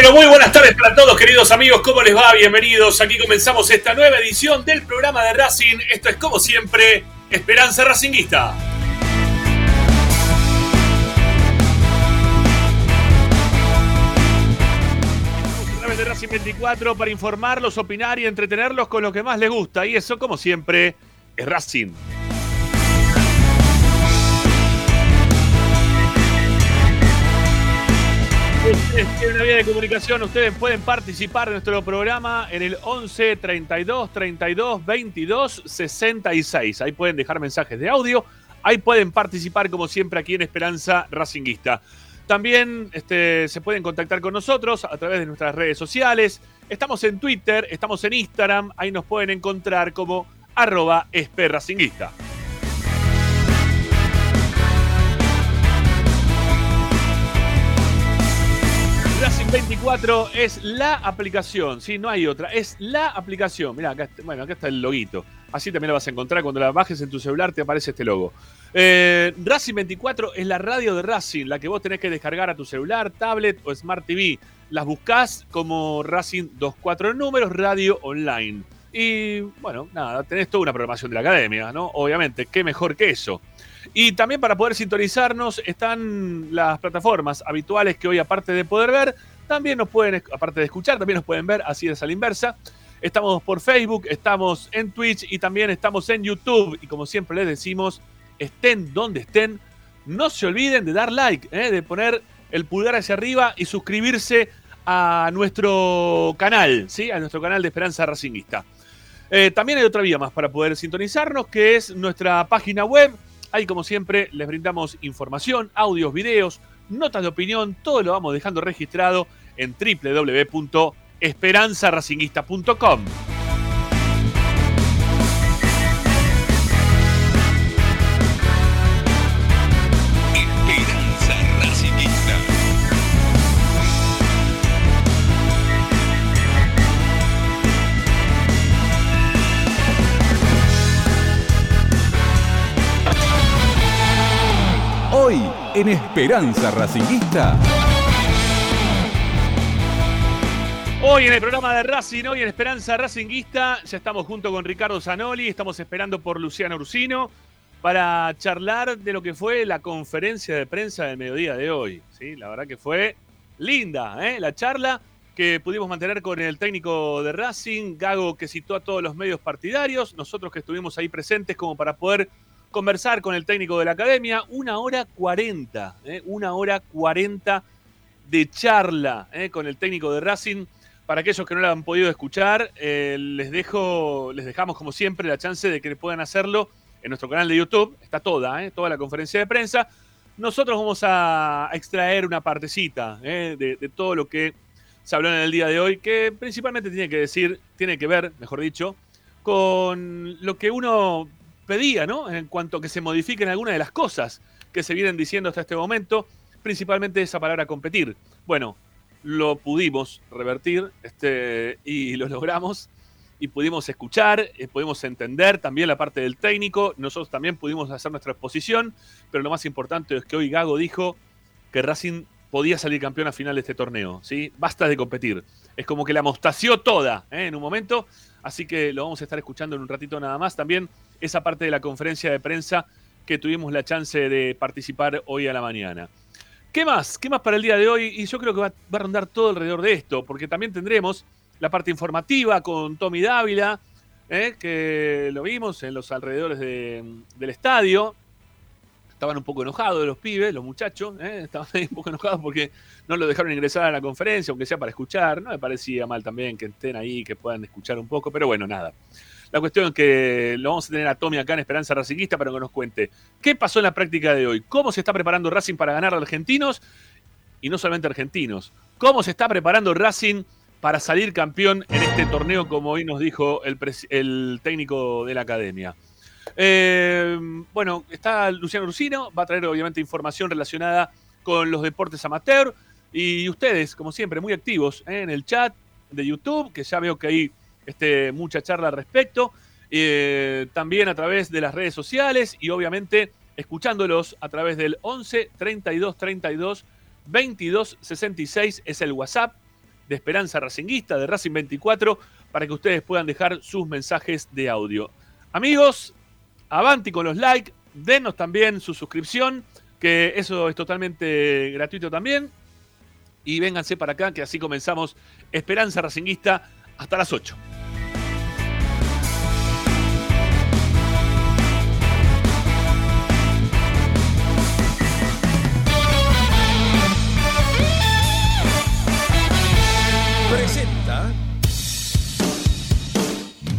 pero muy buenas tardes para todos, queridos amigos. ¿Cómo les va? Bienvenidos. Aquí comenzamos esta nueva edición del programa de Racing. Esto es, como siempre, Esperanza Racinguista. De Racing 24 para informarlos, opinar y entretenerlos con lo que más les gusta. Y eso, como siempre, es Racing. Tienen una vía de comunicación, ustedes pueden participar en nuestro programa en el 11 32 32 22 66. Ahí pueden dejar mensajes de audio, ahí pueden participar como siempre aquí en Esperanza Racinguista. También este, se pueden contactar con nosotros a través de nuestras redes sociales. Estamos en Twitter, estamos en Instagram, ahí nos pueden encontrar como arroba esperracinguista. 24 es la aplicación, sí, no hay otra, es la aplicación. Mira, acá, bueno, acá está el loguito. Así también la vas a encontrar cuando la bajes en tu celular, te aparece este logo. Eh, Racing 24 es la radio de Racing, la que vos tenés que descargar a tu celular, tablet o Smart TV. Las buscás como Racing 24 números, radio online. Y bueno, nada, tenés toda una programación de la academia, ¿no? Obviamente, qué mejor que eso. Y también para poder sintonizarnos están las plataformas habituales que hoy, aparte de poder ver, también nos pueden, aparte de escuchar, también nos pueden ver, así es a la inversa. Estamos por Facebook, estamos en Twitch y también estamos en YouTube. Y como siempre les decimos, estén donde estén, no se olviden de dar like, ¿eh? de poner el pulgar hacia arriba y suscribirse a nuestro canal, ¿sí? a nuestro canal de Esperanza Racinguista. Eh, también hay otra vía más para poder sintonizarnos, que es nuestra página web. Ahí, como siempre, les brindamos información, audios, videos, notas de opinión, todo lo vamos dejando registrado en www.esperanzaracinguista.com. en Esperanza Racingista. Hoy en el programa de Racing, hoy en Esperanza Racinguista, ya estamos junto con Ricardo Zanoli, estamos esperando por Luciano Ursino para charlar de lo que fue la conferencia de prensa del mediodía de hoy. ¿sí? La verdad que fue linda ¿eh? la charla que pudimos mantener con el técnico de Racing, Gago, que citó a todos los medios partidarios, nosotros que estuvimos ahí presentes como para poder conversar con el técnico de la academia, una hora cuarenta, ¿eh? una hora cuarenta de charla ¿eh? con el técnico de Racing para aquellos que no la han podido escuchar, eh, les dejo, les dejamos como siempre la chance de que puedan hacerlo en nuestro canal de YouTube. Está toda, eh, toda la conferencia de prensa. Nosotros vamos a extraer una partecita de, de, todo lo que se habló en el día de hoy, que principalmente tiene que decir, tiene que ver, mejor dicho, con lo que uno pedía, ¿no? En cuanto a que se modifiquen algunas de las cosas que se vienen diciendo hasta este momento, principalmente esa palabra competir. Bueno, lo pudimos revertir este, y lo logramos y pudimos escuchar, eh, pudimos entender también la parte del técnico, nosotros también pudimos hacer nuestra exposición, pero lo más importante es que hoy Gago dijo que Racing podía salir campeón a final de este torneo, ¿sí? Basta de competir. Es como que la mostació toda ¿eh? en un momento, así que lo vamos a estar escuchando en un ratito nada más. También esa parte de la conferencia de prensa que tuvimos la chance de participar hoy a la mañana. ¿Qué más? ¿Qué más para el día de hoy? Y yo creo que va, a rondar todo alrededor de esto, porque también tendremos la parte informativa con Tommy Dávila, ¿eh? que lo vimos en los alrededores de, del estadio. Estaban un poco enojados los pibes, los muchachos, ¿eh? estaban ahí un poco enojados porque no lo dejaron ingresar a la conferencia, aunque sea para escuchar. No me parecía mal también que estén ahí, que puedan escuchar un poco, pero bueno, nada. La cuestión es que lo vamos a tener a Tommy acá en Esperanza Racingista para que nos cuente qué pasó en la práctica de hoy, cómo se está preparando Racing para ganar a argentinos y no solamente argentinos, cómo se está preparando Racing para salir campeón en este torneo, como hoy nos dijo el, técnico de la academia. Eh, bueno, está Luciano Rusino, va a traer obviamente información relacionada con los deportes amateur y ustedes, como siempre, muy activos ¿eh? en el chat de YouTube, que ya veo que hay mucha charla al respecto, eh, también a través de las redes sociales y obviamente escuchándolos a través del 11 32 32 22 66 es el WhatsApp de Esperanza Racinguista, de Racing 24, para que ustedes puedan dejar sus mensajes de audio. Amigos, avanti con los likes, denos también su suscripción, que eso es totalmente gratuito también. Y vénganse para acá, que así comenzamos Esperanza Racinguista hasta las 8.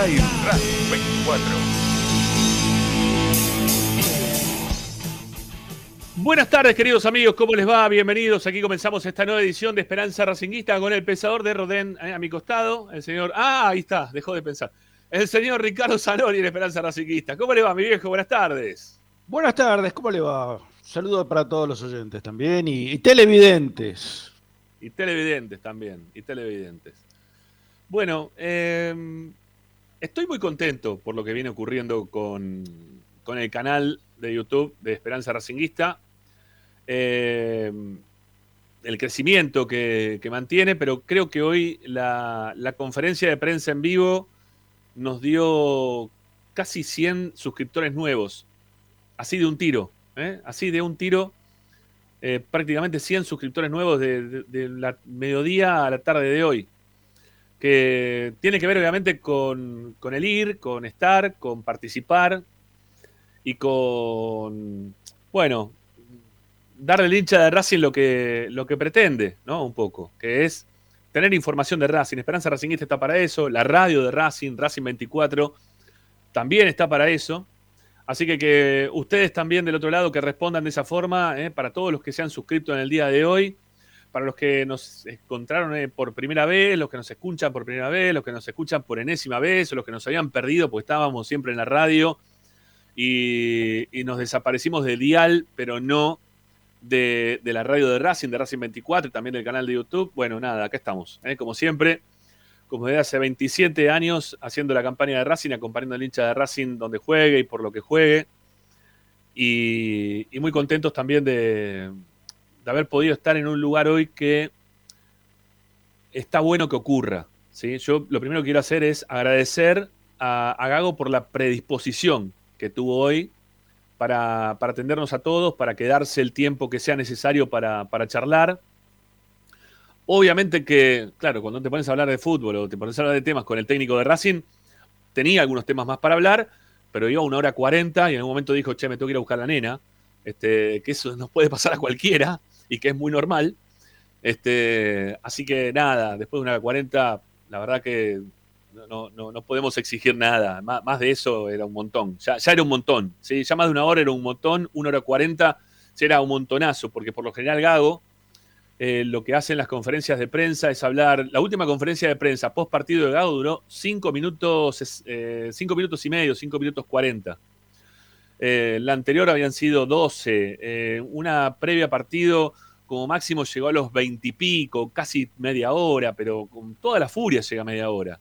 Radio Time Racing 24. Buenas tardes, queridos amigos, ¿cómo les va? Bienvenidos. Aquí comenzamos esta nueva edición de Esperanza Racinguista con el pensador de Rodén eh, a mi costado, el señor. Ah, ahí está, dejó de pensar. El señor Ricardo Zanoni en Esperanza Racinguista. ¿Cómo le va, mi viejo? Buenas tardes. Buenas tardes, ¿cómo le va? Saludos para todos los oyentes también y, y televidentes. Y televidentes también, y televidentes. Bueno, eh, estoy muy contento por lo que viene ocurriendo con, con el canal de YouTube de Esperanza Racinguista. Eh, el crecimiento que, mantiene, pero creo que hoy la, conferencia de prensa en vivo nos dio casi 100 suscriptores nuevos. Así de un tiro, ¿eh? así de un tiro. eh, prácticamente 100 suscriptores nuevos de, de- de la mediodía a la tarde de hoy. Que tiene que ver obviamente con, con el ir, con estar, con participar y con, bueno, darle al hincha de Racing lo que, lo que pretende, ¿no? Un poco, que es tener información de Racing. Esperanza Racingista está para eso, la radio de Racing, Racing 24, también está para eso. Así que que ustedes también del otro lado que respondan de esa forma, ¿eh? para todos los que se han suscrito en el día de hoy, para los que nos encontraron eh, por primera vez, los que nos escuchan por primera vez, los que nos escuchan por enésima vez, o los que nos habían perdido porque estábamos siempre en la radio y, nos desaparecimos de Dial, pero no de, la radio de Racing, de Racing 24 y también del canal de YouTube. Bueno, nada, acá estamos, ¿eh? como siempre, como desde hace 27 años, haciendo la campaña de Racing, acompañando al hincha de Racing donde juegue y por lo que juegue. Y muy contentos también de, haber podido estar en un lugar hoy que está bueno que ocurra. ¿sí? Yo lo primero que quiero hacer es agradecer a, Gago por la predisposición que tuvo hoy para, para atendernos a todos, para quedarse el tiempo que sea necesario para, para charlar. Obviamente que, claro, cuando te pones a hablar de fútbol o te pones a hablar de temas con el técnico de Racing, tenía algunos temas más para hablar, pero iba a una hora cuarenta y en un momento dijo, che, me tengo que ir a buscar la nena, este, que eso nos puede pasar a cualquiera y que es muy normal. Este, así que nada, después de una hora cuarenta, la verdad que no, no, no podemos exigir nada. Más, más de eso era un montón. Ya, ya era un montón. ¿sí? Ya más de una hora era un montón. Una hora cuarenta ya era un montonazo, porque por lo general Gago eh, lo que hacen las conferencias de prensa es hablar. La última conferencia de prensa post partido de Gago duró cinco minutos, eh, cinco minutos y medio, cinco minutos cuarenta. Eh, la anterior habían sido 12. eh, una previa partido, como máximo, llegó a los 20 y pico, casi media hora, pero con toda la furia llega a media hora.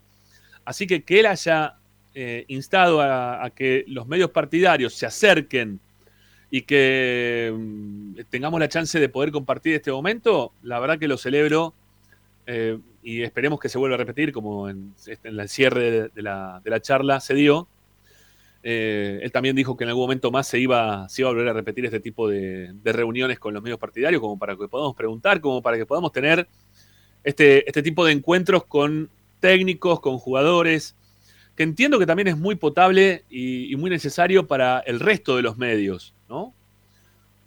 Así que que él haya eh, instado a, que los medios partidarios se acerquen y que mm, tengamos la chance de poder compartir este momento, la verdad que lo celebro y esperemos que se vuelva a repetir, como en, el cierre de, la, charla se dio. Eh, él también dijo que en algún momento más se iba, se iba a volver a repetir este tipo de, reuniones con los medios partidarios, como para que podamos preguntar, como para que podamos tener este, este tipo de encuentros con técnicos, con jugadores, que entiendo que también es muy potable y, muy necesario para el resto de los medios, ¿no?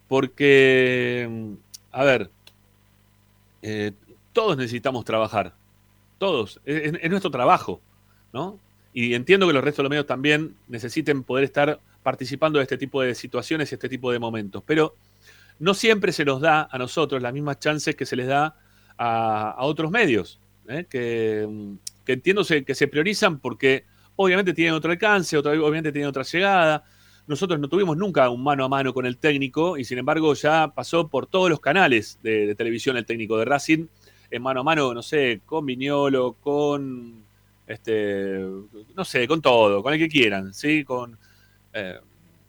Porque, a ver, eh, todos necesitamos trabajar, todos, es, nuestro trabajo, ¿no? Y entiendo que los restos de los medios también necesiten poder estar participando de este tipo de situaciones y este tipo de momentos, pero no siempre se nos da a nosotros las mismas chances que se les da a, otros medios, ¿eh? que, que entiendo que se priorizan porque obviamente tienen otro alcance, obviamente tienen otra llegada. Nosotros no tuvimos nunca un mano a mano con el técnico y sin embargo ya pasó por todos los canales de televisión el técnico de Racing en mano a mano, no sé, con Viñolo, con, este, no sé, con todo, con el que quieran, ¿sí? Con, eh,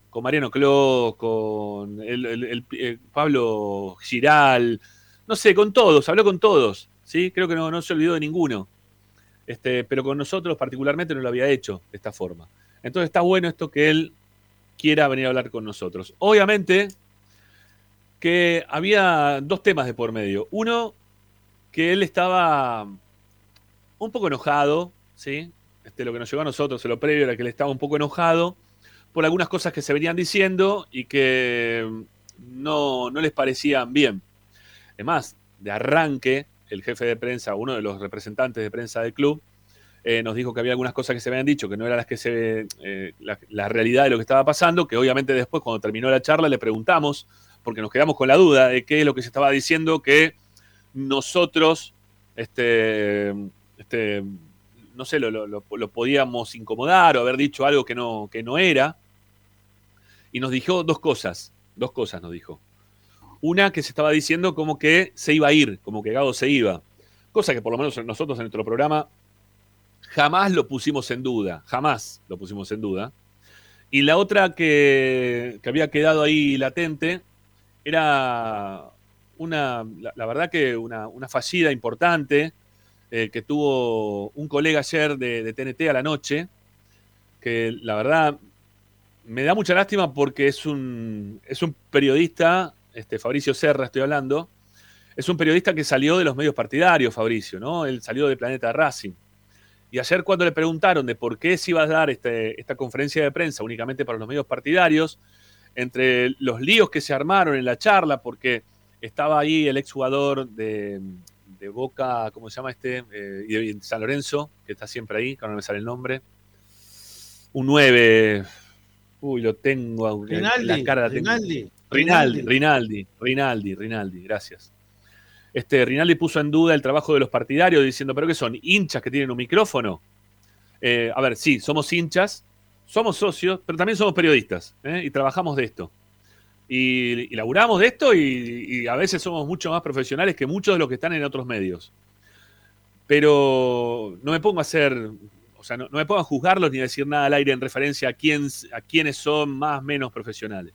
con Mariano Clos, con el, eh, Pablo Giral, no sé, con todos, habló con todos, ¿sí? Creo que no, no se olvidó de ninguno. Este, pero con nosotros particularmente no lo había hecho de esta forma. Entonces está bueno esto que él quiera venir a hablar con nosotros. Obviamente que había dos temas de por medio. Uno, que él estaba un poco enojado, ¿sí? Este, lo que nos llegó a nosotros, lo previo era que él estaba un poco enojado por algunas cosas que se venían diciendo y que no, no les parecían bien. Es más, de arranque, el jefe de prensa, uno de los representantes de prensa del club, eh, nos dijo que había algunas cosas que se habían dicho, que no eran las que se eh, la, la, realidad de lo que estaba pasando, que obviamente después, cuando terminó la charla, le preguntamos, porque nos quedamos con la duda de qué es lo que se estaba diciendo, que nosotros, este, este, no sé, lo, podíamos incomodar o haber dicho algo que no, que no era. Y nos dijo dos cosas, dos cosas nos dijo. Una que se estaba diciendo como que se iba a ir, como que Gago se iba. Cosa que por lo menos nosotros en nuestro programa jamás lo pusimos en duda, jamás lo pusimos en duda. Y la otra que, que había quedado ahí latente era una, la, verdad que una, fallida importante eh, que tuvo un colega ayer de, TNT a la noche, que la verdad me da mucha lástima porque es un, es un periodista, este, Fabricio Serra estoy hablando, es un periodista que salió de los medios partidarios, Fabricio, ¿no? Él salió de Planeta Racing. Y ayer cuando le preguntaron de por qué se iba a dar este, esta conferencia de prensa únicamente para los medios partidarios, entre los líos que se armaron en la charla, porque estaba ahí el exjugador de, de Boca, ¿cómo se llama este? Eh, y de San Lorenzo, que está siempre ahí, que no me sale el nombre. Un 9. Uy, lo tengo. Rinaldi, la cara Rinaldi, Rinaldi, Rinaldi, Rinaldi, Rinaldi, gracias. Este, Rinaldi puso en duda el trabajo de los partidarios diciendo, pero ¿qué son? ¿Hinchas que tienen un micrófono? Eh, a ver, sí, somos hinchas, somos socios, pero también somos periodistas ¿eh? y trabajamos de esto y, laburamos de esto y, a veces somos mucho más profesionales que muchos de los que están en otros medios. Pero no me pongo a hacer, o sea, no, me pongo a juzgarlos ni a decir nada al aire en referencia a, quién, a quiénes son más menos profesionales.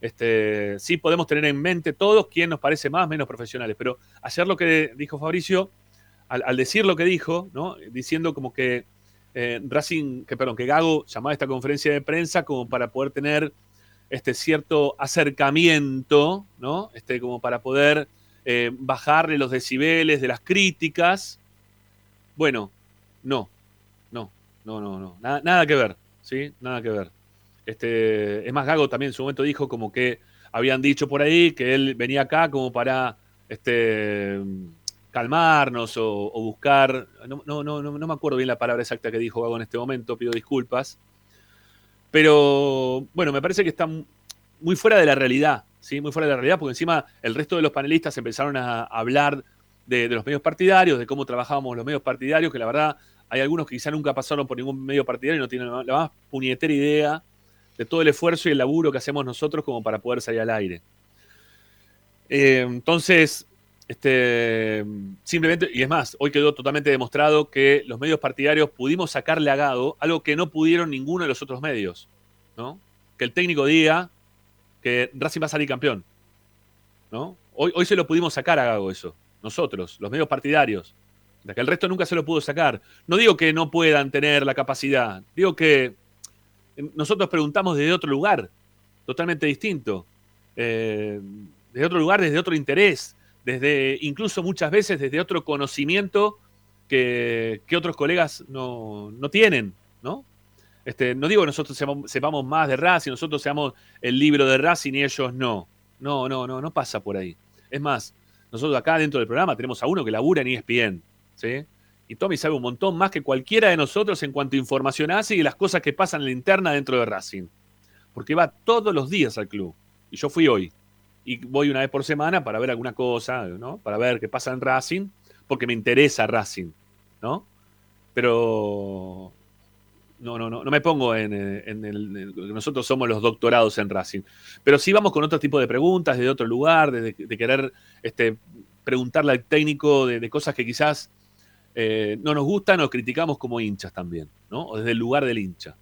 Este, sí podemos tener en mente todos quién nos parece más menos profesionales, pero ayer lo que dijo Fabricio, al, decir lo que dijo, ¿no? diciendo como que eh, Racing, que perdón, que Gago llamaba a esta conferencia de prensa como para poder tener este cierto acercamiento, ¿no? Este, como para poder eh, bajarle los decibeles de las críticas. Bueno, no, no, no, no, no, nada, nada que ver, ¿sí? Nada que ver. Este, es más, Gago también en su momento dijo como que habían dicho por ahí que él venía acá como para este, calmarnos o, buscar, no, no, no, no me acuerdo bien la palabra exacta que dijo Gago en este momento, pido disculpas, pero bueno, me parece que está muy fuera de la realidad, ¿sí? Muy fuera de la realidad, porque encima el resto de los panelistas empezaron a hablar de, los medios partidarios, de cómo trabajábamos los medios partidarios, que la verdad hay algunos que quizá nunca pasaron por ningún medio partidario y no tienen la más puñetera idea de todo el esfuerzo y el laburo que hacemos nosotros como para poder salir al aire. Eh, entonces, este, simplemente, y es más, hoy quedó totalmente demostrado que los medios partidarios pudimos sacarle a Gado algo que no pudieron ninguno de los otros medios. ¿no? Que el técnico diga que Racing va a salir campeón. ¿no? Hoy, hoy se lo pudimos sacar a Gago eso. nosotros, los medios partidarios, de que el resto nunca se lo pudo sacar. No digo que no puedan tener la capacidad, digo que nosotros preguntamos desde otro lugar, totalmente distinto, eh, desde otro lugar, desde otro interés, desde incluso muchas veces desde otro conocimiento que, otros colegas no, tienen, ¿no? Este, no digo que nosotros sepamos, más de Racing, nosotros seamos el libro de Racing y ellos no. No, no, no, no pasa por ahí. Es más, nosotros acá dentro del programa tenemos a uno que labura en ESPN, ¿sí? Y Tommy sabe un montón más que cualquiera de nosotros en cuanto a información hace y las cosas que pasan en la interna dentro de Racing. Porque va todos los días al club. Y yo fui hoy. Y voy una vez por semana para ver alguna cosa, ¿no? Para ver qué pasa en Racing, porque me interesa Racing, ¿no? Pero no, no, no, no me pongo en, el, Nosotros somos los doctorados en Racing. Pero sí vamos con otro tipo de preguntas, de otro lugar, de, querer este, preguntarle al técnico de, cosas que quizás eh, no nos gustan o criticamos como hinchas también, ¿no? O desde el lugar del hincha.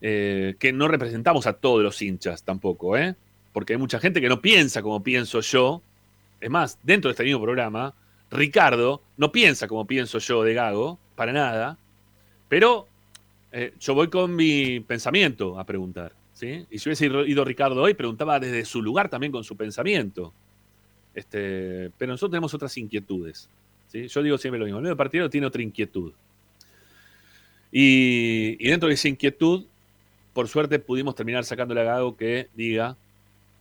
Eh, que no representamos a todos los hinchas tampoco, ¿eh? Porque hay mucha gente que no piensa como pienso yo. Es más, dentro de este mismo programa, Ricardo no piensa como pienso yo de Gago, para nada. Pero eh, yo voy con mi pensamiento a preguntar. ¿sí? Y si hubiese ido Ricardo hoy, preguntaba desde su lugar también con su pensamiento. Este, pero nosotros tenemos otras inquietudes. Yo digo siempre lo mismo. El nuevo partido tiene otra inquietud. Y, dentro de esa inquietud, por suerte pudimos terminar sacándole a Gago que diga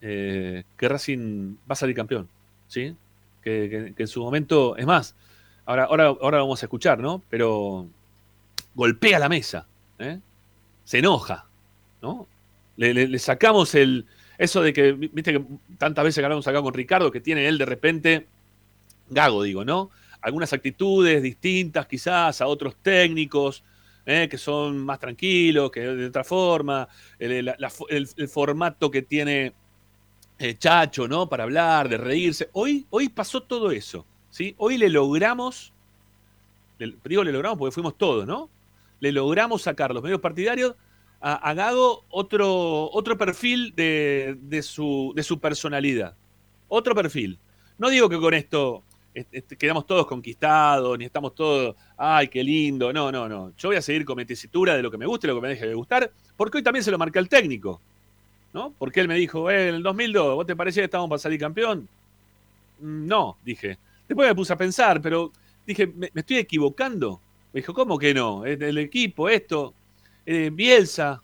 eh, que Racing va a salir campeón. ¿sí? Que, en su momento, es más, ahora, ahora, ahora vamos a escuchar, ¿no? Pero golpea la mesa, ¿eh? se enoja, ¿no? Le, sacamos el. Eso de que, viste que tantas veces ganamos acá con Ricardo, que tiene él de repente, Gago digo, ¿no? algunas actitudes distintas quizás a otros técnicos ¿eh? que son más tranquilos, que de otra forma, el, formato que tiene eh, Chacho, ¿no? Para hablar, de reírse. Hoy, hoy pasó todo eso, ¿sí? Hoy le logramos, digo le logramos porque fuimos todos, ¿no? Le logramos sacar los medios partidarios a, Gago otro, otro perfil de, su, de su personalidad. Otro perfil. No digo que con esto quedamos todos conquistados, ni estamos todos, ay, qué lindo. No, no, no. Yo voy a seguir con mi tesitura de lo que me guste y lo que me deje de gustar, porque hoy también se lo marca el técnico. ¿No? Porque él me dijo, eh, en el 2002, ¿vos te parecía que estábamos para salir campeón? Mm, no, dije. Después me puse a pensar, pero dije, ¿me, estoy equivocando? Me dijo, ¿cómo que no? El equipo, esto, eh, Bielsa.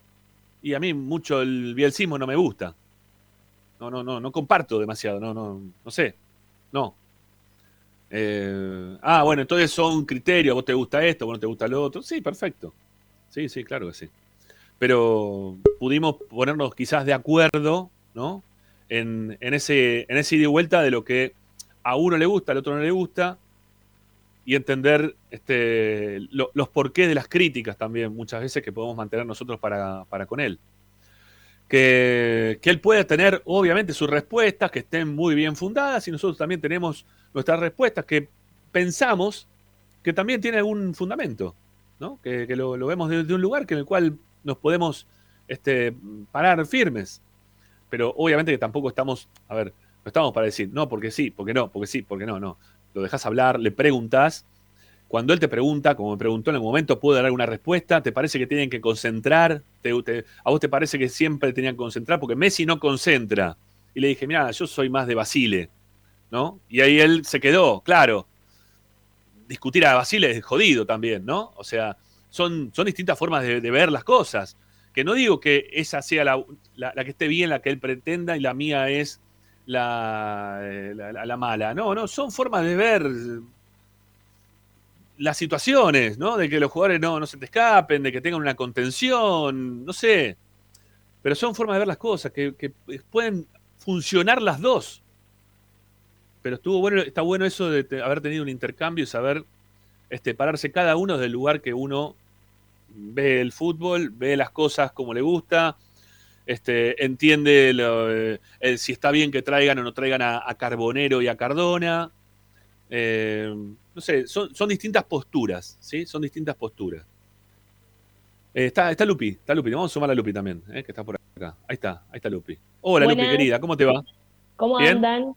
Y a mí mucho el bielsismo no me gusta. No, no, no, no comparto demasiado, no, no, no sé. No, eh, ah, bueno, entonces son criterios, vos te gusta esto, vos no te gusta lo otro. Sí, perfecto. Sí, sí, claro que sí. Pero pudimos ponernos quizás de acuerdo, ¿no? En, ese, ida y vuelta de lo que a uno le gusta, al otro no le gusta, y entender este, los porqués de las críticas también, muchas veces que podemos mantener nosotros para, con él. Que, que, él pueda tener, obviamente, sus respuestas que estén muy bien fundadas, y nosotros también tenemos nuestras respuestas que pensamos que también tiene algún fundamento, ¿no? que, lo, vemos desde un lugar que en el cual nos podemos este, parar firmes. Pero obviamente que tampoco estamos, a ver, no estamos para decir, no, porque sí, porque no, porque sí, porque no, no. Lo dejas hablar, le preguntas. Cuando él te pregunta, como me preguntó en el momento, ¿puedo dar alguna respuesta? ¿Te parece que tienen que concentrar? ¿A vos te parece que siempre tenían que concentrar? Porque Messi no concentra. Y le dije, mira, yo soy más de Basile. ¿no? Y ahí él se quedó, claro. Discutir a Basile es jodido también, ¿no? O sea, son, son distintas formas de, ver las cosas. Que no digo que esa sea la, que esté bien, la que él pretenda, y la mía es la, eh, la, mala. No, no, son formas de ver las situaciones, ¿no? De que los jugadores no, no se te escapen, de que tengan una contención, no sé. Pero son formas de ver las cosas, que, que pueden funcionar las dos pero estuvo bueno, está bueno eso de haber tenido un intercambio y saber este, pararse cada uno del lugar que uno ve el fútbol, ve las cosas como le gusta, este, entiende eh, si está bien que traigan o no traigan a, Carbonero y a Cardona. Eh, no sé, son, son, distintas posturas, ¿sí? Son distintas posturas. Eh, está, está Lupi, está Lupi, vamos a sumar a Lupi también, que está por acá. Ahí está, ahí está Lupi. Hola Lupi, querida, ¿cómo te va? ¿Cómo andan?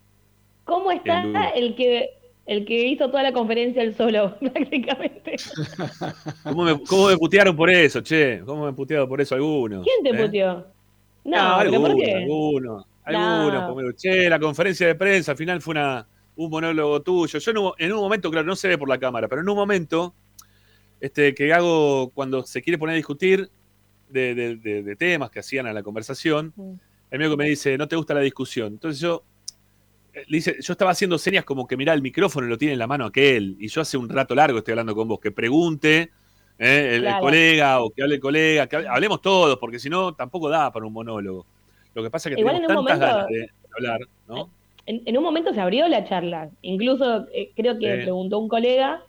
¿Cómo está el que el que hizo toda la conferencia él solo, prácticamente. ¿Cómo me, ¿Cómo me putearon por eso, che? ¿Cómo me putearon por eso algunos? ¿Quién te ¿Eh? puteó? No, Ah, algunos, ¿por qué? algunos, Che, la conferencia de prensa al final fue una, un monólogo tuyo. Yo en un, en un momento, claro, no se ve por la cámara, pero en un momento este, que hago cuando se quiere poner a discutir de, de- de- de temas que hacían a la conversación, Mm. el amigo que me dice, no te gusta la discusión. Entonces yo dice, yo estaba haciendo señas como que mirá el micrófono lo tiene en la mano aquel. Y yo hace un rato largo estoy hablando con vos, que pregunte eh, el, colega o que hable el colega, que hablemos todos, porque si no tampoco da para un monólogo. Lo que pasa es que Igual tenemos tantas momento- ganas de hablar, ¿no? En, en un momento se abrió la charla. Incluso eh, creo que Sí. preguntó un colega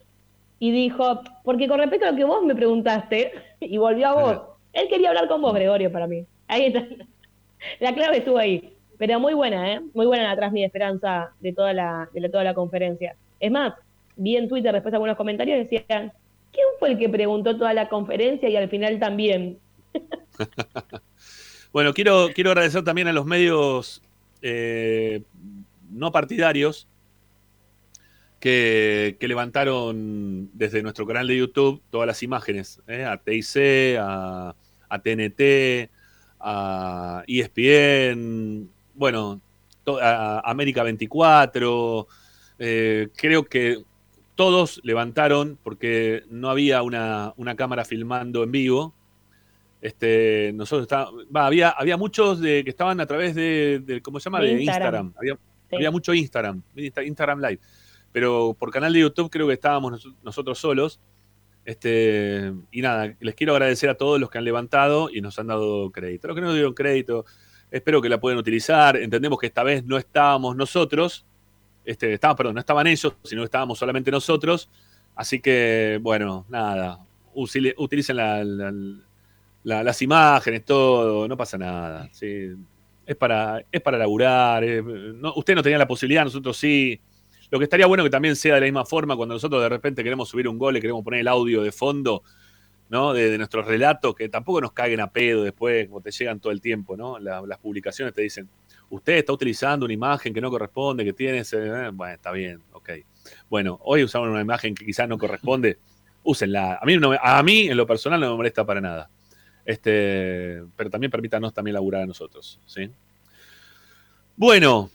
y dijo, porque con respecto a lo que vos me preguntaste, y volvió a vos, él quería hablar con vos, Gregorio, para mí. Ahí está. La clave estuvo ahí. Pero muy buena, ¿eh? Muy buena atrás mi esperanza de toda la, de la- toda la conferencia. Es más, vi en Twitter después algunos comentarios decían, ¿quién fue el que preguntó toda la conferencia y al final también? Bueno, quiero, quiero agradecer también a los medios eh, no partidarios que, levantaron desde nuestro canal de YouTube todas las imágenes, ¿eh? a TIC, a, a TNT, a ESPN, bueno, América 24, eh, creo que todos levantaron porque no había una, una cámara filmando en vivo. Este, nosotros está, había, había muchos de, que estaban a través de, de- ¿cómo se llama? De Instagram. Instagram. Había, Sí. había mucho Instagram, Insta- Instagram Live. Pero por canal de YouTube creo que estábamos nos- nosotros solos. Este, y nada, les quiero agradecer a todos los que han levantado y nos han dado crédito. Los que no dieron crédito, espero que la puedan utilizar. Entendemos que esta vez no estábamos nosotros, este, estaba, perdón, no estaban ellos, sino que estábamos solamente nosotros. Así que, bueno, nada, utilicen la- la- la- las imágenes, todo, no pasa nada. Es, para, es para laburar. es- no, usted no tenía la posibilidad, nosotros sí. Lo que estaría bueno que también sea de la misma forma cuando nosotros de repente queremos subir un gol y queremos poner el audio de fondo, ¿no? De, de nuestros relatos, que tampoco nos caguen a pedo después, como te llegan todo el tiempo, ¿no? La- las publicaciones te dicen, usted está utilizando una imagen que no corresponde, que tiene ese... eh, Bueno, está bien, ok. Bueno, hoy usamos una imagen que quizás no corresponde, úsenla. A mí, no a mí, en lo personal, no me molesta para nada. Este, pero también permítanos también laburar a nosotros, ¿sí? Bueno,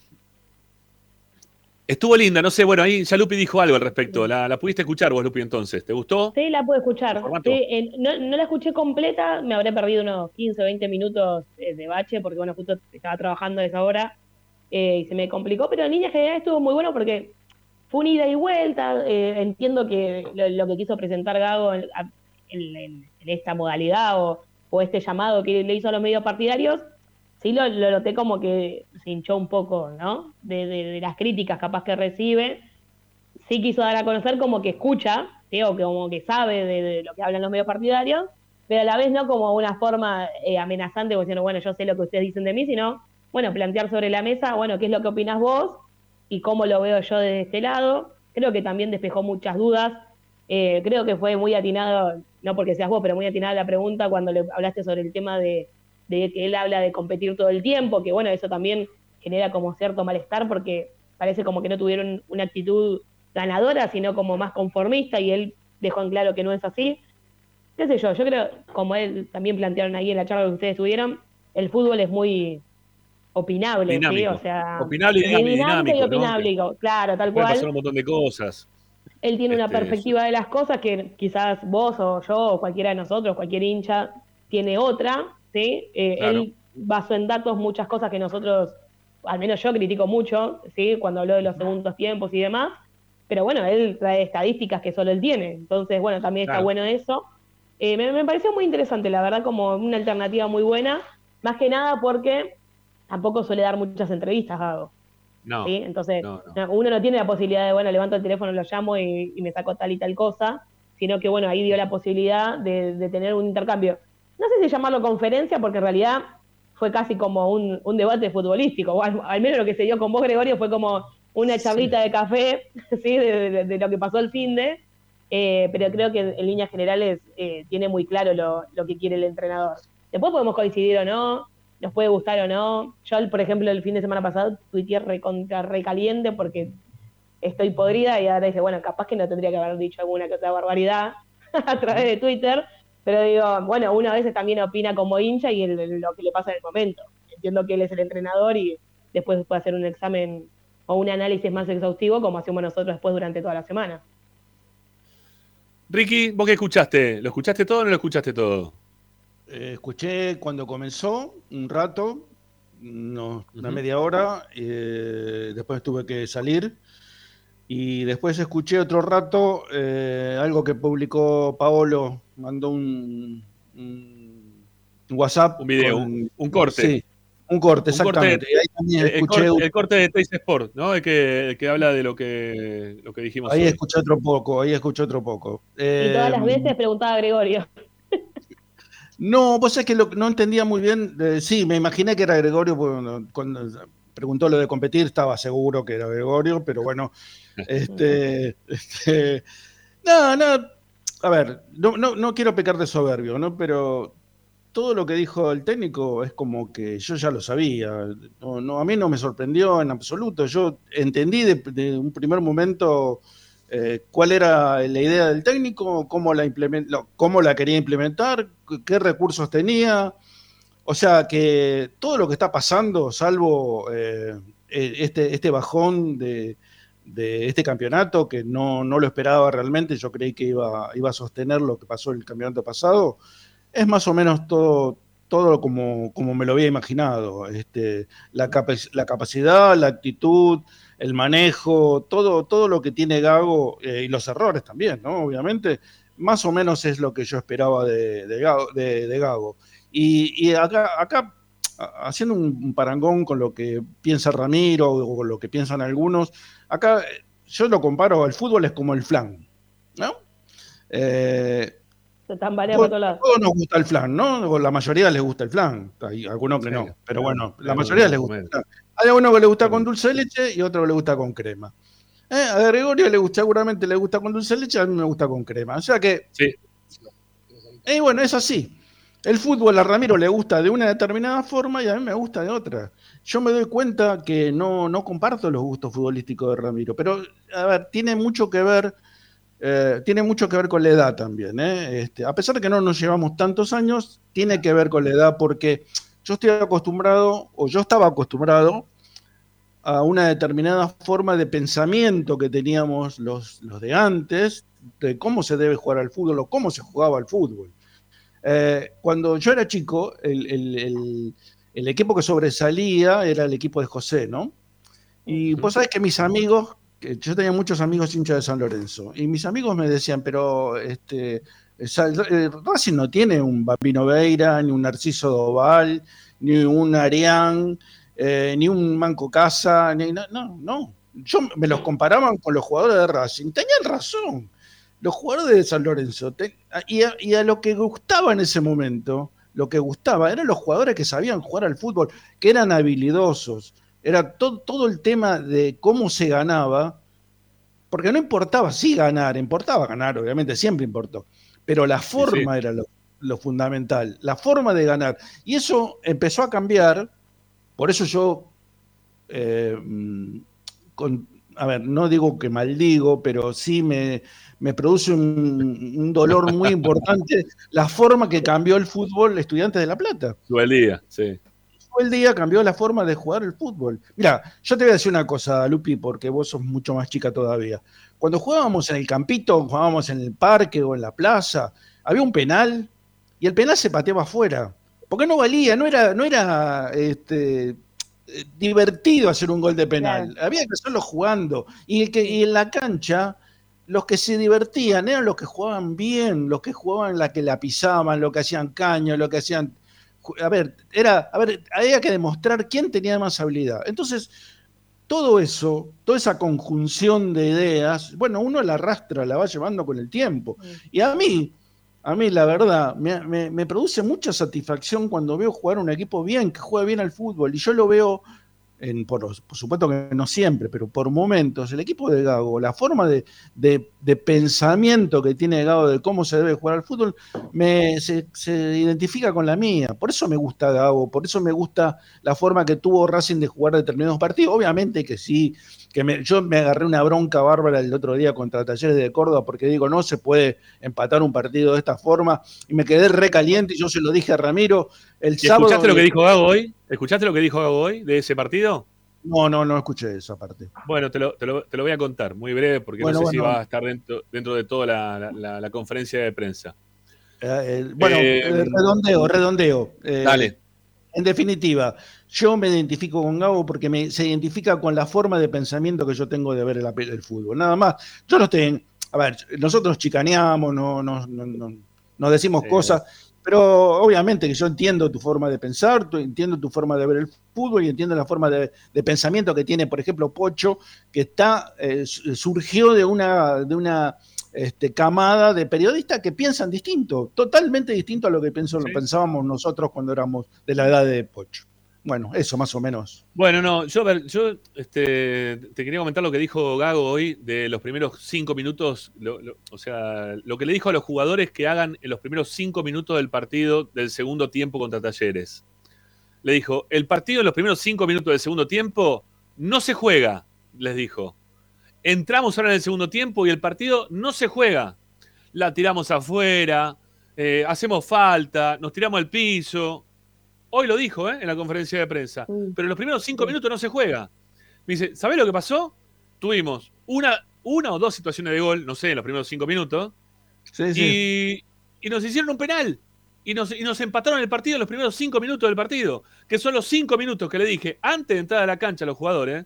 estuvo linda, no sé, bueno, ahí ya Lupi dijo algo al respecto. ¿La, la pudiste escuchar vos, Lupi, entonces? ¿Te gustó? Sí, la pude escuchar. Eh, no, no la escuché completa, me habré perdido unos 15 o 20 minutos eh, de bache, porque bueno, justo estaba trabajando a esa hora eh, y se me complicó, pero en línea general estuvo muy bueno porque fue una ida y vuelta. eh, entiendo que lo, lo que quiso presentar Gago en esta modalidad o, o este llamado que le hizo a los medios partidarios, sí lo, lo noté como que se hinchó un poco, ¿no? De, de- las críticas capaz que recibe sí quiso dar a conocer como que escucha, ¿sí? o que como que sabe de, lo que hablan los medios partidarios, pero a la vez no como una forma eh, amenazante, como diciendo, bueno, yo sé lo que ustedes dicen de mí, sino, bueno, plantear sobre la mesa, bueno, qué es lo que opinas vos y cómo lo veo yo desde este lado. Creo que también despejó muchas dudas. Eh, creo que fue muy atinado, no porque seas vos, pero muy atinada la pregunta cuando le hablaste sobre el tema de, de que él habla de competir todo el tiempo, que bueno, eso también genera como cierto malestar porque parece como que no tuvieron una actitud ganadora, sino como más conformista y él dejó en claro que no es así. Qué sé yo, yo creo, como él también plantearon ahí en la charla que ustedes tuvieron, el fútbol es muy opinable, ¿sí? O sea, Opinable y dinámico, opinable, claro, tal cual pasar un montón de cosas. él tiene una Este, perspectiva de las cosas que quizás vos o yo o cualquiera de nosotros, cualquier hincha, tiene otra, ¿sí? Eh, Claro. Él basó en datos muchas cosas que nosotros, al menos yo critico mucho, ¿sí? Cuando habló de los segundos tiempos y demás, pero bueno, él trae estadísticas que solo él tiene, entonces bueno, también está bueno eso. Eh, me, me pareció muy interesante, la verdad, como una alternativa muy buena, más que nada porque tampoco suele dar muchas entrevistas, Gago. No, ¿sí? Entonces, no, no, uno no tiene la posibilidad de, bueno, levanto el teléfono, lo llamo y, y me saco tal y tal cosa, sino que, bueno, ahí dio la posibilidad de, de tener un intercambio. No sé si llamarlo conferencia, porque en realidad fue casi como un, un debate futbolístico, o al, al menos lo que se dio con vos, Gregorio, fue como una charlita de café, ¿sí? De, de- de lo que pasó el fin de, eh, pero creo que en líneas generales eh, tiene muy claro lo, lo que quiere el entrenador. Después podemos coincidir o no, nos puede gustar o no. Yo, por ejemplo, el fin de semana pasado tuiteé recontra recaliente porque estoy podrida y ahora dice, bueno, capaz que no tendría que haber dicho alguna que otra barbaridad a través de Twitter, pero digo, bueno, uno a veces también opina como hincha y lo que le pasa en el momento. Entiendo que él es el entrenador y después puede hacer un examen o un análisis más exhaustivo como hacemos nosotros después durante toda la semana. Ricky, ¿vos qué escuchaste? ¿Lo escuchaste todo o no lo escuchaste todo? Eh, escuché cuando comenzó un rato, una media hora, eh, después tuve que salir y después escuché otro rato eh, algo que publicó Paolo, mandó un, WhatsApp. Un video, un, corte. Sí, un corte, exactamente. el, corte, de Teis Sport, ¿no? El que, que, habla de lo que, lo que dijimos. Ahí escuché otro poco, ahí escuché otro poco. y todas las veces preguntaba Gregorio. No, vos es que no entendía muy bien. sí, me imaginé que era Gregorio cuando, preguntó lo de competir, estaba seguro que era Gregorio, pero bueno, este, este no, no, a ver, no, no, no, quiero pecar de soberbio, ¿no? Pero todo lo que dijo el técnico es como que yo ya lo sabía. No, a mí no me sorprendió en absoluto. Yo entendí de un primer momento eh, cuál era la idea del técnico, cómo la, cómo la quería implementar, qué recursos tenía. O sea que todo lo que está pasando, salvo eh, e, este, este bajón de, este campeonato, que no, lo esperaba realmente, yo creí que iba, iba a sostener lo que pasó el campeonato pasado, es más o menos todo, todo como, como me lo había imaginado. Este, la, la capacidad, la actitud, el manejo, todo, todo lo que tiene Gago eh, y los errores también, ¿no? Obviamente, más o menos es lo que yo esperaba de, Gago. Y, acá, acá, haciendo un parangón con lo que piensa Ramiro o con lo que piensan algunos, acá yo lo comparo, el fútbol es como el flan, ¿no? Eh, Se tambalea por todos lados. Todos nos gusta el flan, ¿no? La mayoría les gusta el flan, hay algunos que no, pero bueno, la mayoría les gusta el flan. Hay uno que le gusta con dulce de leche y otro que le gusta con crema. Eh, a Gregorio le gusta, seguramente le gusta con dulce de leche, a mí me gusta con crema. O sea que. Sí. Y bueno, es así. El fútbol a Ramiro le gusta de una determinada forma y a mí me gusta de otra. Yo me doy cuenta que no, no comparto los gustos futbolísticos de Ramiro, pero a ver, tiene mucho que ver, eh, tiene mucho que ver con la edad también. ¿eh? Este, a pesar de que no nos llevamos tantos años, tiene que ver con la edad porque yo estoy acostumbrado, o yo estaba acostumbrado, a una determinada forma de pensamiento que teníamos los, los de antes, de cómo se debe jugar al fútbol o cómo se jugaba al fútbol. Eh, cuando yo era chico, el, equipo que sobresalía era el equipo de José, ¿no? Y vos sabés que mis amigos, yo tenía muchos amigos hinchas de San Lorenzo, y mis amigos me decían, pero este, eh, Racing no tiene un Bambino Veira, ni un Narciso Doval, ni un Arián, eh, ni un Manco Casa, ni, no, no, no. Yo me los comparaban con los jugadores de Racing. Tenían razón. Los jugadores de San Lorenzo. y, a, lo que gustaba en ese momento, lo que gustaba eran los jugadores que sabían jugar al fútbol, que eran habilidosos. Era todo, todo el tema de cómo se ganaba, porque no importaba si ganar, importaba ganar, obviamente, siempre importó pero la forma era lo, fundamental, la forma de ganar. Y eso empezó a cambiar, por eso yo, eh, a ver, no digo que maldigo, pero sí me, produce un, dolor muy importante la forma que cambió el fútbol Estudiantes de La Plata. el día, sí. el día cambió la forma de jugar el fútbol. Mira, yo te voy a decir una cosa, Lupi, porque vos sos mucho más chica todavía. Cuando jugábamos en el campito, jugábamos en el parque o en la plaza, había un penal y el penal se pateaba afuera. Porque no valía, no era, no era este, divertido hacer un gol de penal. Había que hacerlo jugando. Y, el que, y en la cancha, los que se divertían eran los que jugaban bien, los que jugaban la que la pisaban, los que hacían caño, los que hacían. A ver, era, a ver, había que demostrar quién tenía más habilidad. Entonces, todo eso, toda esa conjunción de ideas, bueno, uno la arrastra, la va llevando con el tiempo. Y a mí, a mí la verdad, me, produce mucha satisfacción cuando veo jugar un equipo bien, que juega bien al fútbol, y yo lo veo por, supuesto que no siempre, pero por momentos, el equipo de Gago, la forma de, pensamiento que tiene Gago de cómo se debe jugar al fútbol, me, se, identifica con la mía. Por eso me gusta Gago, por eso me gusta la forma que tuvo Racing de jugar determinados partidos. Obviamente que sí, que yo me agarré una bronca bárbara el otro día contra Talleres de Córdoba porque digo, no se puede empatar un partido de esta forma y me quedé recaliente y yo se lo dije a Ramiro el sábado. ¿Escuchaste lo que dijo Gago hoy? ¿Escuchaste lo que dijo Gago hoy de ese partido? No, no, no escuché esa parte. Bueno, te lo, te lo, voy a contar muy breve porque no sé si va a estar dentro, dentro de toda la, conferencia de prensa. Eh, eh, bueno, eh, redondeo, redondeo. dale. En definitiva, yo me identifico con Gabo porque me, se identifica con la forma de pensamiento que yo tengo de ver el, el fútbol. Nada más. Yo no estoy. A ver, nosotros chicaneamos, no, no, no, no decimos cosas, pero obviamente que yo entiendo tu forma de pensar, entiendo tu forma de ver el fútbol y entiendo la forma de, pensamiento que tiene, por ejemplo, Pocho, que está eh, surgió de una, de una este, camada de periodistas que piensan distinto, totalmente distinto a lo que pensábamos nosotros cuando éramos de la edad de Pocho. Bueno, eso más o menos. Bueno, no, yo, yo este, te quería comentar lo que dijo Gago hoy de los primeros cinco minutos, o sea, lo que le dijo a los jugadores que hagan en los primeros cinco minutos del partido del segundo tiempo contra Talleres. Le dijo, el partido en los primeros cinco minutos del segundo tiempo no se juega, les dijo. Entramos ahora en el segundo tiempo y el partido no se juega. La tiramos afuera, eh, hacemos falta, nos tiramos al piso, Hoy lo dijo ¿eh? en la conferencia de prensa. Pero en los primeros cinco minutos no se juega. Me dice, ¿sabés lo que pasó? Tuvimos una, una o dos situaciones de gol, no sé, en los primeros cinco minutos. y, y, nos hicieron un penal. Y nos, y nos empataron el partido en los primeros cinco minutos del partido. Que son los cinco minutos que le dije antes de entrar a la cancha a los jugadores,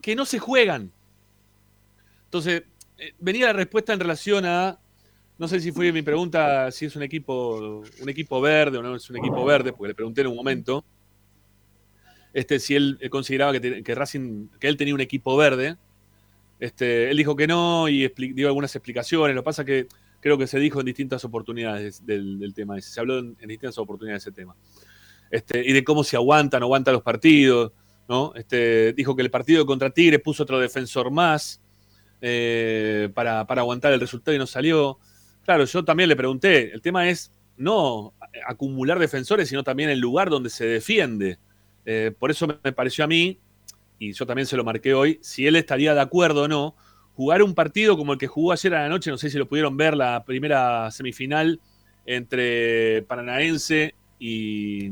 que no se juegan. Entonces, eh, venía la respuesta en relación a no sé si fue mi pregunta si es un equipo, un equipo verde o no es un equipo verde, porque le pregunté en un momento este, si él consideraba que, Racing, que él tenía un equipo verde. Este, él dijo que no y dio algunas explicaciones. Lo que pasa es que creo que se dijo en distintas oportunidades del, tema Se habló en, distintas oportunidades de ese tema. Este, y de cómo se aguantan, aguantan los partidos. ¿no? Este, dijo que el partido contra Tigre puso otro defensor más eh, para, para, aguantar el resultado y no salió. Claro, yo también le pregunté, el tema es no acumular defensores, sino también el lugar donde se defiende. Eh, por eso me pareció a mí, y yo también se lo marqué hoy, si él estaría de acuerdo o no, jugar un partido como el que jugó ayer a la noche, no sé si lo pudieron ver, la primera semifinal entre Paranaense y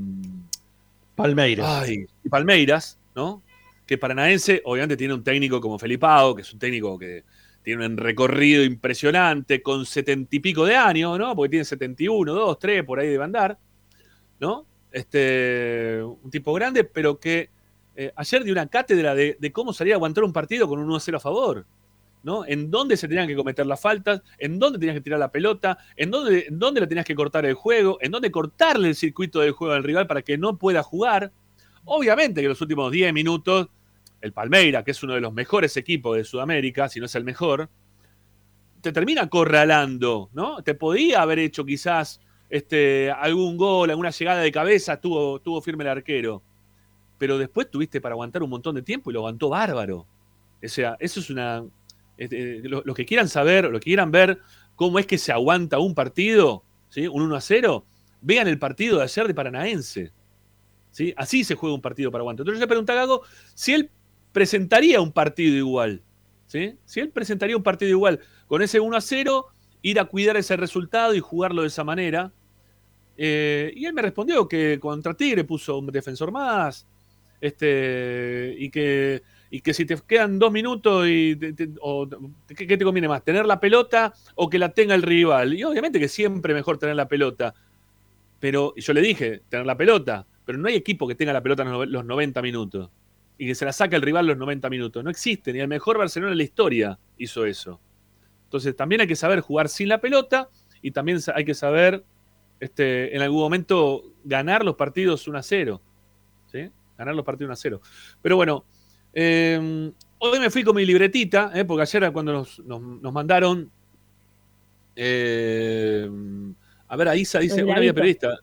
Palmeiras. y Palmeiras, ¿no? Que Paranaense obviamente tiene un técnico como Felipao, que es un técnico que tiene un recorrido impresionante, con setenta y pico de años, ¿no? Porque tiene 71, 2, 3, por ahí debe andar, ¿no? Este, un tipo grande, pero que eh, ayer dio una cátedra de, cómo salir a aguantar un partido con un 1-0 a favor, ¿no? En dónde se tenían que cometer las faltas, en dónde tenías que tirar la pelota, en dónde, en dónde le tenías que cortar el juego, en dónde cortarle el circuito del juego al rival para que no pueda jugar. Obviamente que los últimos 10 minutos el Palmeira, que es uno de los mejores equipos de Sudamérica, si no es el mejor, te termina corralando, ¿no? Te podía haber hecho quizás este, algún gol, alguna llegada de cabeza, estuvo, estuvo firme el arquero. Pero después tuviste para aguantar un montón de tiempo y lo aguantó bárbaro. O sea, eso es una. Este, los que quieran saber, los que quieran ver cómo es que se aguanta un partido, ¿sí? un 1 a 0, vean el partido de ayer de Paranaense. ¿sí? Así se juega un partido para aguantar. Entonces yo le pregunté Gago si él presentaría un partido igual. ¿sí? Si él presentaría un partido igual, con ese 1 a 0, ir a cuidar ese resultado y jugarlo de esa manera. Eh, y él me respondió que contra Tigre puso un defensor más. Este, y que, y que si te quedan dos minutos, y ¿qué, te conviene más? ¿Tener la pelota o que la tenga el rival? Y obviamente que siempre mejor tener la pelota. Pero yo le dije, tener la pelota, pero no hay equipo que tenga la pelota en los 90 minutos y que se la saca el rival los 90 minutos. No existe, ni el mejor Barcelona en la historia hizo eso. Entonces también hay que saber jugar sin la pelota y también hay que saber este, en algún momento ganar los partidos 1 a 0. ¿sí? Ganar los partidos 1 a 0. Pero bueno, em, hoy me fui con mi libretita, ¿eh? porque ayer cuando nos, mandaron... Em, a ver, a Isa dice, no había periodista.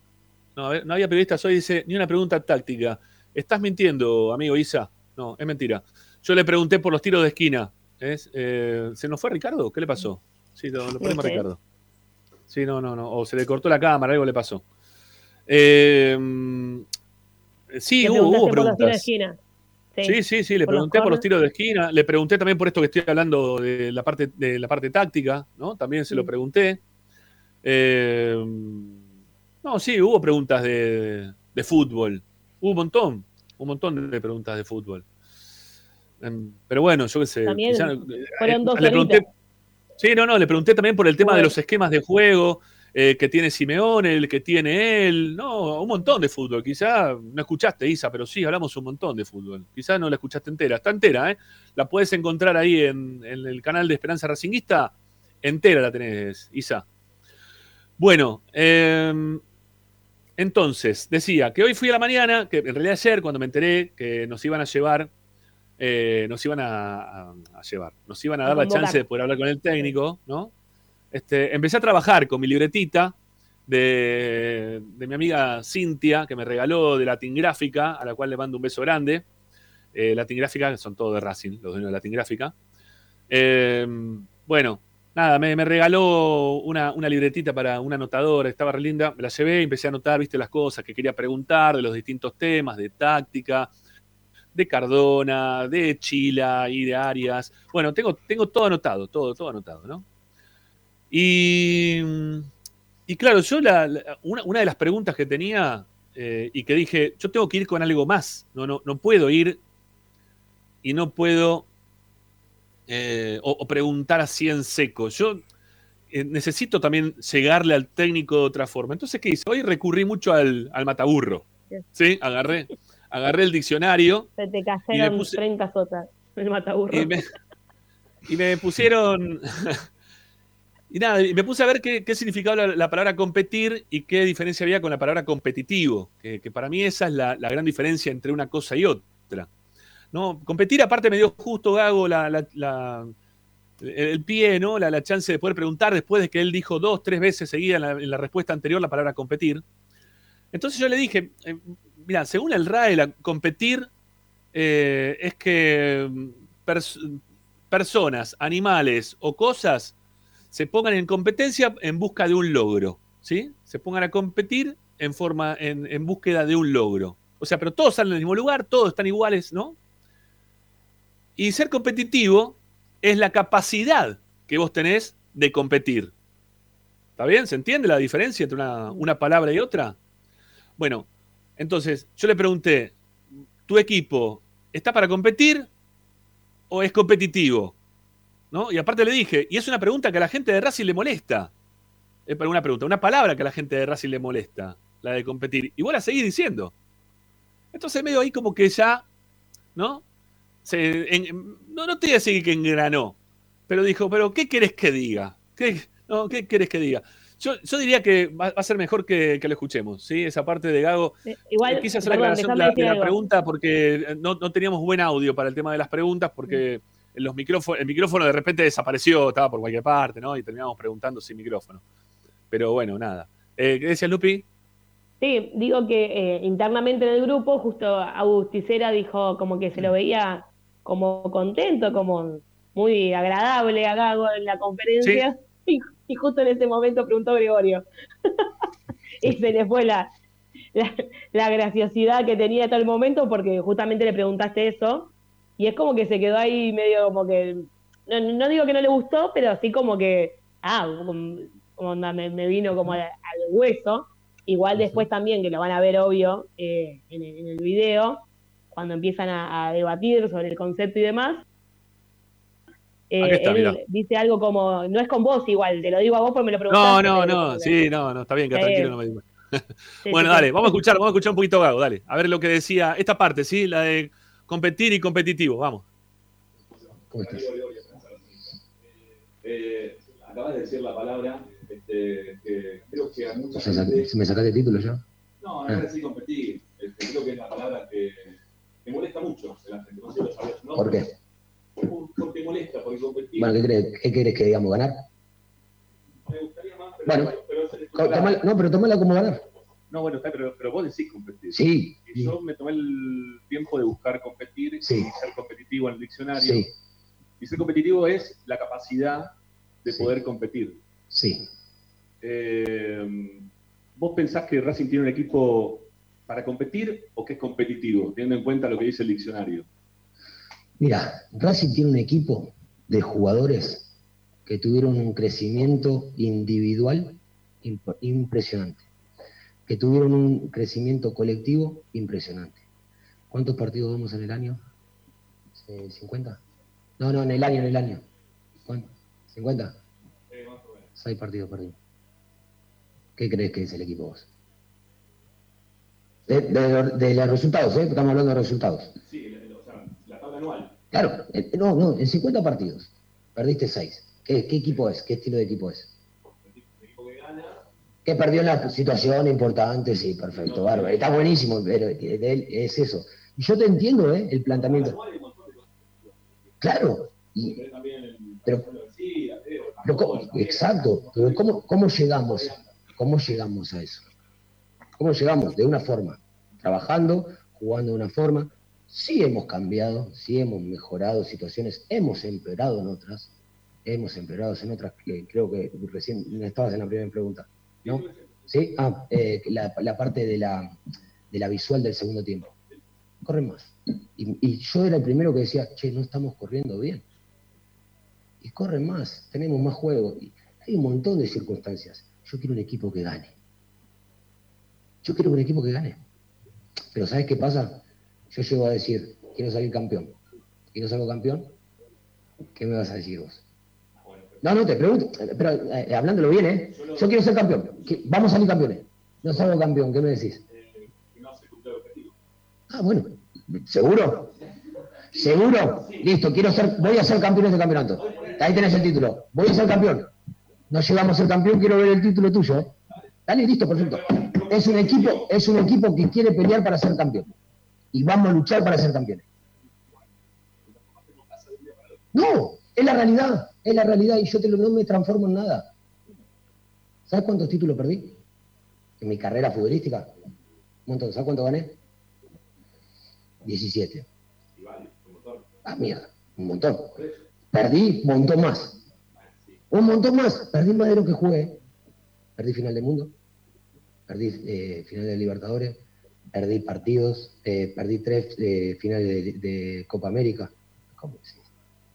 No, no había periodistas hoy, dice, ni una pregunta táctica. Estás mintiendo, amigo Isa. No, es mentira. Yo le pregunté por los tiros de esquina. Eh, ¿Se nos fue Ricardo? ¿Qué le pasó? Sí, lo, ponemos a Ricardo. Sí, no, no, no. O se le cortó la cámara, algo le pasó. Eh, sí, hubo, preguntas. Sí. sí, sí, le pregunté por los tiros de esquina, le pregunté también por esto que estoy hablando de la parte, de la parte táctica, ¿no? También se lo mm. pregunté. Eh, no, sí, hubo preguntas de, fútbol. Un montón, un montón de preguntas de fútbol. Em, pero bueno, yo qué sé. También fueron eh, dos le pregunté, Sí, no, no, le pregunté también por el tema de los esquemas de juego eh, que tiene Simeone, el que tiene él. No, un montón de fútbol. Quizá no escuchaste, Isa, pero sí, hablamos un montón de fútbol. Quizá no la escuchaste entera. Está entera, ¿eh? La puedes encontrar ahí en, el canal de Esperanza Racinguista. Entera la tenés, Isa. Bueno, em, entonces, decía que hoy fui a la mañana, que en realidad ayer, cuando me enteré que nos iban a llevar eh, nos iban a, llevar, nos iban a dar la chance de poder hablar con el técnico, ¿no? Este, empecé a trabajar con mi libretita de, mi amiga Cintia, que me regaló de Latin Gráfica, a la cual le mando un beso grande. Eh, Latin Gráfica, son todos de Racing, los dueños de Latin Gráfica. Eh, bueno, nada, me, regaló una, una, libretita para un anotador, estaba re linda, me la llevé, empecé a anotar, viste, las cosas que quería preguntar de los distintos temas, de táctica, de Cardona, de Chila y de Arias. Bueno, tengo, tengo todo anotado, todo, todo anotado, ¿no? Y, y claro, yo una, de las preguntas que tenía eh, y que dije, yo tengo que ir con algo más, no, no, no puedo ir y no puedo eh, o, preguntar así en seco. Yo eh, necesito también llegarle al técnico de otra forma. Entonces, ¿qué hice? Hoy recurrí mucho al, al mataburro. ¿Sí? Agarré agarré el diccionario. Se te cayeron 30 sotas, el mataburro. Y me, pusieron. y nada, me puse a ver qué, significaba la, palabra competir y qué diferencia había con la palabra competitivo. Que, para mí esa es la, gran diferencia entre una cosa y otra. ¿No? Competir, aparte, me dio justo Gago el pie, ¿no? La, chance de poder preguntar después de que él dijo dos, tres veces seguida en la, respuesta anterior la palabra competir. Entonces yo le dije, eh, mira, según el RAE, competir eh, es que mm, personas, animales o cosas se pongan en competencia en busca de un logro, ¿sí? Se pongan a competir en forma, en, búsqueda de un logro. O sea, pero todos salen del mismo lugar, todos están iguales, ¿no? Y ser competitivo es la capacidad que vos tenés de competir. ¿Está bien? ¿Se entiende la diferencia entre una, una palabra y otra? Bueno, entonces, yo le pregunté, ¿tu equipo está para competir o es competitivo? ¿No? Y aparte le dije, y es una pregunta que a la gente de Racing le molesta. Es para una pregunta, una palabra que a la gente de Racing le molesta, la de competir. Y vos la seguís diciendo. Entonces medio ahí como que ya, ¿no? No, no te voy a decir que engranó, pero dijo, pero ¿qué querés que diga? ¿Qué, no, ¿qué querés que diga? Yo, diría que va, a ser mejor que, lo escuchemos, ¿sí? Esa parte de Gago. igual, quise hacer la aclaración de la, pregunta porque no, teníamos buen audio para el tema de las preguntas porque los micrófonos, el micrófono de repente desapareció, estaba por cualquier parte, ¿no? Y terminamos preguntando sin micrófono. Pero bueno, nada. Eh, ¿Qué decías, Lupi? Sí, digo que eh, internamente en el grupo, justo Agusticera dijo como que se lo veía como contento, como muy agradable a Gago en la conferencia. y justo en ese momento preguntó Gregorio. y se le fue la, la, graciosidad que tenía hasta el momento porque justamente le preguntaste eso y es como que se quedó ahí medio como que, no, digo que no le gustó, pero así como que, ah, como, me, vino como al, hueso. Igual después también, que lo van a ver obvio eh, en, el, video, cuando empiezan a debatir sobre el concepto y demás, eh, él dice algo como, no es con vos igual, te lo digo a vos porque me lo preguntaste. No, no, no, sí, no, no, está bien, que tranquilo, no me digas. bueno, dale, vamos a escuchar, vamos a escuchar un poquito Gago, dale. A ver lo que decía esta parte, ¿sí? La de competir y competitivo, vamos. ¿Cómo estás? Eh, acabas de decir la palabra, este, que creo que a mucha o sea, ¿Me sacaste el título ya? No, no es decir competir. Este, creo que es la palabra que, me molesta mucho la gente. No sé lo sabías, ¿no? ¿Por qué? porque molesta, porque competir. Bueno, ¿qué crees, qué querés que digamos? ¿Ganar? Me gustaría más, pero, bueno, no, pero tomala como ganar. No, bueno, está, pero, pero vos decís competir. Sí. Y yo me tomé el tiempo de buscar competir Sí. y ser competitivo en el diccionario. Sí, Y ser competitivo es la capacidad de Sí. poder competir. sí. Eh, ¿Vos pensás que Racing tiene un equipo para competir o que es competitivo, teniendo en cuenta lo que dice el diccionario? Mira, Racing tiene un equipo de jugadores que tuvieron un crecimiento individual imp- impresionante, que tuvieron un crecimiento colectivo impresionante. ¿Cuántos partidos vamos en el año? Eh, ¿50? No, no, en el año, en el año. ¿Cuánto? ¿50? Seis partidos perdimos. ¿Qué crees que es el equipo vos? De, de- de los resultados, ¿eh? Estamos hablando de resultados. Sí, o sea, la tabla anual. Claro, eh, no, no, en 50 partidos perdiste 6. ¿Qué, qué equipo es? ¿Qué estilo de equipo es? El equipo que gana. Que perdió en la situación importante, sí, perfecto, bárbaro. Está buenísimo, pero él es eso. Yo te entiendo, ¿eh? El planteamiento. Claro, y, Pero- pero ¿cómo- exacto, pero ¿cómo, ¿cómo llegamos? ¿Cómo llegamos a eso? ¿Cómo llegamos? De una forma, trabajando, jugando de una forma. Sí hemos cambiado, sí hemos mejorado situaciones, hemos empeorado en otras, hemos empeorado en otras, que creo que recién estabas en la primera pregunta, ¿no? ¿Sí? Ah, eh, la, parte de la, visual del segundo tiempo. Corren más. Y, y yo era el primero que decía, che, no estamos corriendo bien. Y corren más, tenemos más juego. Y hay un montón de circunstancias. Yo quiero un equipo que gane. Yo quiero un equipo que gane. Pero ¿sabes qué pasa? Yo llego a decir, quiero salir campeón. ¿Y no salgo campeón? ¿Qué me vas a decir vos? No, no, te pregunto, pero eh, hablándolo bien, ¿eh? Yo quiero ser campeón. Vamos a salir campeones. No salgo campeón, ¿qué me decís? Ah, bueno, ¿seguro? ¿Seguro? Listo, quiero ser, voy a ser campeón de este campeonato. Ahí tenés el título. Voy a ser campeón. No llegamos a ser campeón, quiero ver el título tuyo. ¿eh? Dale, listo, perfecto. Es un equipo, es un equipo que quiere pelear para ser campeón. Y vamos a luchar para ser campeones. No, es la realidad, es la realidad y yo te lo, no me transformo en nada. ¿Sabes cuántos títulos perdí? En mi carrera futbolística. Un montón. ¿Sabes cuánto gané? 17. Y vale, un montón. Ah, mierda, un montón. Perdí un montón más. Un montón más. Perdí más de lo que jugué. Perdí final del mundo. Perdí eh, final de Libertadores. Perdí partidos. eh, perdí tres eh, finales de, de Copa América. ¿Cómo decís?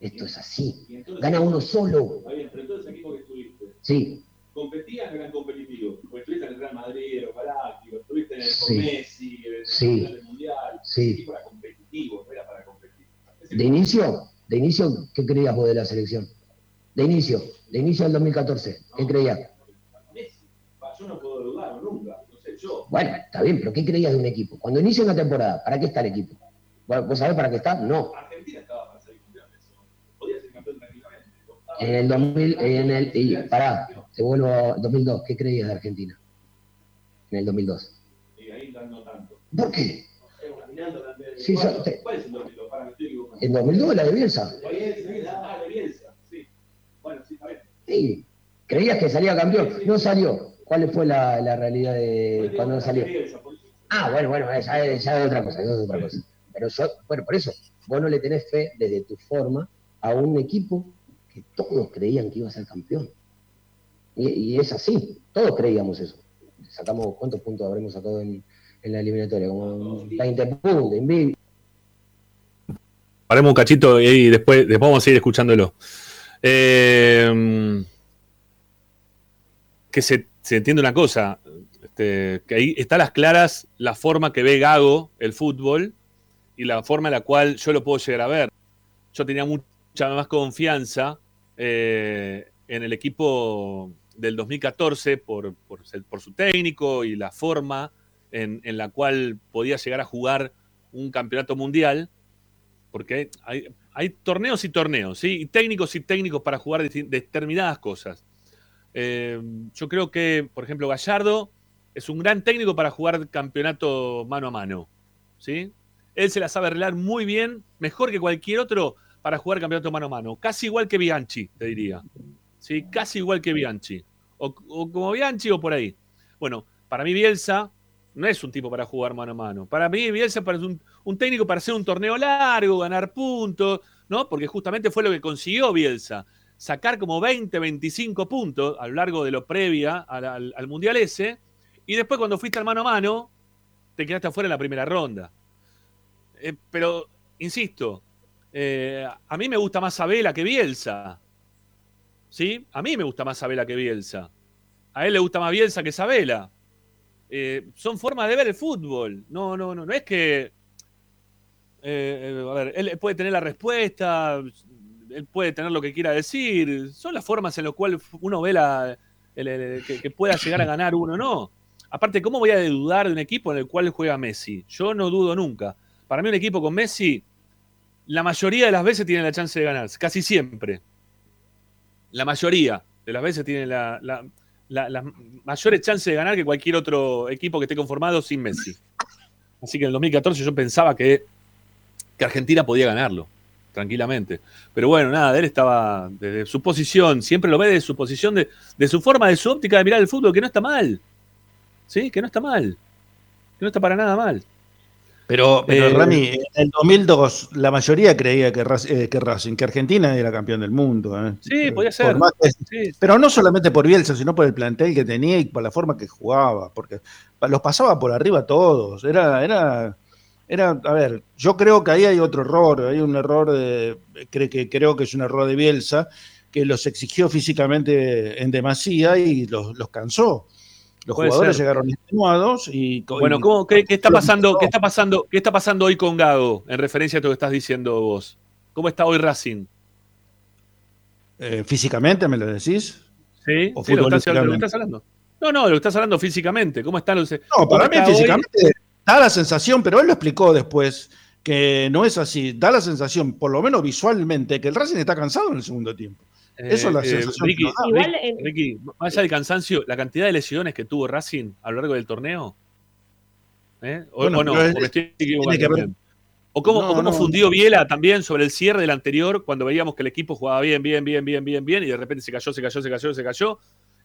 Esto es así. Gana uno solo. Está bien, pero entonces que estuviste, Sí, ¿competías o eran competitivos? Porque estuviste en el Real Madrid, los Galácticos, estuviste en el Sí. Messi, en el Sí. Mundial. Sí. Era competitivo, no era para competir. De inicio, de inicio, ¿qué creías vos de la selección? De inicio, de inicio del 2014, ¿qué creías? Messi. Yo no puedo dudarlo nunca, no yo. Bueno, está bien, pero ¿qué creías de un equipo? Cuando inicia una temporada, ¿para qué está el equipo? Bueno, ¿Vos sabés para qué está? No. Argentina estaba para ser campeón de eso. Podía ser campeón tranquilamente. En el 2000, en el, y pará, te vuelvo a 2002, ¿qué creías de Argentina? En el 2002. Y ahí no tanto. ¿Por qué? Sí, ¿Cuál- yo te- ¿Cuál es el 2002? Para. En 2002 la de Bielsa. La ah, la Bielsa, sí. Bueno, sí, está bien. Sí. ¿Creías que salía campeón? No salió. ¿Cuál fue la, la realidad de cuando no salió? Eso. Ah, bueno, bueno, ya, es- ya es otra cosa, ya es otra cosa. Pero yo, bueno, por eso, vos no le tenés fe desde tu forma a un equipo que todos creían que iba a ser campeón. Y, y es así, todos creíamos eso. Sacamos, ¿cuántos puntos habremos sacado en, en la eliminatoria? Como 20 puntos, invicto. Paremos un cachito y después, después vamos a seguir escuchándolo. Eh, que se, entiende una cosa, este, que ahí está a las claras la forma que ve Gago el fútbol y la forma en la cual yo lo puedo llegar a ver. Yo tenía mucha más confianza eh, en el equipo del 2014 por, por, por su técnico y la forma en, la cual podía llegar a jugar un campeonato mundial, porque hay, hay torneos y torneos, y técnicos y técnicos para jugar determinadas cosas. Eh, yo creo que, por ejemplo, Gallardo es un gran técnico para jugar campeonato mano a mano. ¿sí? Él se la sabe arreglar muy bien, mejor que cualquier otro para jugar campeonato mano a mano. Casi igual que Bianchi, te diría. ¿sí? Casi igual que Bianchi. O, o como Bianchi o por ahí. Bueno, para mí Bielsa no es un tipo para jugar mano a mano. Para mí, Bielsa es un, un técnico para hacer un torneo largo, ganar puntos, ¿no? Porque justamente fue lo que consiguió Bielsa. Sacar como 20, 25 puntos a lo largo de lo previa al, Mundial ese. Y después, cuando fuiste al mano a mano, te quedaste afuera en la primera ronda. Eh, pero, insisto, eh, a mí me gusta más Sabela que Bielsa. ¿Sí? A mí me gusta más Sabela que Bielsa. A él le gusta más Bielsa que Sabela. Eh, son formas de ver el fútbol. No, no, no, no es que. A ver, él puede tener la respuesta, él puede tener lo que quiera decir. Son las formas en las cuales uno ve que, pueda llegar a ganar uno, ¿no? Aparte, ¿cómo voy a dudar de un equipo en el cual juega Messi? Yo no dudo nunca. Para mí, un equipo con Messi, la mayoría de las veces tiene la chance de ganar, casi siempre. La mayoría de las veces tiene la mayores chances de ganar que cualquier otro equipo que esté conformado sin Messi. Así que en el 2014 yo pensaba que Argentina podía ganarlo, tranquilamente. Pero bueno, nada, él estaba desde su posición, siempre lo ve desde su posición, de, de su forma, de su óptica de mirar el fútbol, que no está mal. ¿Sí? Que no está mal. Que no está para nada mal. Pero, pero eh, Rami, en el 2002 la mayoría creía que, eh, que Racing, que Argentina era campeón del mundo. ¿eh? Sí, podía ser. Pero no solamente por Bielsa, sino por el plantel que tenía y por la forma que jugaba, porque los pasaba por arriba todos. Era, era, era, a ver, yo creo que ahí hay otro error, hay un error de, que creo que es un error de Bielsa, que los exigió físicamente en demasía y los, los cansó. Los jugadores llegaron extenuados y. Bueno, ¿cómo, qué, está pasando, qué, está pasando, ¿qué está pasando hoy con Gago en referencia a lo que estás diciendo vos? ¿Cómo está hoy Racing? Eh, ¿Físicamente me lo decís? Sí, ¿O lo, estás, hablando. No, no, lo estás hablando físicamente. ¿Cómo están los.? No, para mí físicamente da la sensación, pero él lo explicó después que no es así. Da la sensación, por lo menos visualmente, que el Racing está cansado en el segundo tiempo. Eso es la eh, sensación. Ricky, Ricky, más allá del cansancio, la cantidad de lesiones que tuvo Racing a lo largo del torneo. ¿eh? O, no, o cómo, fundió Biela también sobre el cierre del anterior, cuando veíamos que el equipo jugaba bien, bien, bien, bien, bien, bien, y de repente se cayó, se cayó, se cayó, se cayó,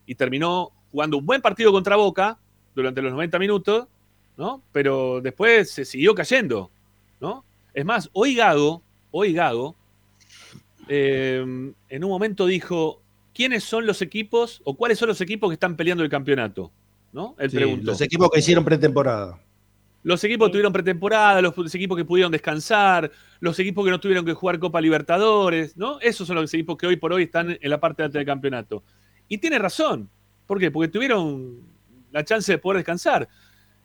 y terminó jugando un buen partido contra Boca durante los 90 minutos, ¿no? Pero después se siguió cayendo, ¿no? Es más, hoy Gago, hoy Gago, Em, en un momento dijo, ¿quiénes son los equipos o cuáles son los equipos que están peleando el campeonato? ¿No? Él preguntó. Los equipos que hicieron pretemporada. Los equipos que tuvieron pretemporada, los, equipos que pudieron descansar, los equipos que no tuvieron que jugar Copa Libertadores, ¿no? Esos son los equipos que hoy por hoy están en la parte alta del campeonato. Y tiene razón. ¿Por qué? Porque tuvieron la chance de poder descansar.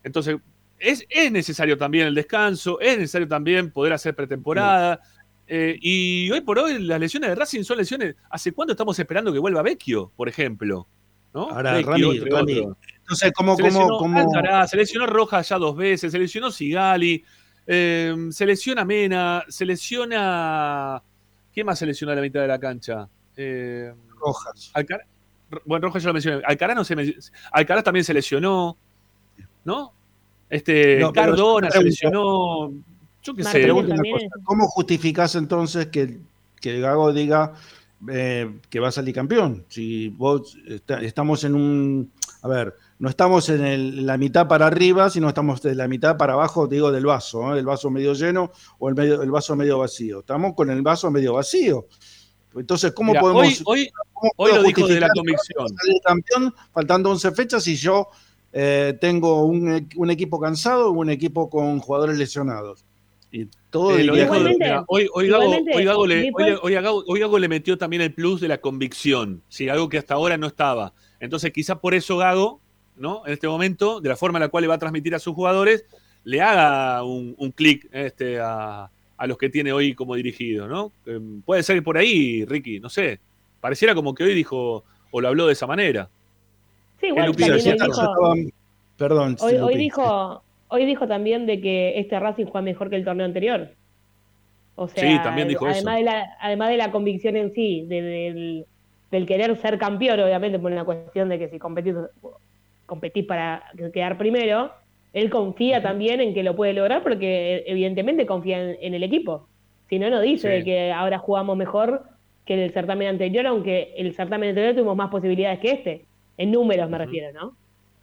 Entonces, es, necesario también el descanso, es necesario también poder hacer pretemporada. Eh, y hoy por hoy las lesiones de Racing son lesiones. ¿Hace cuánto estamos esperando que vuelva Vecchio, por ejemplo? ¿No? Ahora, Rami, Entonces, ¿cómo, se, lesionó cómo, se lesionó Rojas ya dos veces, se lesionó Sigali, eh, se lesiona Mena, se lesiona. ¿Quién más se lesiona a la mitad de la cancha? Eh, Rojas. bueno, Rojas ya lo mencioné. Alcaraz, no se Alcaraz también se lesionó, ¿no? Este, Cardona se lesionó. ¿Cómo justificás entonces que, que Gago diga eh, que va a salir campeón? Si vos estamos en un. A ver, no estamos en la mitad para arriba, sino estamos de la mitad para abajo, digo, del vaso, ¿eh? el vaso medio lleno o el, medio, el vaso medio vacío. Estamos con el vaso medio vacío. Entonces, ¿cómo podemos. Hoy, hoy, lo dijo de la convicción. Salir campeón faltando 11 fechas y yo eh, tengo un, un, equipo cansado o un equipo con jugadores lesionados. Y todo hoy, Gago le, metió también el plus de la convicción, ¿sí? algo que hasta ahora no estaba. Entonces, quizás por eso Gago, ¿no? en este momento, de la forma en la cual le va a transmitir a sus jugadores, le haga un, clic este, a, los que tiene hoy como dirigido. ¿no? Em, puede ser por ahí, Ricky, no sé. Pareciera como que hoy dijo o lo habló de esa manera. Sí, igual dijo, Perdón. hoy dijo, Hoy dijo también de que este Racing juega mejor que el torneo anterior. O sea, sí, también dijo además, De la, además de la convicción en sí, del, querer ser campeón, obviamente, por una cuestión de que si competís, competís para quedar primero, él confía también en que lo puede lograr porque evidentemente confía en, el equipo. Si no, no dice que ahora jugamos mejor que el certamen anterior, aunque el certamen anterior tuvimos más posibilidades que este. En números me refiero, ¿no?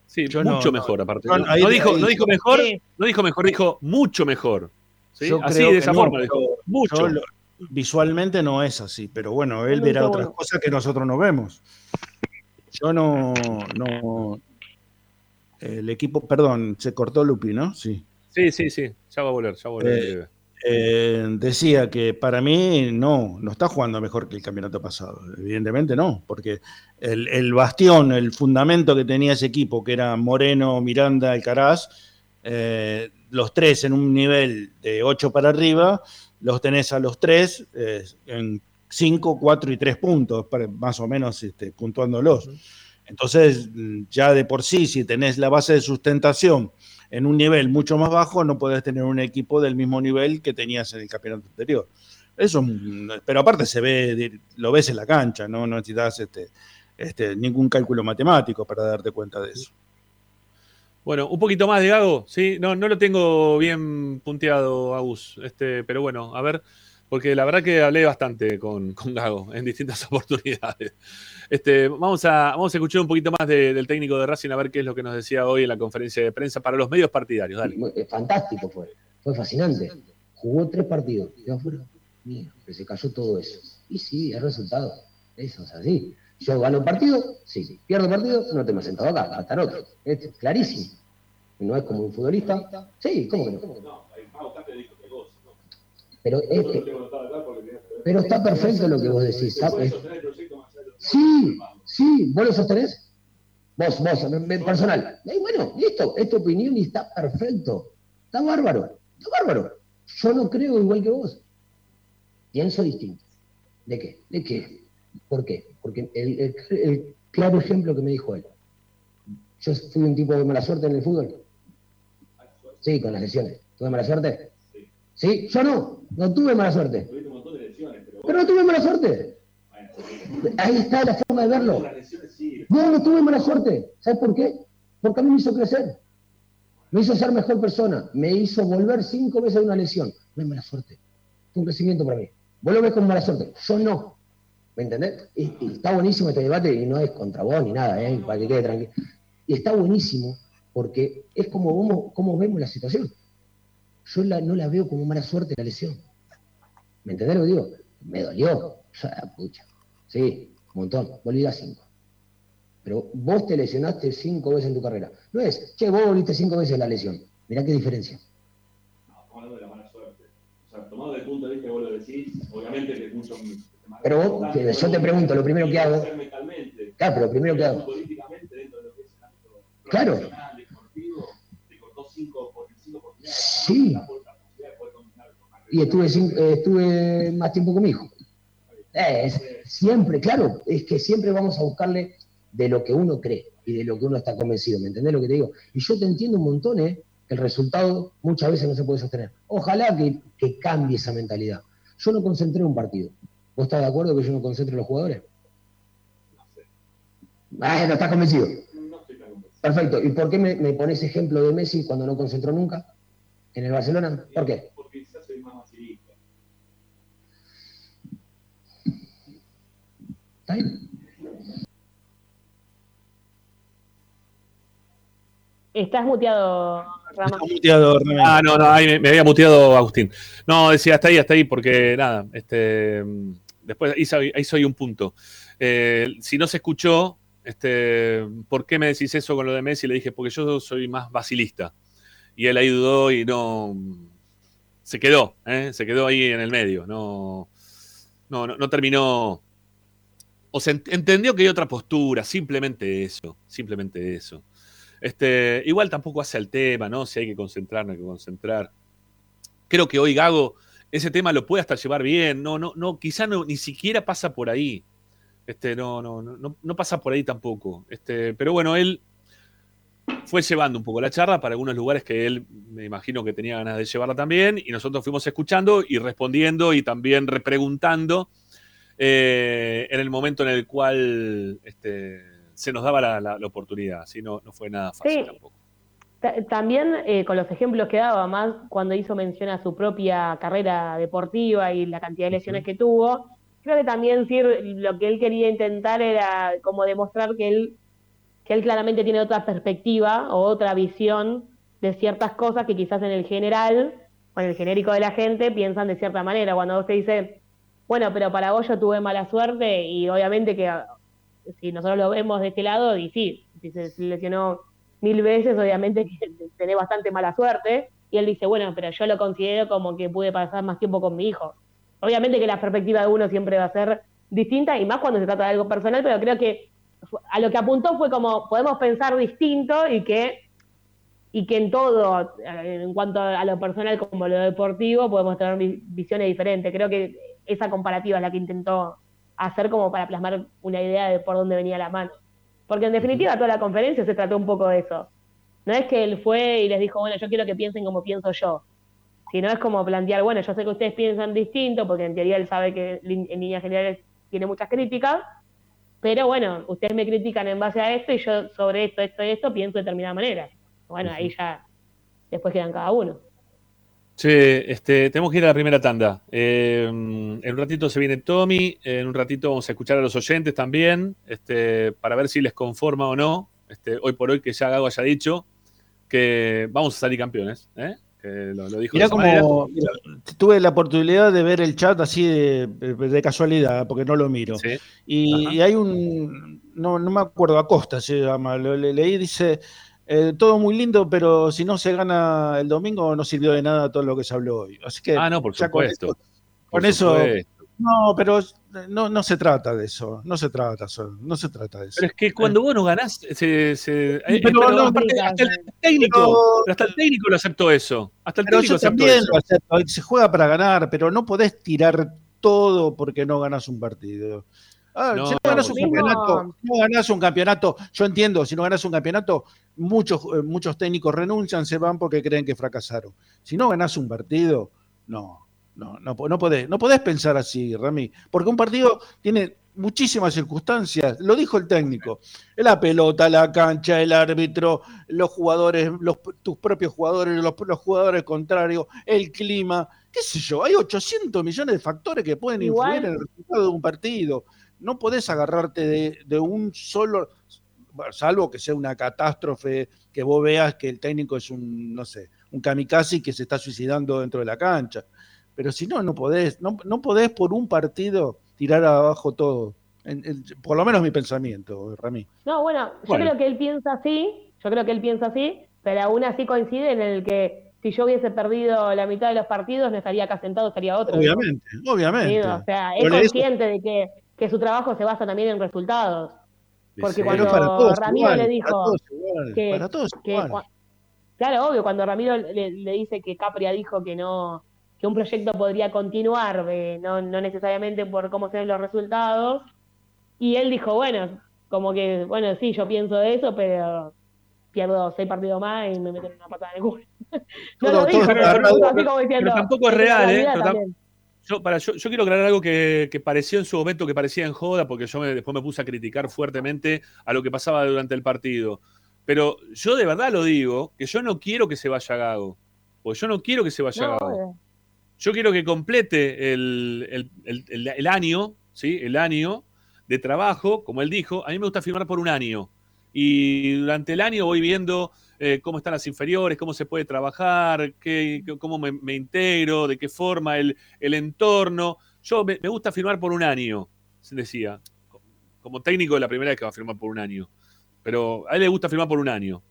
Sí, mucho mejor aparte. No, dijo, no dijo mejor, no dijo mejor, dijo mucho mejor. Así de esa forma dijo. Mucho. visualmente no es así, pero bueno, él verá otras cosas que nosotros no vemos. Yo no, no. El equipo, perdón, se cortó Lupi, ¿no? Sí. Sí, sí, sí. Ya va a volver, ya va a volver. Eh, eh, decía que para mí no, no está jugando mejor que el campeonato pasado. Evidentemente no, porque el, bastión, el fundamento que tenía ese equipo, que era Moreno, Miranda, Alcaraz, eh, los tres en un nivel de 8 para arriba, los tenés a los tres en 5, 4 y 3 puntos, más o menos este, puntuándolos. Entonces, ya de por sí, si tenés la base de sustentación en un nivel mucho más bajo, no puedes tener un equipo del mismo nivel que tenías en el campeonato anterior. Eso, pero aparte se ve, lo ves en la cancha, no, no necesitas este, este, ningún cálculo matemático para darte cuenta de eso. Bueno, un poquito más de Gago, sí, no, no lo tengo bien punteado, Agus, este, pero bueno, a ver porque la verdad que hablé bastante con, Gago en distintas oportunidades. Este, vamos, a, vamos a escuchar un poquito más del técnico de Racing a ver qué es lo que nos decía hoy en la conferencia de prensa para los medios partidarios. Dale. Eh, fantástico fue, fue fascinante. Jugó tres partidos y afuera, mira, que se cayó todo eso. Y sí, el resultado. Eso es así. Yo gano un partido, sí. Pierdo un partido, no te me has sentado acá, va a estar otro. Es clarísimo. No es como un futbolista. Sí, ¿cómo que no? No, pero, pero está perfecto lo que vos decís. Sí, sí, vos lo sostenés. Vos, vos, personal. Y bueno, listo, es tu opinión y está perfecto. Está bárbaro, está bárbaro. Yo no creo igual que vos. Pienso distinto. ¿De qué? ¿De qué? ¿Por qué? Porque el, el claro ejemplo que me dijo él. Yo fui un tipo de mala suerte en el fútbol. Sí, con las lesiones. ¿Tuve mala suerte? Sí, yo no, no tuve mala suerte. pero... no tuve mala suerte. Ahí está la forma de verlo. No, no tuve mala suerte. ¿Sabes por qué? Porque a mí me hizo crecer. Me hizo ser mejor persona. Me hizo volver cinco veces de una lesión. No es mala suerte. Fue un crecimiento para mí. Vos con mala suerte. Yo no. ¿Me entendés? Y, está buenísimo este debate y no es contra vos ni nada, ¿eh? para que quede tranquilo. Y está buenísimo porque es como, como vemos la situación yo no la veo como mala suerte la lesión. ¿Me entendés lo digo? Me dolió. pucha. Sí, un montón. Volví a cinco. Pero vos te lesionaste cinco veces en tu carrera. No es, che, vos volviste cinco veces la lesión. Mirá qué diferencia. No, estamos hablando de la mala suerte. O sea, tomado desde el punto de vista que vos lo decís, obviamente que es mucho Pero vos, yo te pregunto, lo primero que hago. Claro, pero lo primero que hago. Claro. Sí. Y estuve, eh, estuve más tiempo con mi hijo. Siempre, claro, es que siempre vamos a buscarle de lo que uno cree y de lo que uno está convencido, ¿me entendés lo que te digo? Y yo te entiendo un montón, ¿eh? El resultado muchas veces no se puede sostener. Ojalá que, que cambie esa mentalidad. Yo no concentré un partido. ¿Vos estás de acuerdo que yo no concentre a los jugadores? No sé. Ah, no estás convencido. No estoy tan convencido. Perfecto. ¿Y por qué me, me pones ejemplo de Messi cuando no concentró nunca? en el Barcelona? ¿Por qué? Porque quizás soy más facilista. Estás muteado. Estás muteado, Ah, no, no, ahí me, había muteado Agustín. No, decía hasta ahí, hasta ahí, porque nada, este, después ahí soy, ahí soy un punto. Eh, si no se escuchó, este, ¿por qué me decís eso con lo de Messi? Le dije, porque yo soy más basilista y él ahí dudó y no. Se quedó, ¿eh? se quedó ahí en el medio. No, no, no, terminó. O se entendió que hay otra postura, simplemente eso, simplemente eso. Este, igual tampoco hace el tema, ¿no? Si hay que concentrar, no hay que concentrar. Creo que hoy Gago ese tema lo puede hasta llevar bien. No, no, no, quizá no, ni siquiera pasa por ahí. Este, no, no, no, no pasa por ahí tampoco. Este, pero bueno, él fue llevando un poco la charla para algunos lugares que él me imagino que tenía ganas de llevarla también y nosotros fuimos escuchando y respondiendo y también repreguntando eh, en el momento en el cual este, se nos daba la, oportunidad, así no, no fue nada fácil tampoco. También eh, con los ejemplos que daba, más cuando hizo mención a su propia carrera deportiva y la cantidad de lesiones que tuvo, creo que también lo que él quería intentar era como demostrar que él que él claramente tiene otra perspectiva o otra visión de ciertas cosas que quizás en el general o en el genérico de la gente piensan de cierta manera. Cuando te dice, bueno, pero para vos yo tuve mala suerte y obviamente que si nosotros lo vemos de este lado, y sí, si se lesionó mil veces, obviamente que tenés bastante mala suerte. Y él dice, bueno, pero yo lo considero como que pude pasar más tiempo con mi hijo. Obviamente que la perspectiva de uno siempre va a ser distinta, y más cuando se trata de algo personal, pero creo que a lo que apuntó fue como podemos pensar distinto y que y que en todo, en cuanto a lo personal como lo deportivo, podemos tener visiones diferentes. Creo que esa comparativa es la que intentó hacer como para plasmar una idea de por dónde venía la mano. Porque en definitiva toda la conferencia se trató un poco de eso. No es que él fue y les dijo, bueno, yo quiero que piensen como pienso yo, sino es como plantear, bueno, yo sé que ustedes piensan distinto, porque en teoría él sabe que en líneas generales tiene muchas críticas, pero bueno, ustedes me critican en base a esto y yo sobre esto, esto y esto pienso de determinada manera. Bueno, ahí ya después quedan cada uno. Sí, este, tenemos que ir a la primera tanda. Eh, en un ratito se viene Tommy, en un ratito vamos a escuchar a los oyentes también, este, para ver si les conforma o no. Este, hoy por hoy que ya Gago haya dicho que vamos a salir campeones. ¿eh? lo, dijo como tuve la oportunidad de ver el chat así de, casualidad, porque no lo miro. Y, hay un, no, me acuerdo, Acosta se llama, lo, leí, dice, eh, todo muy lindo, pero si no se gana el domingo no sirvió de nada todo lo que se habló hoy. Así que, ah, no, por supuesto. Con eso, no, pero no, no se trata de eso, no se trata, no se trata de eso. Pero es que cuando vos no ganás, se, se eh, hasta el técnico, hasta el técnico lo aceptó eso. Hasta el técnico también lo acepto. Se juega para ganar, pero no podés tirar todo porque no ganas un partido. Ah, si no ganas un campeonato, no ganas un campeonato, yo entiendo, si no ganas un campeonato, muchos, eh, muchos técnicos renuncian, se van porque creen que fracasaron. Si no ganas un partido, no, no, no, no podés, no podés pensar así, Rami, porque un partido tiene muchísimas circunstancias, lo dijo el técnico, la pelota, la cancha, el árbitro, los jugadores, los, tus propios jugadores, los, jugadores contrarios, el clima, qué sé yo, hay 800 millones de factores que pueden influir en el resultado de un partido. No podés agarrarte de, de un solo, salvo que sea una catástrofe, que vos veas que el técnico es un, no sé, un kamikaze que se está suicidando dentro de la cancha. Pero si no, no podés, no, no podés por un partido tirar abajo todo. por lo menos mi pensamiento, Rami. No, bueno, yo creo que él piensa así, yo creo que él piensa así, pero aún así coincide en el que si yo hubiese perdido la mitad de los partidos, no estaría acá sentado, estaría otro. Obviamente, obviamente. o sea, es consciente de que, que, su trabajo se basa también en resultados. Porque cuando Ramiro le dijo que, para todos claro, obvio, cuando Ramiro le, le, dice que Capria dijo que no que un proyecto podría continuar, no, no, necesariamente por cómo se ven los resultados. Y él dijo, bueno, como que, bueno, sí, yo pienso eso, pero pierdo seis partidos más y me meto en una patada de culo. no lo dijo, pero, tampoco es real, ¿eh? Yo, para, yo, yo, quiero aclarar algo que, que, pareció en su momento, que parecía en joda, porque yo después me puse a criticar fuertemente a lo que pasaba durante el partido. Pero yo de verdad lo digo, que yo no quiero que se vaya Gago. Porque yo no quiero que se vaya Gago. Yo quiero que complete el, año, ¿sí? El año de trabajo, como él dijo. A mí me gusta firmar por un año. Y durante el año voy viendo eh, cómo están las inferiores, cómo se puede trabajar, qué, cómo me, integro, de qué forma el, entorno. Yo me, gusta firmar por un año, se decía. Como técnico, la primera vez que va a firmar por un año. Pero a él le gusta firmar por un año.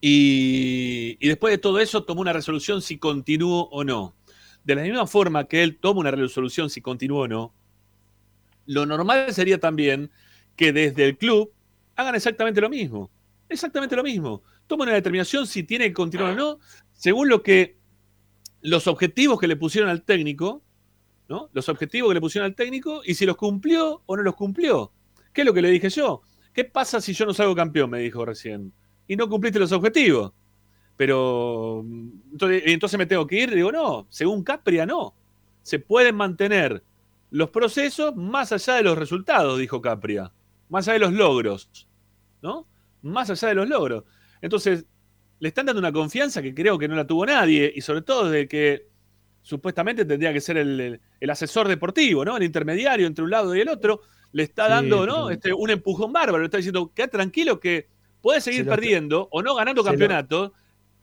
Y, después de todo eso tomó una resolución si continúo o no. De la misma forma que él toma una resolución si continúo o no, lo normal sería también que desde el club hagan exactamente lo mismo. Exactamente lo mismo. Toman una determinación si tiene que continuar o no, según lo que los objetivos que le pusieron al técnico, ¿no? Los objetivos que le pusieron al técnico y si los cumplió o no los cumplió. ¿Qué es lo que le dije yo? ¿Qué pasa si yo no salgo campeón? Me dijo recién y no cumpliste los objetivos. Pero entonces, me tengo que ir, digo, no, según Capria no. Se pueden mantener los procesos más allá de los resultados, dijo Capria, más allá de los logros, ¿no? Más allá de los logros. Entonces, le están dando una confianza que creo que no la tuvo nadie, y sobre todo de que supuestamente tendría que ser el, asesor deportivo, ¿no? El intermediario entre un lado y el otro, le está dando, ¿no? Este, un empujón bárbaro, le está diciendo, queda tranquilo que puedes seguir perdiendo o no ganando campeonatos,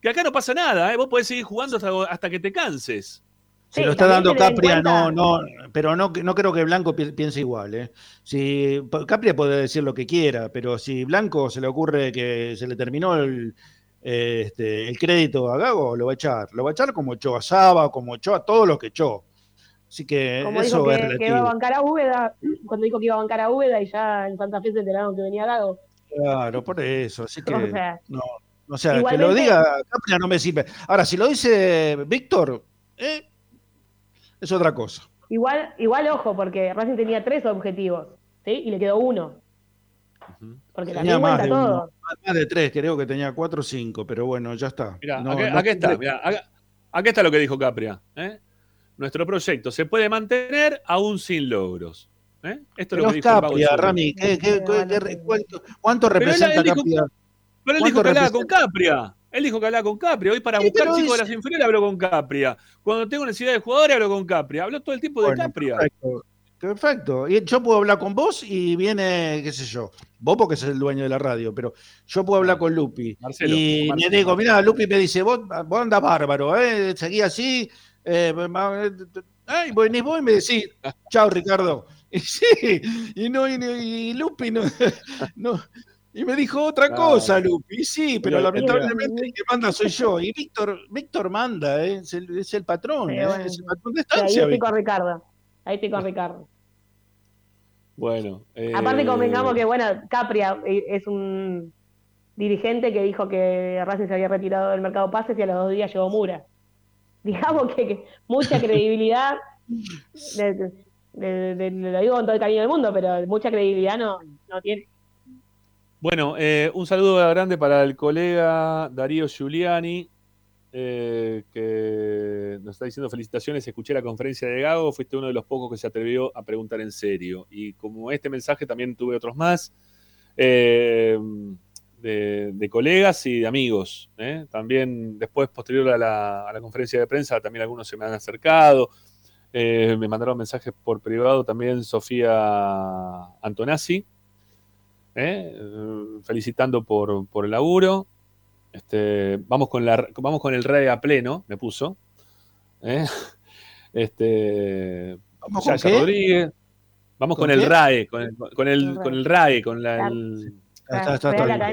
que acá no pasa nada, ¿eh? vos podés seguir jugando hasta, que te canses. Se lo está dando Capria, no, no, pero no, no creo que Blanco piense igual. ¿eh? Si, Capria puede decir lo que quiera, pero si Blanco se le ocurre que se le terminó el, este, el crédito a Gago, lo va a echar. Lo va a echar como echó a Saba, como echó a todos los que echó. Así que como eso dijo que, que, iba a bancar a Úbeda, cuando dijo que iba a bancar a Úbeda y ya en Santa Fe se enteraron que venía Gago. Claro, por eso. Así que, o sea, no, o sea que lo diga Capria no me sirve. Ahora, si lo dice Víctor, eh, es otra cosa. Igual, igual ojo, porque Racing tenía tres objetivos, ¿sí? Y le quedó uno. Porque tenía más de, todo. más de tres, creo que tenía cuatro o cinco, pero bueno, ya está. Mira, aquí, está, aquí, está lo que dijo Capria. ¿eh? Nuestro proyecto se puede mantener aún sin logros. ¿eh? Esto es lo que dijo Capria, Rami, cuánto, representa Capria? Pero él dijo que hablaba con Capria. Él dijo que hablaba con Capria. Hoy para buscar chicos de las inferiores hablo con Capria. Cuando tengo necesidad de jugadores hablo con Capria. Habló todo el tiempo de Capria. Perfecto. Perfecto. Y yo puedo hablar con vos y viene, qué sé yo, vos porque sos el dueño de la radio, pero yo puedo hablar con Lupi. y me digo, mira, Lupi me dice, vos, vos andás bárbaro, ¿eh? seguí así. Eh, y venís vos y me decís, chao Ricardo. Y sí, y no, y, Lupi no, no, y me dijo otra cosa, Lupi. Sí, pero lamentablemente el que manda soy yo. Y Víctor, Víctor manda, ¿eh? es, el, es, el, patrón, ¿eh? es el patrón de estancia. ahí estoy con Ricardo. Ahí estoy con Ricardo. Bueno. Eh... Aparte convengamos que, bueno, Capria eh, es un dirigente que dijo que Racing se había retirado del mercado pases y a los dos días llegó Mura. Digamos que, mucha credibilidad, lo digo con todo el cariño del mundo, pero mucha credibilidad no, no tiene. Bueno, eh, un saludo grande para el colega Darío Giuliani, eh, que nos está diciendo felicitaciones, escuché la conferencia de Gago, fuiste uno de los pocos que se atrevió a preguntar en serio. Y como este mensaje también tuve otros más, eh, de, colegas y de amigos. También después, posterior a la, a la, conferencia de prensa, también algunos se me han acercado. me mandaron mensajes por privado también Sofía Antonazzi, ¿eh? felicitando por, por, el laburo. Este, vamos, con la, vamos con el rey a pleno, me puso. ¿eh? Este, ¿Vamos con Rodríguez. Vamos con, el RAE, con el, con el, con el RAE, con la, el,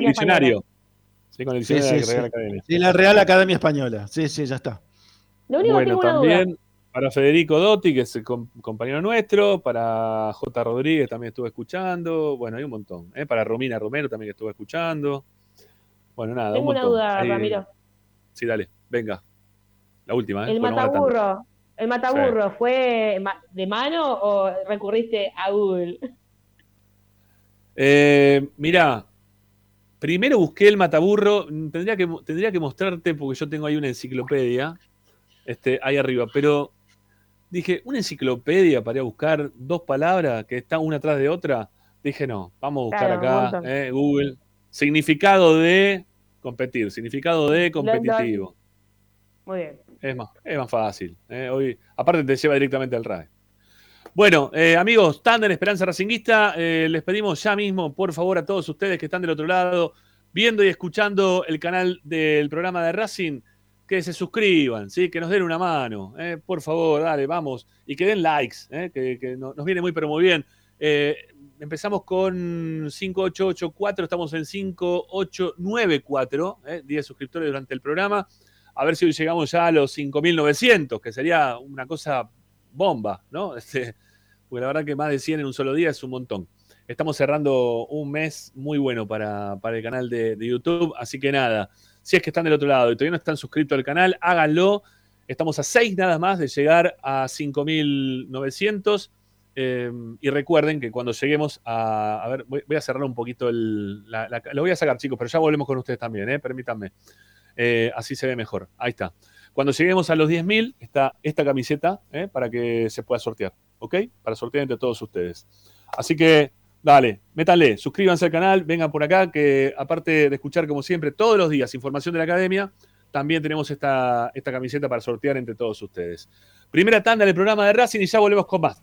diccionario. Sí, con el diccionario de la Real Academia. Sí, la Real Academia Española. Sí, sí, ya está. Lo único bueno, que tengo también, para Federico Dotti, que es el compañero nuestro, para J. Rodríguez también estuve escuchando, bueno, hay un montón, ¿eh? para Romina Romero también que estuve escuchando. Bueno, nada. Tengo una duda, Ramiro. Sí, dale, venga. La última. ¿eh? El mataburro, el mataburro, ¿fue de mano o recurriste a Google? Eh, mirá, primero busqué el mataburro, tendría que, tendría que mostrarte porque yo tengo ahí una enciclopedia, este, ahí arriba, pero dije, una enciclopedia para ir a buscar dos palabras que están una atrás de otra. Dije, no, vamos a buscar acá, eh, Google. Significado de competir, significado de competitivo. Muy bien. Es más, es más fácil. Eh, hoy, aparte te lleva directamente al RAE. Bueno, eh, amigos, en Esperanza Racinguista, eh, les pedimos ya mismo, por favor, a todos ustedes que están del otro lado, viendo y escuchando el canal del programa de Racing, que se suscriban, ¿sí? que nos den una mano, ¿eh? por favor, dale, vamos, y que den likes, ¿eh? que, nos viene muy, pero muy bien. Eh, empezamos con 5884, estamos en 5894, 10 suscriptores durante el programa. A ver si hoy llegamos ya a los 5900, que sería una cosa bomba, ¿no? Este, porque la verdad que más de 100 en un solo día es un montón. Estamos cerrando un mes muy bueno para, el canal de YouTube, así que nada. Si es que están del otro lado y todavía no están suscritos al canal, háganlo. Estamos a 6 nada más de llegar a 5.900. Eh, y recuerden que cuando lleguemos a. A ver, voy, a cerrar un poquito el. lo voy a sacar, chicos, pero ya volvemos con ustedes también, ¿eh? permítanme. Eh, así se ve mejor. Ahí está. Cuando lleguemos a los 10.000, está esta camiseta ¿eh? para que se pueda sortear. ¿Ok? Para sortear entre todos ustedes. Así que Dale, métanle, suscríbanse al canal, vengan por acá, que aparte de escuchar como siempre todos los días información de la academia, también tenemos esta, esta camiseta para sortear entre todos ustedes. Primera tanda del programa de Racing y ya volvemos con más.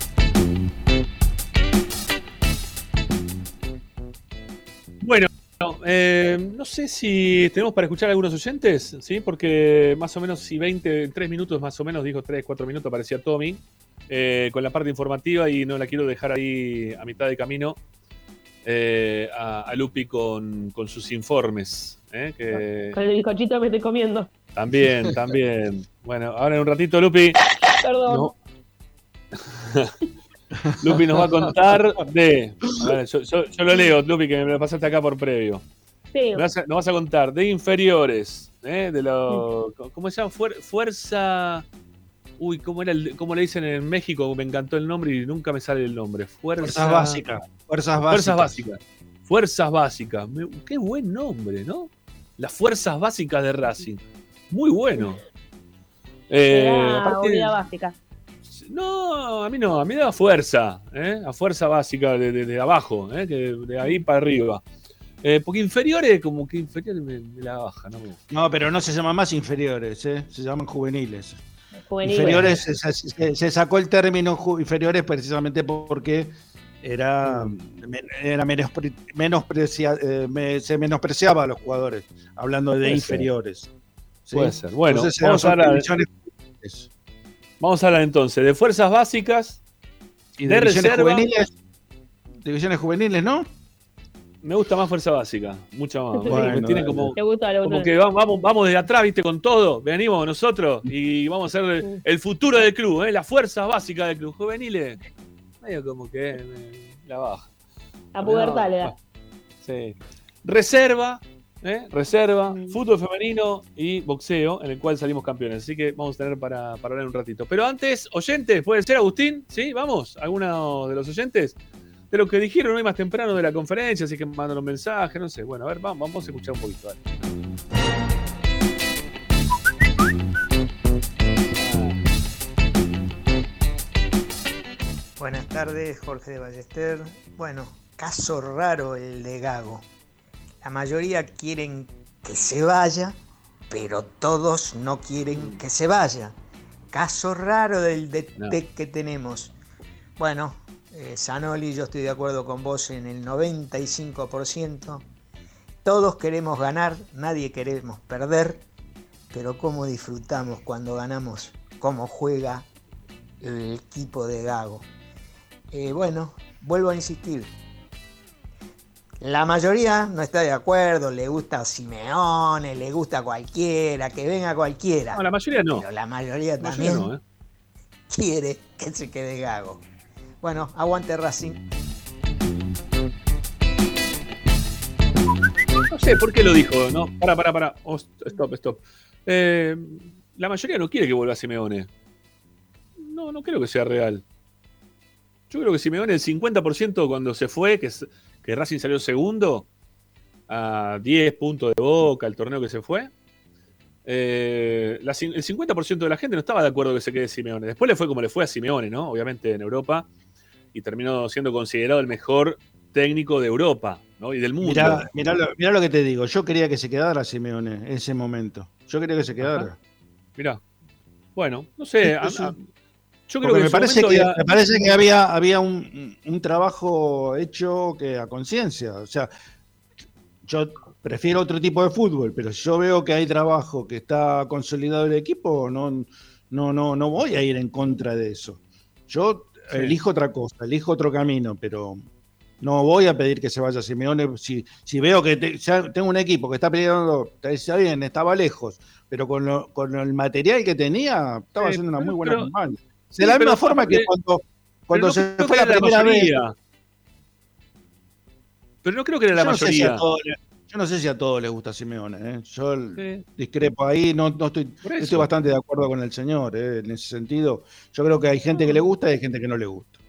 Eh, no sé si tenemos para escuchar algunos oyentes, ¿sí? Porque más o menos, si 20, 3 minutos más o menos, dijo 3, 4 minutos, parecía Tommy, eh, con la parte informativa y no la quiero dejar ahí a mitad de camino eh, a, a Lupi con, con sus informes. ¿eh? Que Con el bizcochito me estoy comiendo. también, también. Bueno, ahora en un ratito, Lupi. Perdón. No. Lupi nos va a contar de. A ver, yo, yo- yo lo leo, Lupi, que me lo pasaste acá por previo. Sí. Nos vas a, nos vas a contar de inferiores, ¿eh? de lo. ¿Cómo se llama? Fuer- fuerza. Uy, ¿cómo, era el- ¿cómo le dicen en México? Me encantó el nombre y nunca me sale el nombre. Fuerza, Fuerzas básicas. Fuerzas básicas. Fuerzas básicas. Fuerzas básicas. Me- qué buen nombre, ¿no? Las fuerzas básicas de Racing. Muy bueno. Eh, Era aparte- unidad básica. No, a mí no, a mí me da fuerza, ¿eh? a fuerza básica de, de- de abajo, ¿eh? que de ahí para arriba. Eh, porque inferiores, como que inferiores me, me la baja, ¿no? me gusta. No, pero no se llaman más inferiores, ¿eh? se llaman juveniles. Juveniles. Inferiores, se, se- se sacó el término inferiores precisamente porque era, era menospre- menosprecia- eh, me- se menospreciaba a los jugadores, hablando de Puede ser. inferiores. ¿sí? Puede ser. Bueno, Entonces, vamos a Vamos a hablar entonces de fuerzas básicas y de de divisiones reserva. juveniles. Divisiones juveniles, ¿no? Me gusta más fuerza básica, mucho más. Bueno, porque tiene dale. como, ¿Te gusta? Como que vamos, vamos, vamos desde atrás, viste, con todo. Venimos nosotros y vamos a ser el, el futuro del club, ¿eh? las fuerzas básicas del club. Juveniles, medio como que me- la baja. A pubertad No, le da. Sí. Reserva, ¿eh? reserva, Mm. fútbol femenino y boxeo, en el cual salimos campeones. Así que vamos a tener para, para hablar un ratito. Pero antes, oyentes, ¿puede ser Agustín? ¿Sí? ¿Vamos? ¿Alguno de los oyentes? De lo que dijeron hoy más temprano de la conferencia, así que mandan un mensaje, no sé. Bueno, a ver, vamos, vamos a escuchar un poquito. dale. Buenas tardes, Jorge de Ballester. Bueno, caso raro el de Gago. La mayoría quieren que se vaya, pero todos no quieren que se vaya. Caso raro del DT No. que tenemos. Bueno, eh, Zanoli, yo estoy de acuerdo con vos en el 95%. Todos queremos ganar, nadie queremos perder, pero cómo disfrutamos cuando ganamos, cómo juega el equipo de Gago. Eh, bueno, vuelvo a insistir. La mayoría no está de acuerdo, le gusta Simeone, le gusta cualquiera, que venga cualquiera. No, la mayoría no. Pero la mayoría La mayoría también no, ¿eh? quiere que se quede Gago. Bueno, aguante Racing. No sé por qué lo dijo, ¿no? Para, para, para. Oh, stop, stop. Eh, la mayoría no quiere que vuelva Simeone. No, no creo que sea real. Yo creo que Simeone, el 50% cuando se fue, que, es- que Racing salió segundo, a 10 puntos de boca, el torneo que se fue, eh, la el 50% de la gente no estaba de acuerdo que se quede Simeone. Después le fue como le fue a Simeone, ¿no? Obviamente en Europa, y terminó siendo considerado el mejor técnico de Europa, ¿no? Y del mundo. Mirá, mirá lo, mirá lo que te digo. Yo quería que se quedara Simeone en ese momento. Yo quería que se quedara. Mirá. Bueno, no sé. a- a-. yo creo que me parece, que, había- me parece que había, había un, un trabajo hecho que a conciencia. O sea, yo prefiero otro tipo de fútbol, pero si yo veo que hay trabajo, que está consolidado el equipo, no, no, no, no voy a ir en contra de eso. Yo Sí. elijo otra cosa, elijo otro camino, pero no voy a pedir que se vaya Simeone. Si, si veo que te- ya tengo un equipo que está peleando, está bien, estaba lejos, pero con, lo- con el material que tenía, estaba haciendo una muy buena campaña. De la misma forma que cuando, cuando se fue la era primera vez. Pero no creo que era la mayoría. yo no sé si a todos les gusta Simeone. ¿eh? Yo Sí. discrepo ahí, no, no estoy, estoy bastante de acuerdo con el señor. ¿eh? En ese sentido, yo creo que hay gente que le gusta y hay gente que no le gusta.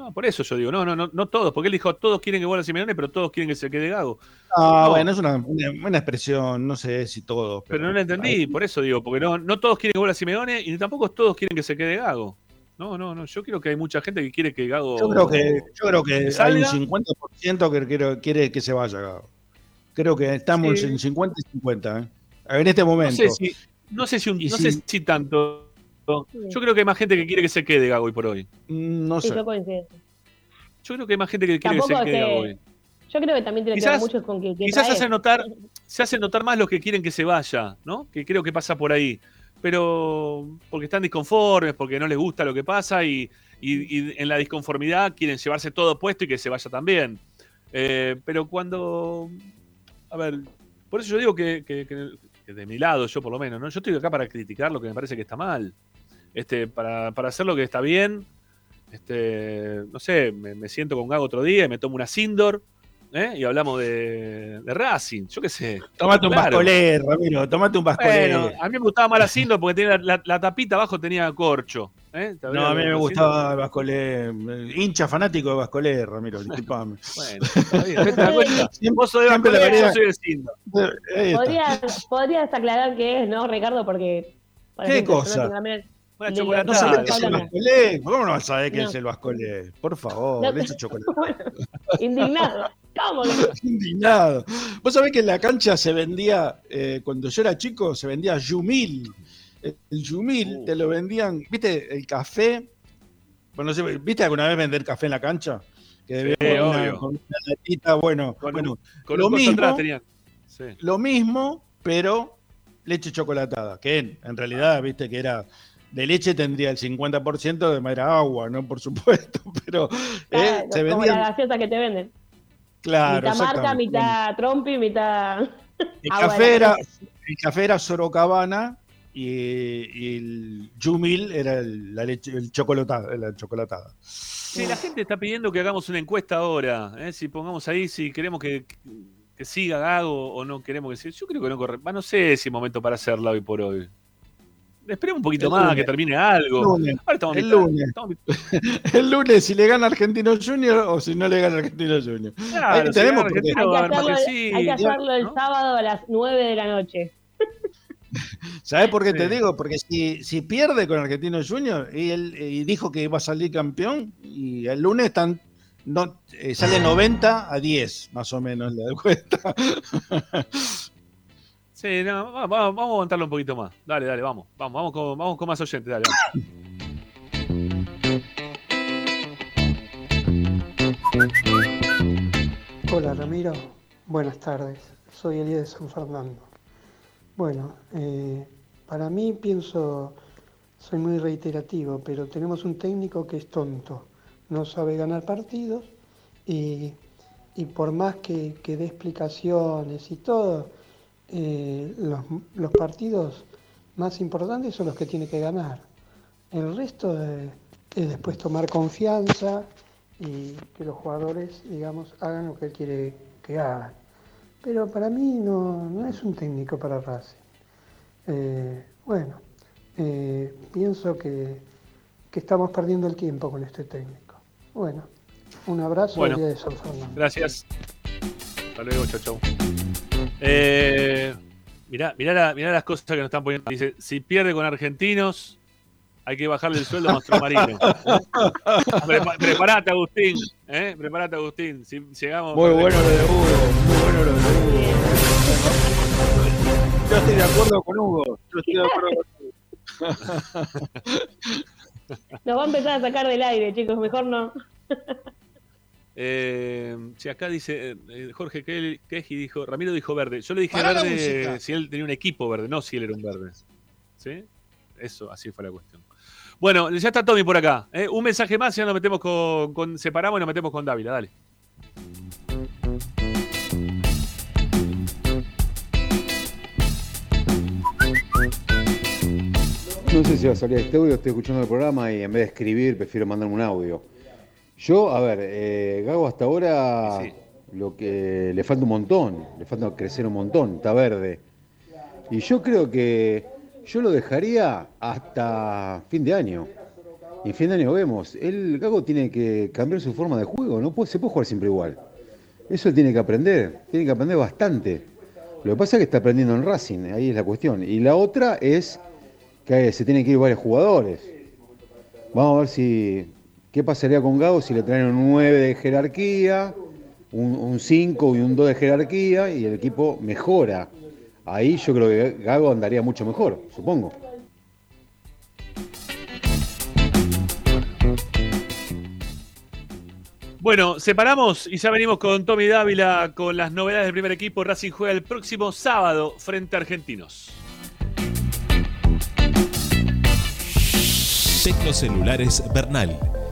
No, por eso yo digo, no, no, no, no todos, porque él dijo, todos quieren que vuelva Simeone, pero todos quieren que se quede Gago. Ah, No. bueno, es una, una, una expresión, no sé si todos. Pero no la entendí, por eso digo, porque no, no todos quieren que vuelva Simeone y tampoco todos quieren que se quede Gago. No, no, no, yo creo que hay mucha gente que quiere que Gago Yo creo que, yo creo que hay un salga. 50% que quiere, quiere que se vaya. Gabo. Creo que estamos Sí. en 50 y 50. ¿eh? En este No momento. sé si, no sé si, un- no si- sé si tanto. Yo creo que hay más gente que quiere que se quede Gago hoy por hoy. Mm, No Sí, sé. yo coincido. Yo creo que hay más gente que quiere que se quede Gago hoy. Yo creo que también tiene que ver Quizás- mucho con que, que Quizás se hace notar, se hace notar más los que quieren que se vaya, ¿no? Que creo que pasa por ahí. Pero porque están disconformes, porque no les gusta lo que pasa y, y- y en la disconformidad quieren llevarse todo puesto y que se vaya también. Eh, pero cuando. A ver, por eso yo digo que, que- que- que de mi lado, yo por lo menos, ¿no? Yo estoy acá para criticar lo que me parece que está mal. Este, para, para hacer lo que está bien. Este, no sé, me, me siento con Gago otro día y me tomo una Sindor ¿eh? y hablamos de, de Racing, yo qué sé. Tomate un Claro. bascolé, Ramiro, tomate un bascolé. Bueno, a mí me gustaba más la Sindor porque tenía la, la- la tapita abajo tenía corcho. ¿eh? ¿Te no, a mí me gustaba el bascolé. eh, Hincha fanático de bascolé, Ramiro, disculpame. Bueno, está bien, ¿te das cuenta? Vos sos de Bascolé, yo soy de Sindor. Está. ¿Podrías, podrías aclarar qué es, ¿no, Ricardo? Porque. por ¿Qué ejemplo, cosa? no Una No chocolatada. el. ¿Cómo no vas a saber No. es el bascolé? Por favor, No, leche chocolate. Indignado. ¿Cómo? que- Indignado. Vos sabés que en la cancha se vendía, eh, cuando yo era chico, se vendía Yumil. El Yumil Uh. te lo vendían, ¿viste? El café. Bueno, no sé, ¿viste alguna vez vender café en la cancha? Que debía Sí, con una, obvio. con una latita, bueno, Con, bueno, con lo mismo, atrás tenían. Sí. lo mismo, pero leche chocolatada, que en, en realidad, viste que era de leche tendría el 50% de era agua, ¿no? Por supuesto, pero eh, Claro, se como vendían, la gaseosa que te venden. claro, mitad marca, mitad trompi, mitad. El café, era, el café era Sorocabana y, y el Yumil era el, la leche, el chocolatada, la chocolatada. Sí, la gente está pidiendo que hagamos una encuesta ahora. ¿eh? Si pongamos ahí si queremos que, que siga Gago o no queremos que siga. Yo creo que no corre. No sé si es momento para hacerla hoy por hoy. Esperemos un poquito El más, lunes. que termine algo. Lunes. Ahora estamos El mitad- lunes. estamos El lunes si le gana Argentino Junior o si no le gana Argentino Junior. Claro, Ahí si tenemos gana porque- Argentino, Hay que hacerlo, sí, hay que hacerlo el ¿no? sábado a las 9 de la noche. ¿Sabes por qué te digo? Porque si, si pierde con Argentino Junior y él y dijo que iba a salir campeón y el lunes están no, eh, sale 90 a 10 más o menos la encuesta. Sí, no, va- va- vamos a aguantarlo un poquito más. Dale, dale, vamos. Vamos, vamos con, vamos con más oyentes, dale. vamos. Hola Ramiro, buenas tardes. Soy Elías de San Fernando. Bueno, eh, para mí pienso, soy muy reiterativo, pero tenemos un técnico que es tonto, no sabe ganar partidos y, y por más que, que dé explicaciones y todo, eh, los, los partidos más importantes son los que tiene que ganar. El resto es después tomar confianza y que los jugadores, digamos, hagan lo que él quiere que hagan. Pero para mí no, no es un técnico para Racing. Eh, bueno, eh, pienso que, que estamos perdiendo el tiempo con este técnico. Bueno, un abrazo Bueno. Elías de San Fernando. Gracias. Hasta luego, chau, chau. Eh, mirá, mirá, la- mirá las cosas que nos están poniendo. Dice, si pierde con argentinos, hay que bajarle el sueldo a nuestro marino. Prepa- preparate, Agustín. ¿eh? Preparate, Agustín. Si llegamos. Muy bueno lo de Hugo, muy bueno lo de Hugo. Yo estoy de acuerdo con Hugo. Yo estoy de acuerdo con Hugo. Nos va a empezar a sacar del aire, chicos. Mejor no. Eh, sí, acá dice eh, Jorge Ke- Keji dijo, Ramiro dijo verde. Yo le dije verde si él tenía un equipo verde, no si él era un verde. ¿Sí? Eso, así fue la cuestión. Bueno, ya está Tommy por acá. ¿eh? Un mensaje más y ya nos metemos con, con- Separamos y nos metemos con Dávila, dale. No sé si va a salir este audio, estoy escuchando el programa y en vez de escribir prefiero mandarme un audio. Yo, a ver, eh, Gago hasta ahora lo que le falta un montón, le falta crecer un montón, está verde. Y yo creo que yo lo dejaría hasta fin de año. Y en fin de año vemos. El Gago tiene que cambiar su forma de juego, no se puede jugar siempre igual. Eso tiene que aprender, tiene que aprender bastante. Lo que pasa es que está aprendiendo en Racing, ahí es la cuestión. Y la otra es que se tienen que ir varios jugadores. Vamos a ver si qué pasaría con Gago si le traen un 9 de jerarquía, un, un 5 y un 2 de jerarquía y el equipo mejora. Ahí yo creo que Gago andaría mucho mejor, supongo. Bueno, separamos y ya venimos con Tommy Dávila con las novedades del primer equipo. Racing juega el próximo sábado frente a Argentinos. Tecnocelulares Bernal.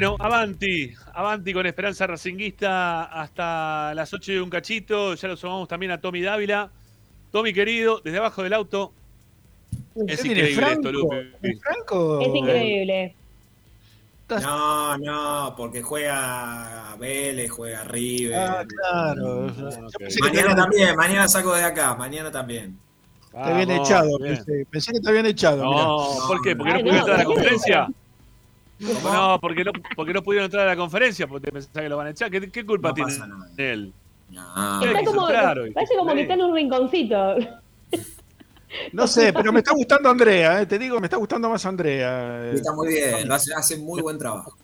Bueno, avanti, avanti con Esperanza Racinguista hasta las 8 de un cachito. Ya lo sumamos también a Tommy Dávila. Tommy querido, desde abajo del auto. Es increíble esto, Lupe. Es increíble. No, no, porque juega Vélez, juega River. Ah, claro. Mañana también, mañana saco de acá, mañana también. Te habían echado, pensé, pensé que te habían echado. No, mirá. ¿por qué? ¿Porque no pudieron entrar a la conferencia? No, porque no, porque no pudieron entrar a la conferencia, porque te pensás que lo van a echar. ¿Qué, qué culpa tiene él? No. Está como, Claro, parece como que está en un rinconcito. No sé, pero me está gustando Andrea, eh, te digo, me está gustando más Andrea. eh. Está muy bien, lo hace, hace muy buen trabajo.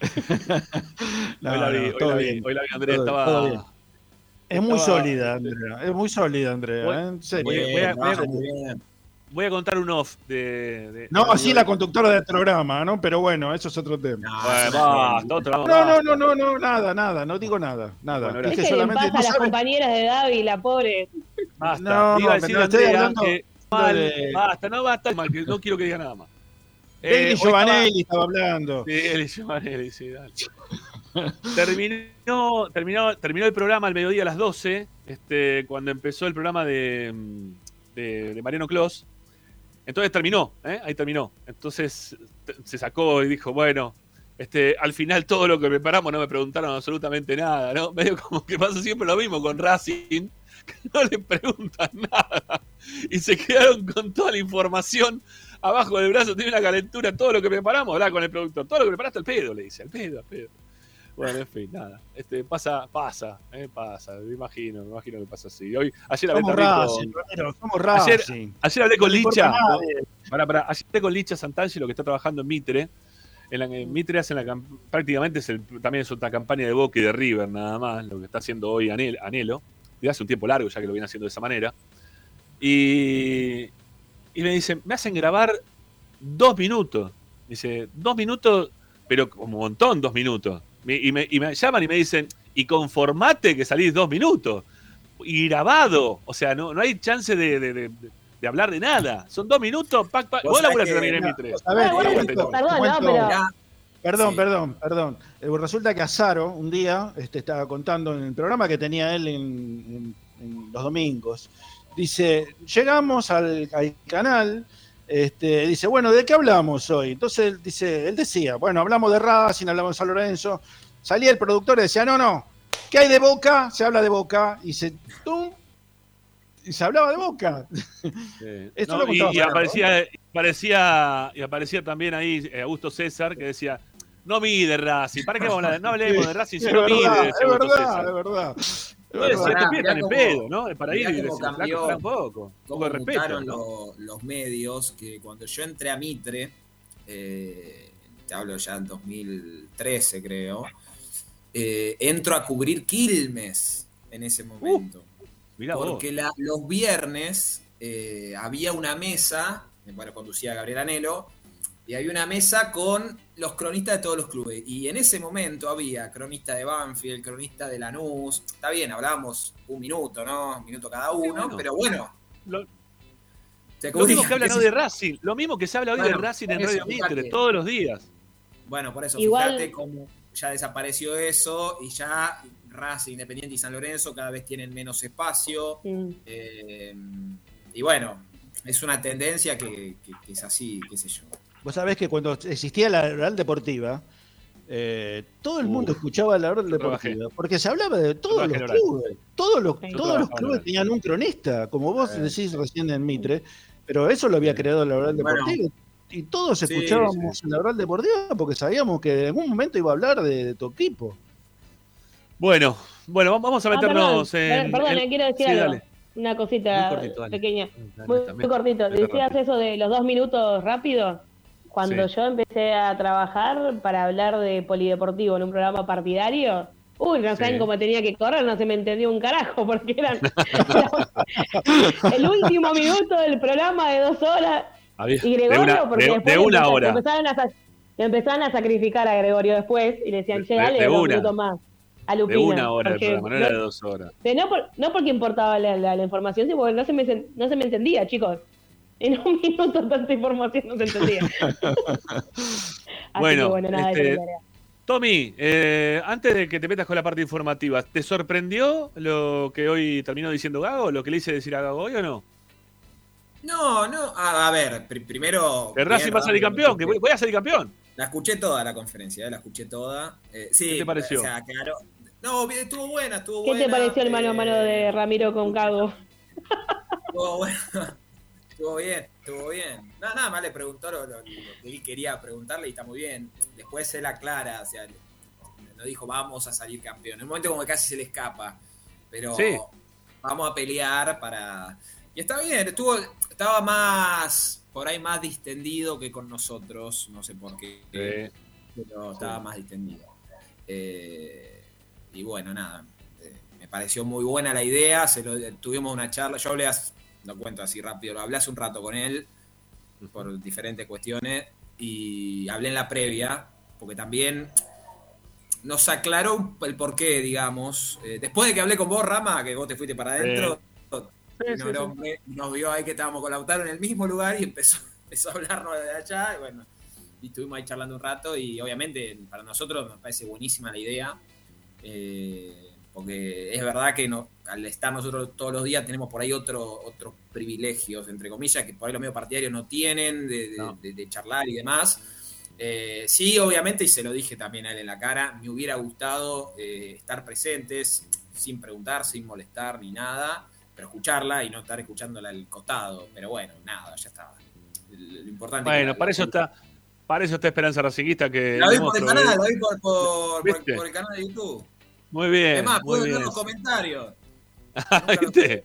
No, hoy la vi, no, hoy todo la vi, bien. hoy la vi, Andrea, Todo- estaba... todo bien. Es muy estaba- sólida, Andrea. Es muy sólida, Andrea. Voy- eh, en serio. voy, voy a, voy a- trabaja muy bien. Voy a contar un off de... de- No, de- así la conductora del programa, ¿no? Pero bueno, eso es otro tema. No, no, no, no, no, nada, nada, no digo nada, nada. Bueno, Dije solamente, paz a no las compañeras de Dávila, pobre. Basta. No, Iba a no, decir pero estoy Andrea hablando que mal, de- basta, no basta, mal, que no quiero que diga nada más. Eh, hoy Giovanelli estaba hablando. Sí, Eli Giovanelli, sí, dale. terminó, terminó, terminó el programa al mediodía a las 12, este, cuando empezó el programa de, de, de Mariano Clos. Entonces terminó, ¿eh? ahí terminó. Entonces se sacó y dijo, bueno, este, al final todo lo que preparamos no me preguntaron absolutamente nada, ¿no? Medio como que pasa siempre lo mismo con Racing, que no le preguntan nada. Y se quedaron con toda la información abajo del brazo, tiene una calentura, todo lo que preparamos, hablar con el productor, todo lo que preparaste al pedo, le dice, al pedo, al pedo. Bueno, en fin, nada. Este, pasa, pasa, eh, pasa, me imagino, me imagino que pasa así. Hoy, ayer hablé Somos Racing, con- somos Ayer, Racing. ayer hablé con No Licha. a ¿no? nadie. Pará, pará. Ayer hablé con Licha Santangelo, que está trabajando en Mitre. En, la, en Mitre hacen la cam- prácticamente es el, también es otra campaña de Boca y de River, nada más, lo que está haciendo hoy Anel- Anelo. Y hace un tiempo largo ya que lo viene haciendo de esa manera. Y, y me dicen, me hacen grabar dos minutos. Dice, dos minutos, pero como un montón, dos minutos. Y me, y me llaman y me dicen, y conformate que salís dos minutos. Y grabado. O sea, no, no hay chance de, de- de- de hablar de nada. Son dos minutos, pac, pac. Vos laburaste también en no, Mitre. A ver, bueno, te cuento, perdón, Perdón, Sí. perdón, perdón. Eh, resulta que Azaro un día este, estaba contando en el programa que tenía él en, en- en los domingos. Dice, llegamos al, al canal, este, dice, bueno, ¿de qué hablamos hoy? Entonces él dice, él decía, bueno, hablamos de Racing, hablamos de San Lorenzo. Salía el productor y decía, no, no, ¿qué hay de Boca? Se habla de Boca. Y se, ¡tum! y se hablaba de Boca. Sí. Esto No, lo y, aparecía, y aparecía, y aparecía también ahí eh, Augusto César que decía, no mide Racing, ¿para qué vamos a hablar? No hablemos de Racing, si Es no verdad, mide, es verdad, es verdad. Te en pedo, ¿no? Para ir y decir, cambió, poco. Cómo respeto. ¿no? lo- los medios, que cuando yo entré a Mitre, eh, te hablo ya en 2013 creo, eh, entro a cubrir Quilmes en ese momento. Mirá vos. porque la- los viernes eh, había una mesa, bueno, conducía Gabriel Anelo, y había una mesa con los cronistas de todos los clubes. Y en ese momento había cronista de Banfield, cronista de Lanús. Está bien, hablábamos un minuto, ¿no? Un minuto cada uno, bueno. pero bueno. Lo- se Lo mismo que hablan hoy de. Racing, lo mismo que se habla hoy Bueno, de Racing en eso, Radio. Mitre, todos los días. Bueno, por eso, Igual- fíjate cómo ya desapareció eso y ya Racing, Independiente y San Lorenzo cada vez tienen menos espacio. Eh, y bueno, es una tendencia que, que- que es así, qué sé yo. Vos sabés que cuando existía la oral deportiva, eh, todo el mundo escuchaba la oral trabajé. deportiva, porque se hablaba de todos los clubes. Todos los, Sí. Todos los clubes tenían un cronista, como vos decís recién en Mitre, pero eso lo había creado la oral Bueno. deportiva. y todos Sí, escuchábamos la oral deportiva porque sabíamos que en algún momento iba a hablar de, de tu equipo. Bueno, bueno, vam- vamos a Ah, meternos perdón, en. perdón, en- eh, quiero decir Sí, algo. dale. Una cosita Muy cortito, dale. pequeña. Dale, Muy, cortito. Decías rápido. eso de los dos minutos rápidos. Cuando yo empecé a trabajar para hablar de polideportivo en un programa partidario, uy, no saben cómo tenía que correr, no se me entendió un carajo, porque eran el último minuto del programa de dos horas. y Gregorio, porque después una hora. Empezaron a, empezaron a sacrificar a Gregorio después y le decían, che, dale dos minutos más. A Lupina, de una hora el programa, no era de dos horas. No, no porque importaba la, la, información, sino porque no se, me, no se me entendía, chicos. En un minuto tanta información no se entendía. bueno, bueno nada este, Tommy, eh, antes de que te metas con la parte informativa, ¿te sorprendió lo que hoy terminó diciendo Gago? ¿Lo que le hice decir a Gago hoy o no? No, no, a, ver, primero... Que Racing va a salir campeón, que voy, a salir campeón. La escuché toda la conferencia, eh, la escuché toda. Eh, sí, ¿Qué te pareció? O sea, claro. No, estuvo buena, estuvo buena. ¿Qué te pareció el mano a mano de Ramiro con Gago? Estuvo bueno. Estuvo bien, estuvo bien. No, nada más le preguntó lo, que él quería preguntarle y está muy bien. Después él aclara, o sea, no dijo vamos a salir campeón. En un momento como que casi se le escapa. Pero vamos a pelear para. Y está bien, estuvo, estaba más, por ahí más distendido que con nosotros, no sé por qué. Pero estaba más distendido. Eh, y bueno, nada. Eh, me pareció muy buena la idea, se lo, tuvimos una charla, yo hablé lo cuento así rápido, lo hablé hace un rato con él por diferentes cuestiones y hablé en la previa, porque también nos aclaró el porqué, digamos. Eh, después de que hablé con vos, Rama, que vos te fuiste para adentro, nos vio ahí que estábamos con Lautaro en el mismo lugar y empezó, empezó a hablarnos de allá y bueno, y estuvimos ahí charlando un rato y obviamente para nosotros nos parece buenísima la idea. Eh, porque es verdad que no, al estar nosotros todos los días tenemos por ahí otro, otros privilegios, entre comillas, que por ahí los medios partidarios no tienen, de, charlar y demás. Eh, sí, obviamente, y se lo dije también a él en la cara, me hubiera gustado eh, estar presentes, sin preguntar, sin molestar ni nada, pero escucharla y no estar escuchándola al costado. Pero bueno, nada, ya estaba. Lo importante bueno, para eso está. Para eso está Esperanza Racinguista que... La vi por el canal, la vi por el canal de YouTube. Muy bien. Además, puedo ver los comentarios. ¿Viste?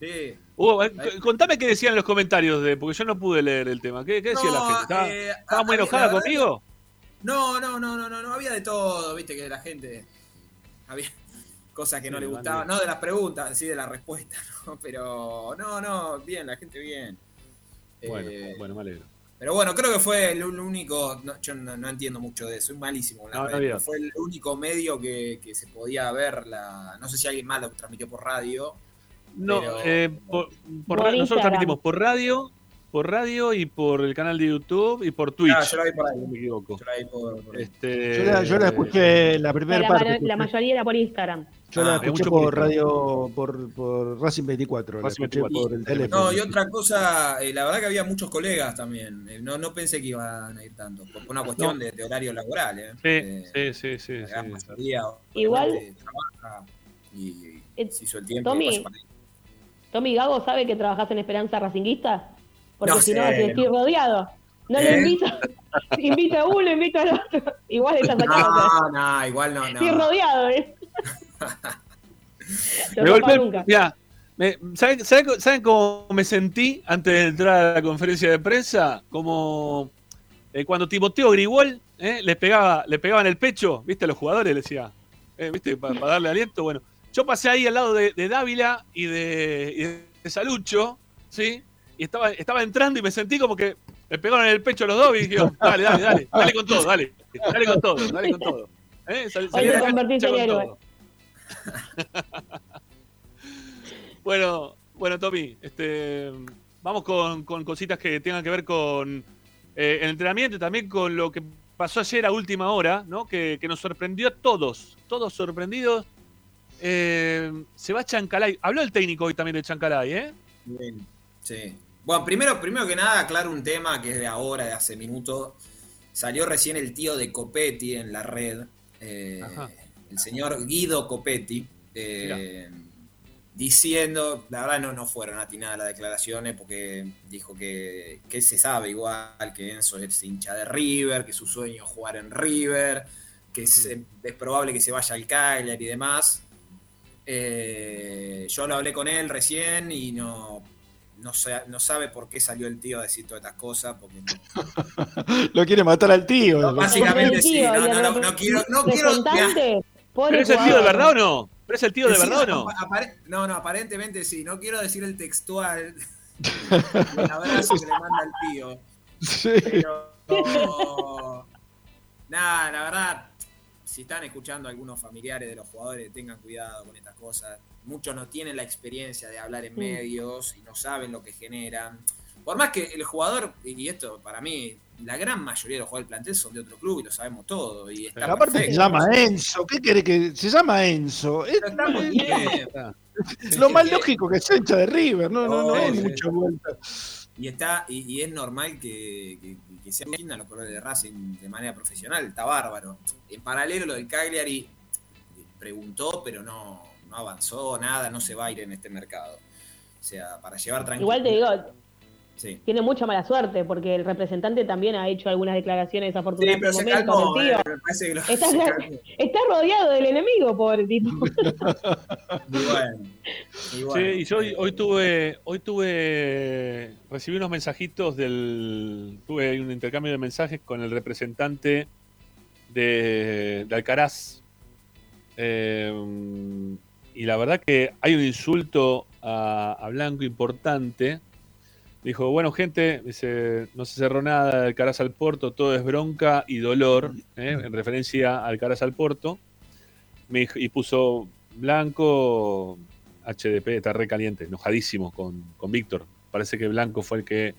Sí. contame qué decían los comentarios, de, porque yo no pude leer el tema. ¿Qué, decía la gente? ¿Estaba, eh, muy enojada conmigo? No, no, no, no, no, no, había de todo, viste que la gente había cosas que no le gustaban, no de las preguntas, sí de la respuesta, ¿no? pero no, no, bien, la gente bien. Bueno, eh, bueno, me alegro. Pero bueno, creo que fue el único, yo no, entiendo mucho de eso, soy malísimo la red, fue el único medio que, se podía ver, la, no sé si alguien más lo transmitió por radio. No, eh, nosotros transmitimos por radio, por radio y por el canal de YouTube y por Twitch. Ah, yo la vi por ahí. No me equivoco. Yo la, vi por, este, yo, la, escuché la primera parte. La mayoría era por Instagram. Yo la ah, escuché por radio, por, por Racing 24, la escuché por el teléfono. No, y otra cosa, eh, la verdad que había muchos colegas también. Eh, no, no pensé que iban a ir tanto, por una cuestión de, horario laboral. ¿eh? Sí, eh, sí, sí, sí, La mayoría Igual trabaja y, se hizo el tiempo. Tommy, Tommy Gago sabe que trabajas en Esperanza Racinguista, porque si no, estoy rodeado. No le invito, invito a uno, invito al otro. Igual estás acá. No, no, igual no, no. Estoy rodeado, ¿eh? me ¿saben, cómo me sentí antes de entrar a la conferencia de prensa? Como eh, cuando Timoteo Grigol eh, le, pegaba, le pegaba en el pecho, ¿viste? A los jugadores, le decía, eh, ¿viste? Para, darle aliento. Bueno, yo pasé ahí al lado de, Dávila y de, Salucho, ¿sí? Y estaba, estaba entrando y me sentí como que me pegaron en el pecho los dos y dije, dale, dale, dale, dale con todo, dale, dale con todo, dale con todo. ¿Eh? bueno, bueno, Tommy, este, vamos con, cositas que tengan que ver con eh, el entrenamiento y también con lo que pasó ayer a última hora, ¿no? Que, nos sorprendió a todos, todos sorprendidos. Eh, se va Chancalay. Habló el técnico hoy también de Chancalay, ¿eh? Bien, sí. Bueno, primero, primero que nada, aclaro un tema que es de ahora, de hace minutos. Salió recién el tío de Copetti en la red. Eh, el señor Guido Copetti, eh, diciendo, la verdad no, no fueron atinadas las declaraciones porque dijo que, se sabe igual que Enzo es hincha de River, que su sueño es jugar en River, que es, probable que se vaya al Cagliari y demás. Eh, yo lo hablé con él recién y no no, sa- no sabe por qué salió el tío a decir todas estas cosas, porque no, Lo quiere matar al tío. No, básicamente sí, tío, no, no, no, no quiero, no quiero. ¿Pero es el tío de verdad o no? ¿Pero es el tío de Sí, verdad o no? No, no, aparentemente sí. No quiero decir el textual. El abrazo que le manda al tío. Pero. Nada, la verdad, si están escuchando a algunos familiares de los jugadores, tengan cuidado con estas cosas. Muchos no tienen la experiencia de hablar en Sí. medios y no saben lo que generan. Por más que el jugador, y esto para mí, la gran mayoría de los jugadores del plantel son de otro club y lo sabemos todo. Y está Pero aparte se llama Enzo. ¿Qué quiere que.? Se llama Enzo. Es, Pero está muy bien. es lo más lógico que se hincha de River. No, no, no Sí, hay sí. mucha vuelta. Y está, y, y es normal que, que, que se atiendan los colores de Racing de manera profesional, está bárbaro. En paralelo lo del Cagliari preguntó, pero no, no avanzó nada, no se va a ir en este mercado. O sea, para llevar tranquilo. Igual te digo, Sí. tiene mucha mala suerte porque el representante también ha hecho algunas declaraciones Sí, desafortunadas pero se calmó, el tío. eh, lo- Está, se calmó. está rodeado del enemigo, pobre tipo. Y bueno, Sí, y yo hoy, hoy tuve, hoy tuve, recibí unos mensajitos del, tuve un intercambio de mensajes con el representante de, de Alcaraz. Eh, y la verdad que hay un insulto a, a Blanco importante. Dijo, bueno, gente, dice, no se cerró nada de Alcaraz al Porto, todo es bronca y dolor, ¿eh? en referencia a Alcaraz al Porto. Me dijo- y puso Blanco, HDP, está re caliente, enojadísimo con, con Víctor. Parece que Blanco fue el que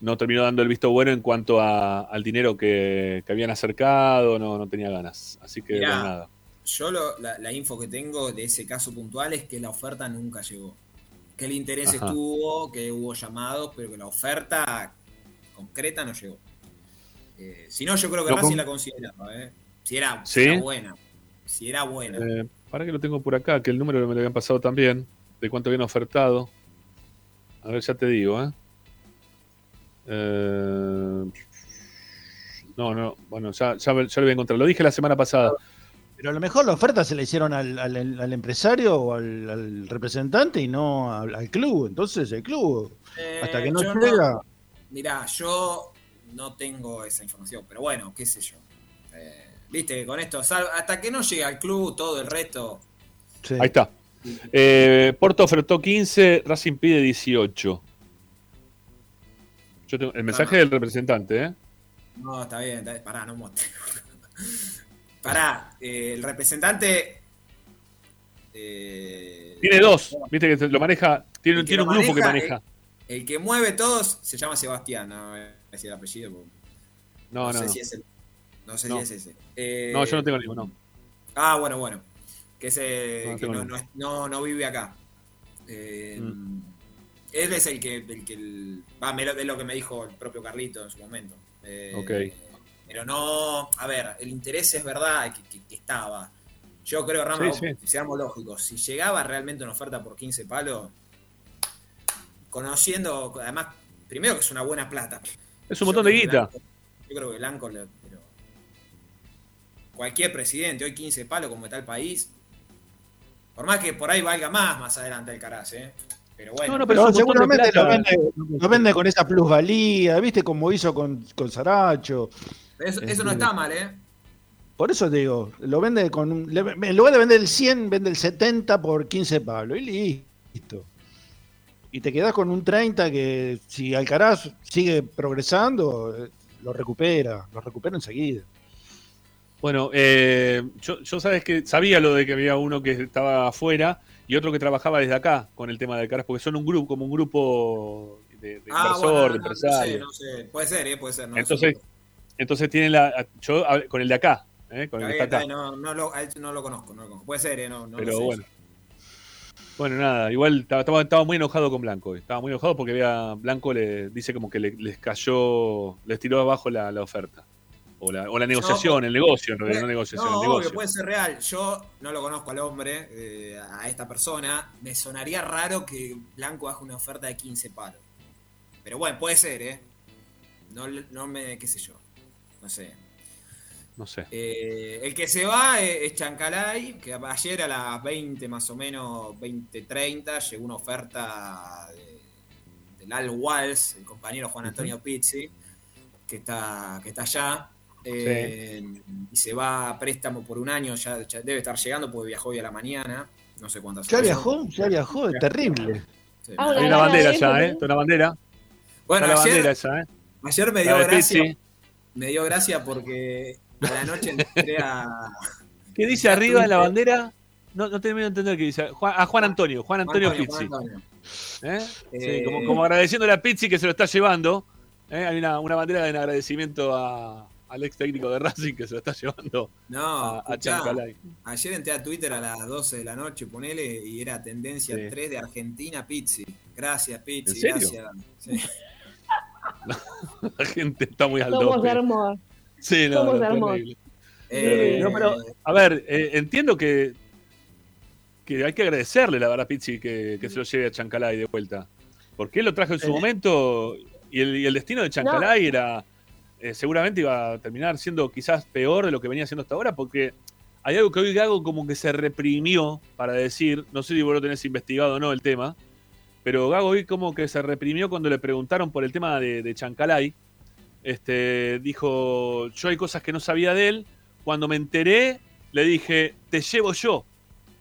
no terminó dando el visto bueno en cuanto a- al dinero que, que habían acercado, no, no tenía ganas. Así que Mirá. nada. Yo lo- la, la info que tengo de ese caso puntual es que la oferta nunca llegó. Que el interés Ajá. estuvo, que hubo llamados, pero que la oferta concreta no llegó. Eh, si no, yo creo que Racing con- la consideraba, ¿eh? Si era, ¿Sí? si era buena. Si era buena. Eh, para que lo tengo por acá, que el número me lo habían pasado también, de cuánto habían ofertado. A ver, ya te digo, ¿eh? Eh, no, no, bueno, ya, ya, ya lo voy a encontrar. Lo dije la semana pasada. Pero a lo mejor la oferta se la hicieron al, al- al empresario o al, al representante y no al, al club. Entonces el club, Eh, hasta que no llega. Mirá, yo no tengo esa información, pero bueno, qué sé yo. Eh, Viste, con esto, hasta que no llegue al club, todo el resto. Ahí está. Eh, Porto ofertó 15, Racing pide 18. Yo tengo el mensaje del representante, ¿eh? No, está bien, está bien. Pará, no mote. Pará, eh, el representante. eh, Tiene dos, viste que lo maneja, tiene, tiene un grupo que maneja, maneja. El, el que mueve todos se llama Sebastián, no decir el apellido. porque No, no, sé no. si es el- no sé No. si es ese. Eh, No, yo no tengo ninguno. Ah, bueno, bueno. Que, ese, No que no, no, es- no- no vive acá. Eh, Mm. Él es el que. El que va, me lo- es lo que me dijo el propio Carlito en su momento. Eh, Ok. Pero no. A ver, el interés es verdad que, que- que estaba. Yo creo, Rama, Sí, sí. seamos lógicos. Si llegaba realmente una oferta por 15 palos, conociendo, además, primero que es una buena plata. Es un montón de guita. Blanco- yo creo que Blanco, le- pero cualquier presidente, hoy 15 palos como está el país, por más que por ahí valga más más adelante el Caraz, ¿eh? Pero bueno. No, no, pero seguramente lo plata. vende, lo vende con esa plusvalía, ¿viste? Como hizo con, con Saracho. Eso, eso no está mal, ¿eh? Por eso te digo, lo vende con. un- le- en lugar de vender el 100, vende el 70 por 15 palos. Y listo. Y te quedás con un 30 que si Alcaraz sigue progresando, eh, lo recupera. Lo recupera enseguida. Bueno, eh, yo, yo sabes que sabía lo de que había uno que estaba afuera y otro que trabajaba desde acá con el tema del Caras, porque son un grupo, como un grupo de, de Ah, inversor, bueno, de no, no empresario. sé, no sé. Puede ser, ¿eh? Puede ser. No, entonces, entonces tienen la. Yo con el de acá, ¿eh? con el que está acá. no, no lo, no lo conozco, no lo conozco. Puede ser, ¿eh? No, no lo Pero sé. bueno. Bueno, nada, igual estaba, estaba- muy enojado con Blanco. hoy. Estaba muy enojado porque había, Blanco le dice como que le- les cayó, les tiró abajo la, la oferta. O la, o la negociación, el negocio, no negociación, No, el obvio, negocio. puede ser real. Yo no lo conozco al hombre, eh, a esta persona. Me sonaría raro que Blanco haga una oferta de 15 palos. Pero bueno, puede ser, ¿eh? No, no me, qué sé yo. No sé. No sé. Eh, el que se va es, es Chancalay, que ayer a las 20 más o menos, 20.30, llegó una oferta de Al Walls, el compañero Juan Antonio Pizzi, que está, que está allá. eh, Y se va a préstamo por un año, ya, ya debe estar llegando porque viajó hoy a la mañana. No sé cuántas Ya viajó, ya viajó, es terrible. Sí, Ah, Hay una bandera ya, ¿eh? Está una bandera. Bueno, Está la ayer- bandera esa, ¿eh? Ayer me dio gracia. Me dio gracia porque a la noche entré a. ¿Qué dice arriba de la bandera? No, no termino de entender qué dice. Juan- a Juan Antonio, Juan Antonio Juan Pizzi. Antonio. ¿Eh? Sí, Eh, como, como agradeciéndole a Pizzi que se lo está llevando. ¿eh? Hay una, una bandera de agradecimiento a- al ex técnico de Racing que se lo está llevando No, a, escuchá, ayer entré a Twitter a las 12 de la noche, ponele, y era tendencia Sí. 3 de Argentina Pizzi. Gracias, Pizzi, ¿En serio? gracias. Sí. La gente está muy al Somos dope. hermosos. Sí, no, Somos no, hermosos. Eh, No, pero, a ver, eh, entiendo que, que hay que agradecerle, la verdad, a Pizzi, que, que se lo lleve a Chancalay de vuelta. Porque él lo trajo en su Eh. momento y el, y el destino de Chancalay era. eh, seguramente iba a terminar siendo quizás peor de lo que venía haciendo hasta ahora, porque hay algo que hoy Gago como que se reprimió para decir, no sé si vos lo tenés investigado o no el tema, pero Gago hoy como que se reprimió cuando le preguntaron por el tema de, de Chancalay. Este, dijo, yo hay cosas que no sabía de él. Cuando me enteré, le dije, te llevo yo.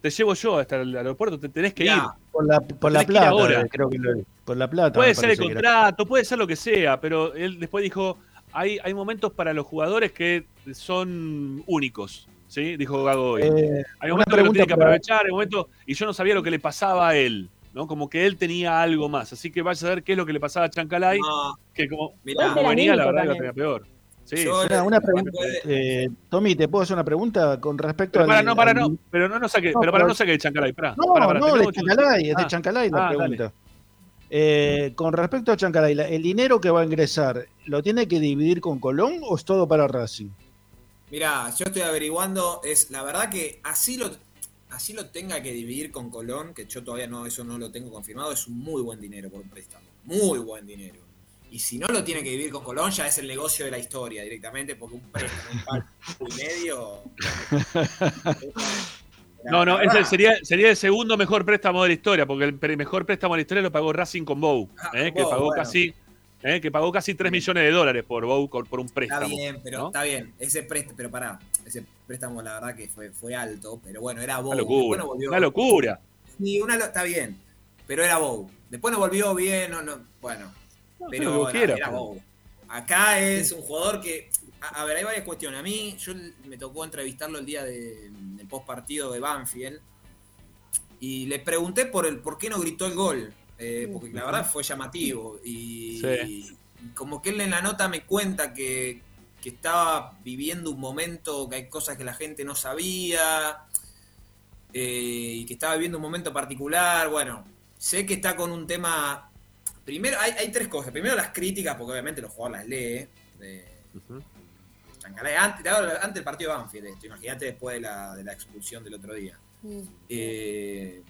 Te llevo yo hasta el aeropuerto, te tenés que ir. Por la, por plata, ahora. creo que lo- por la plata. Puede ser el contrato, puede ser lo que sea, pero él después dijo, hay, hay momentos para los jugadores que son únicos. ¿sí? Dijo Gago hoy. Eh, hay momentos que lo tiene que aprovechar, hay momentos, y yo no sabía lo que le pasaba a él. ¿No? Como que él tenía algo más. Así que vaya a ver qué es lo que le pasaba a Chancalay, no, que como, mirá, como venía, la verdad también. tenía peor. Sí. Yo- Una, una pregunta, eh, Tommy, ¿te puedo hacer una pregunta con respecto Pero para, no, para, al- no, pero no, no saque, No, pero para pero- no saque de Chancalay, pará. No, pará, pará, no, de Chancalay, es de Ah, Chancalay la ah, dale. pregunta. Eh, con respecto a Chancalay, la- ¿el dinero que va a ingresar lo tiene que dividir con Colón o es todo para Racing? Mirá, yo estoy averiguando, es la verdad que así lo, así lo tenga que dividir con Colón, que yo todavía no, eso no lo tengo confirmado, es un muy buen dinero por un préstamo. Muy buen dinero. Y si no lo tiene que dividir con Colón, ya es el negocio de la historia directamente, porque un préstamo, un par y medio. No, no, ese sería, sería el segundo mejor préstamo de la historia, porque el mejor préstamo de la historia lo pagó Racing con Bow, Ah, eh, con que pagó bueno. casi, eh, que pagó casi 3 millones de dólares por Bow por un Está préstamo. bien, pero ¿no? está bien. Ese préstamo, pero pará, ese préstamo la verdad que fue, fue alto, pero bueno, era Bow. Una locura, no una locura. Sí, una lo- está bien, pero era Bow. Después no volvió bien, no, no, bueno, pero era, quiera, era pero- Bow. Acá es un jugador que, a, a ver, hay varias cuestiones. A mí, yo me tocó entrevistarlo el día de- del post partido de Banfield y le pregunté por el por qué no gritó el gol, eh, porque la verdad fue llamativo y, Sí. y como que él en la nota me cuenta que, que estaba viviendo un momento, que hay cosas que la gente no sabía eh, y que estaba viviendo un momento particular. Bueno, sé que está con un tema. Primero, hay, hay tres cosas. Primero, las críticas, porque obviamente los jugadores las lee. De Chancalay, antes, del partido de Banfield, esto. Imagínate después de la, de la expulsión del otro día. Eh,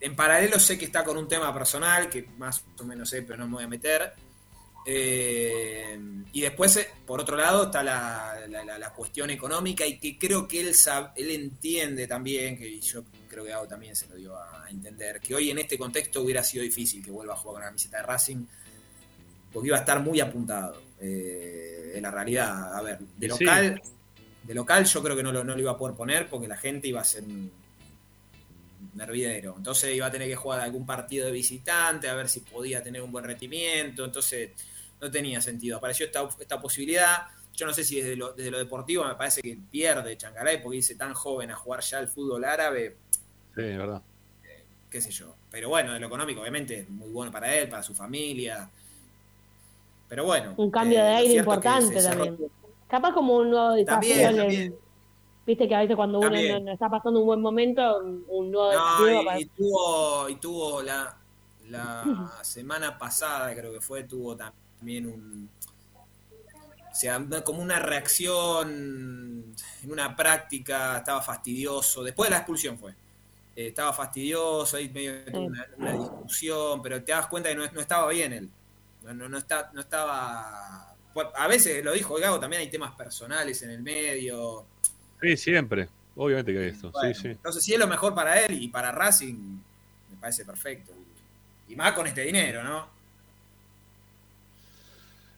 en paralelo sé que está con un tema personal, que más o menos sé, pero no me voy a meter. Eh, y después, eh, por otro lado, está la, la- la- la cuestión económica y que creo que él, sab- él entiende también, que yo creo que Gao también se lo dio a entender, que hoy en este contexto hubiera sido difícil que vuelva a jugar con la camiseta de Racing, porque iba a estar muy apuntado. Eh, en la realidad, a ver, de Sí. local, de local yo creo que no lo, no lo iba a poder poner porque la gente iba a ser un un hervidero. Entonces iba a tener que jugar algún partido de visitante, a ver si podía tener un buen rendimiento. Entonces no tenía sentido. Apareció esta, esta posibilidad. Yo no sé si desde lo, desde lo deportivo me parece que pierde Changaray porque dice tan joven a jugar ya el fútbol árabe, Sí, es verdad. qué sé yo. Pero bueno, de lo económico, obviamente, es muy bueno para él, para su familia. Pero bueno. Un cambio eh, de aire importante también. Capaz como un nuevo desafío. También, en el- también. Viste que a veces cuando uno no, no está pasando un buen momento, un, un nuevo No, desafío. y, para- y tuvo, y tuvo la, la semana pasada, creo que fue, tuvo también un. O sea, como una reacción en una práctica, estaba fastidioso. Después de la expulsión fue. Eh, estaba fastidioso, ahí medio una, una discusión, pero te das cuenta que no, no estaba bien él. No, no, no, está, no estaba. pues, A veces lo dijo Gago, también hay temas personales en el medio. Sí, siempre. Obviamente que hay esto. Bueno, sí, sí. Entonces, si es lo mejor para él y para Racing, me parece perfecto. Y más con este dinero, ¿no?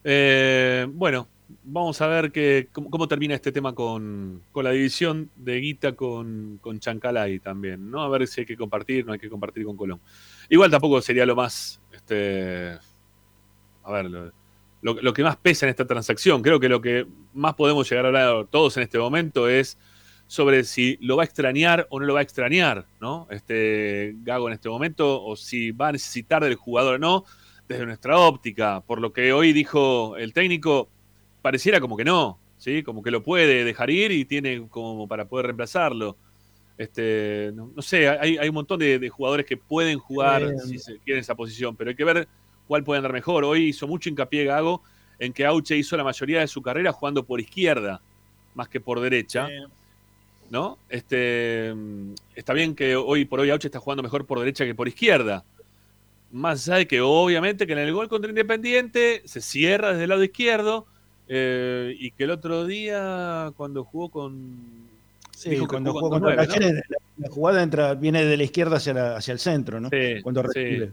Eh, bueno, vamos a ver que, cómo, termina este tema con, la división de Guita con, con Chancalay también, ¿no? A ver si hay que compartir, no hay que compartir con Colón. Igual tampoco sería lo más, este, a ver, lo, que más pesa en esta transacción. Creo que lo que más podemos llegar a hablar todos en este momento es sobre si lo va a extrañar o no lo va a extrañar, ¿no? Este Gago en este momento, o si va a necesitar del jugador o no, desde nuestra óptica. Por lo que hoy dijo el técnico, pareciera como que no, ¿sí? Como que lo puede dejar ir y tiene como para poder reemplazarlo. Este, no, sé, hay, un montón de, jugadores que pueden jugar si se quieren esa posición, pero hay que ver cuál puede andar mejor. Hoy hizo mucho hincapié Gago en que Auche hizo la mayoría de su carrera jugando por izquierda, más que por derecha. ¿No? Este, está bien que hoy por hoy Auche está jugando mejor por derecha que por izquierda. Más allá de que obviamente que en el gol contra Independiente se cierra desde el lado izquierdo eh, y que el otro día cuando jugó con Sí, cuando jugó contra la, la, jugada entra, viene de la izquierda hacia, hacia el centro, ¿no? Sí, cuando recibe,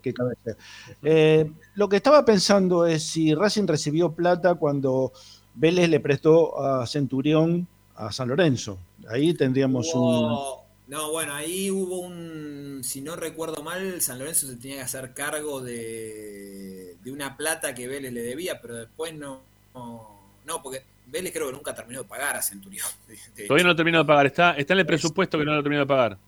eh, lo que estaba pensando es si Racing recibió plata cuando Vélez le prestó a Centurión a San Lorenzo. Ahí tendríamos un. No, bueno, ahí hubo un. Si no recuerdo mal, San Lorenzo se tenía que hacer cargo de, de una plata que Vélez le debía, pero después no, no porque Vélez creo que nunca terminó de pagar a Centurión. Todavía no lo terminó de pagar, está, está en el presupuesto que no lo terminó de pagar.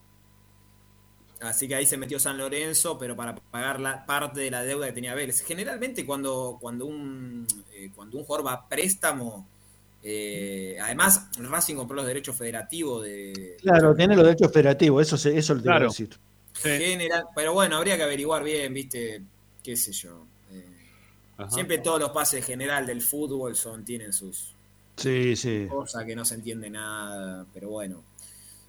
Así que ahí se metió San Lorenzo, pero para pagar la parte de la deuda que tenía Vélez. Generalmente cuando, cuando, un, eh, cuando un jugador va a préstamo, eh, además Racing compró los derechos federativos de... Claro, tiene los derechos federativos, eso, eso lo tengo que decir. General, pero bueno, habría que averiguar bien, viste, qué sé yo. Eh, siempre todos los pases general del fútbol son, tienen sus, Sí, sí. Cosa que no se entiende nada, pero bueno.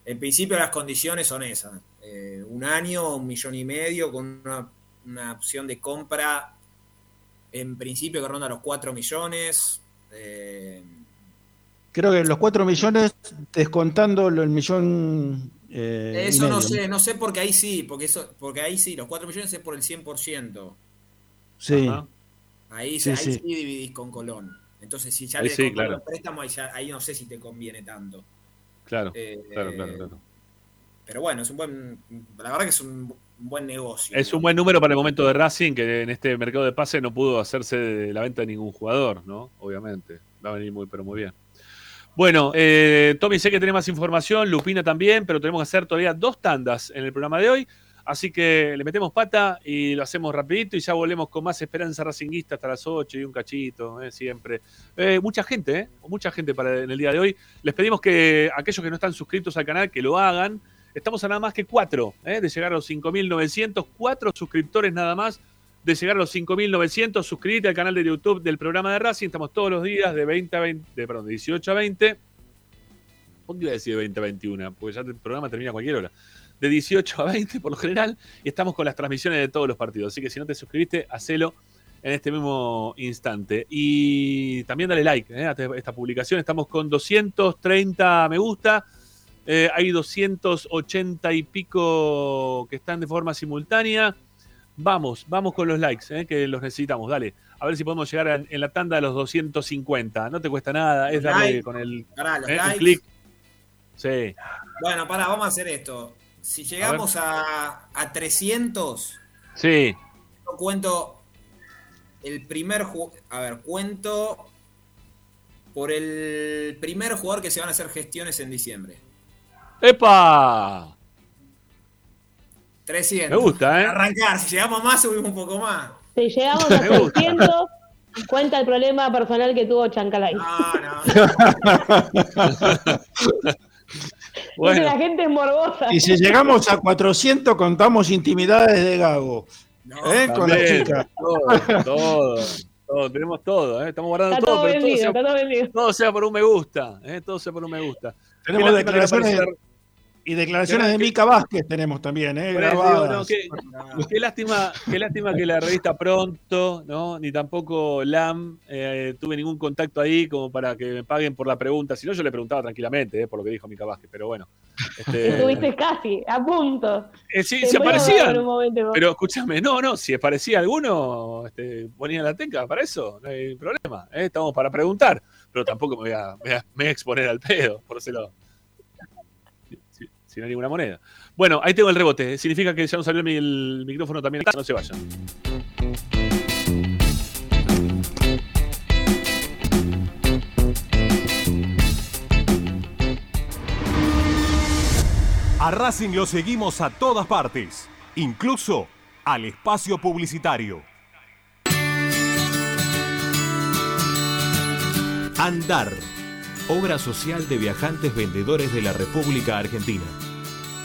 En principio las condiciones son esas. Eh, un año, un millón y medio, con una, opción de compra, en principio que ronda los 4 millones. Eh, Creo que los 4 millones, descontando el millón... Eh, eso no sé, no sé porque ahí sí, porque eso, porque ahí sí, los 4 millones es por el 100%. Sí. Ahí, sí, ahí sí dividís con Colón. Entonces, si ya le sí, claro. préstamo, ahí, no sé si te conviene tanto. Claro, eh, claro, claro, Pero bueno, es un buen. La verdad que es un buen negocio. Es un buen número para el momento de Racing, que en este mercado de pase no pudo hacerse de la venta de ningún jugador, ¿no? Obviamente. Va a venir muy, pero muy bien. Bueno, eh, Tommy, sé que tiene más información, Lupina también, pero tenemos que hacer todavía dos tandas en el programa de hoy. Así que le metemos pata y lo hacemos rapidito y ya volvemos con más esperanza racinguista hasta las 8 y un cachito, eh, siempre. Eh, mucha gente, ¿eh? Mucha gente para en el día de hoy. Les pedimos que aquellos que no están suscritos al canal, que lo hagan. Estamos a nada más que cuatro, ¿eh? de llegar a los 5.900, cuatro suscriptores nada más de llegar a los 5.900. Suscríbete al canal de YouTube del programa de Racing. Estamos todos los días de 20 a 20, de, perdón, de 18 a 20. ¿Por qué iba a decir de 20 a 21? Porque ya el programa termina a cualquier hora de 18 a 20 por lo general, y estamos con las transmisiones de todos los partidos. Así que si no te suscribiste, hacelo en este mismo instante. Y también dale like eh, a esta publicación. Estamos con 230 me gusta. Eh, hay 280 y pico que están de forma simultánea. Vamos, vamos con los likes, eh, que los necesitamos. Dale, a ver si podemos llegar en la tanda a los 250. No te cuesta nada, es darle con el, clic. Sí. Bueno, para, vamos a hacer esto. Si llegamos a, a, 300, sí. cuento el primer a ver, cuento por el primer jugador que se van a hacer gestiones en diciembre. ¡Epa! 300. Me gusta, ¿eh? Arrancar, si llegamos más, subimos un poco más. Si llegamos a 300, cuenta el problema personal que tuvo Chancalay. No, no. Bueno. la gente es morbosa. Y si llegamos a 400, contamos intimidades de Gago. ¿Eh? Con la chica. Todo, todo, tenemos todo, ¿eh? estamos guardando todo, pero todo, sea, todo, sea, por un me gusta, ¿eh? todo sea por un me gusta. Tenemos declaraciones, y declaraciones de Mica Vázquez tenemos también, ¿eh? qué, lástima, qué lástima que la revista Pronto, ¿no? Ni tampoco LAM eh, tuve ningún contacto ahí como para que me paguen por la pregunta. Si no, yo le preguntaba tranquilamente, ¿eh? por lo que dijo Mica Vázquez, pero bueno. Este, Estuviste casi, a punto. eh, sí, a aparecían. Pero escúchame, no, no, si aparecía alguno, este, ponía la teca para eso, no hay problema. ¿eh? Estamos para preguntar, pero tampoco me voy a, me voy a- me voy a exponer al pedo, por decirlo. Si, no ninguna moneda. Bueno, ahí tengo el rebote. Significa que ya nos salió el micrófono también. No se vayan. A Racing lo seguimos a todas partes, incluso al espacio publicitario. Andar, obra social de viajantes vendedores de la República Argentina.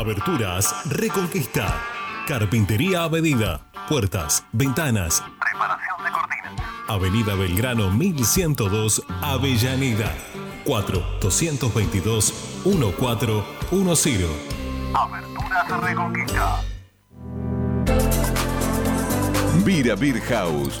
Aberturas Reconquista. Carpintería a medida. Puertas, ventanas. Preparación de cortinas. Avenida Belgrano 1102, Avellaneda. 4-222-1410. Aberturas Reconquista. Vira Beer House.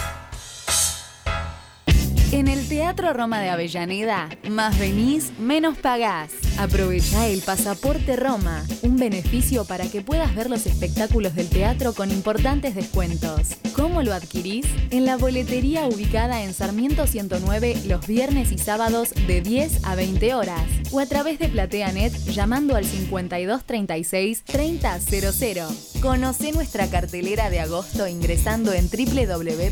En el Teatro Roma de Avellaneda, más venís, menos pagás. Aprovecha el Pasaporte Roma, un beneficio para que puedas ver los espectáculos del teatro con importantes descuentos. ¿Cómo lo adquirís? En la boletería ubicada en Sarmiento 109 los viernes y sábados de 10 a 20 horas o a través de PlateaNet llamando al 5236 3000. Conoce nuestra cartelera de agosto ingresando en www.mba.gov.ar.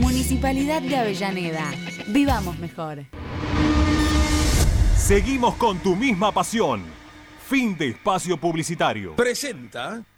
Municipalidad de Avellaneda. Vivamos mejor. Seguimos con tu misma pasión. Fin de espacio publicitario. Presenta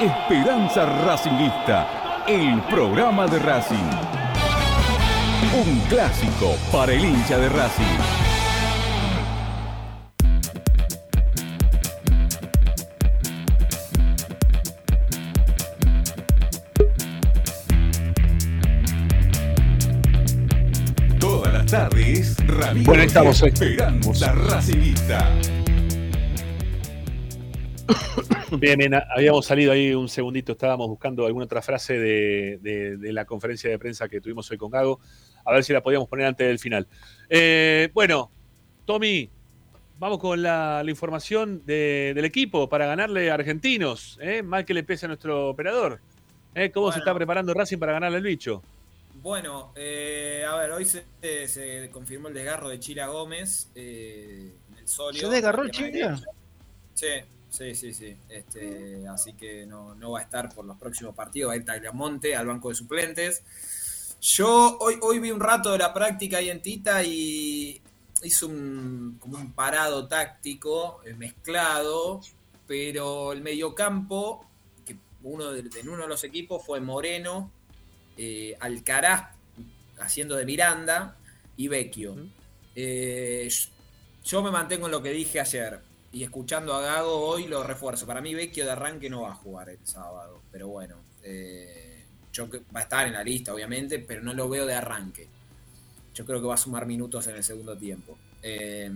Esperanza Racingista, el programa de Racing. Un clásico para el hincha de Racing. Todas las tardes, Ramiro Bueno, estamos hoy. Esperanza Racingista. Bien, bien, habíamos salido ahí un segundito, estábamos buscando alguna otra frase de, de- de la conferencia de prensa que tuvimos hoy con Gago, a ver si la podíamos poner antes del final. Eh, bueno, Tommy, vamos con la, la información de- del equipo para ganarle a Argentinos, ¿eh? mal que le pese a nuestro operador. ¿eh? ¿Cómo se está preparando Racing para ganarle al bicho? Bueno, eh, a ver, hoy se, se confirmó el desgarro de Chila Gómez eh, en el sólido. ¿Se desgarró pierna Chila? Sí, sí, sí, sí. Este, así que no, no va a estar por los próximos partidos. Va a ir Tagliamonte al banco de suplentes. Yo hoy, hoy vi un rato de la práctica ahí en Tita y hizo un, como un parado táctico eh, mezclado, pero el mediocampo, que uno de, en uno de los equipos fue Moreno, eh, Alcaraz haciendo de Miranda y Vecchio. Eh, yo me mantengo en lo que dije ayer y escuchando a Gago hoy lo refuerzo. Para mí Vecchio de arranque no va a jugar el sábado, pero bueno, eh, yo va a estar en la lista obviamente, pero no lo veo de arranque. Yo creo que va a sumar minutos en el segundo tiempo. Eh,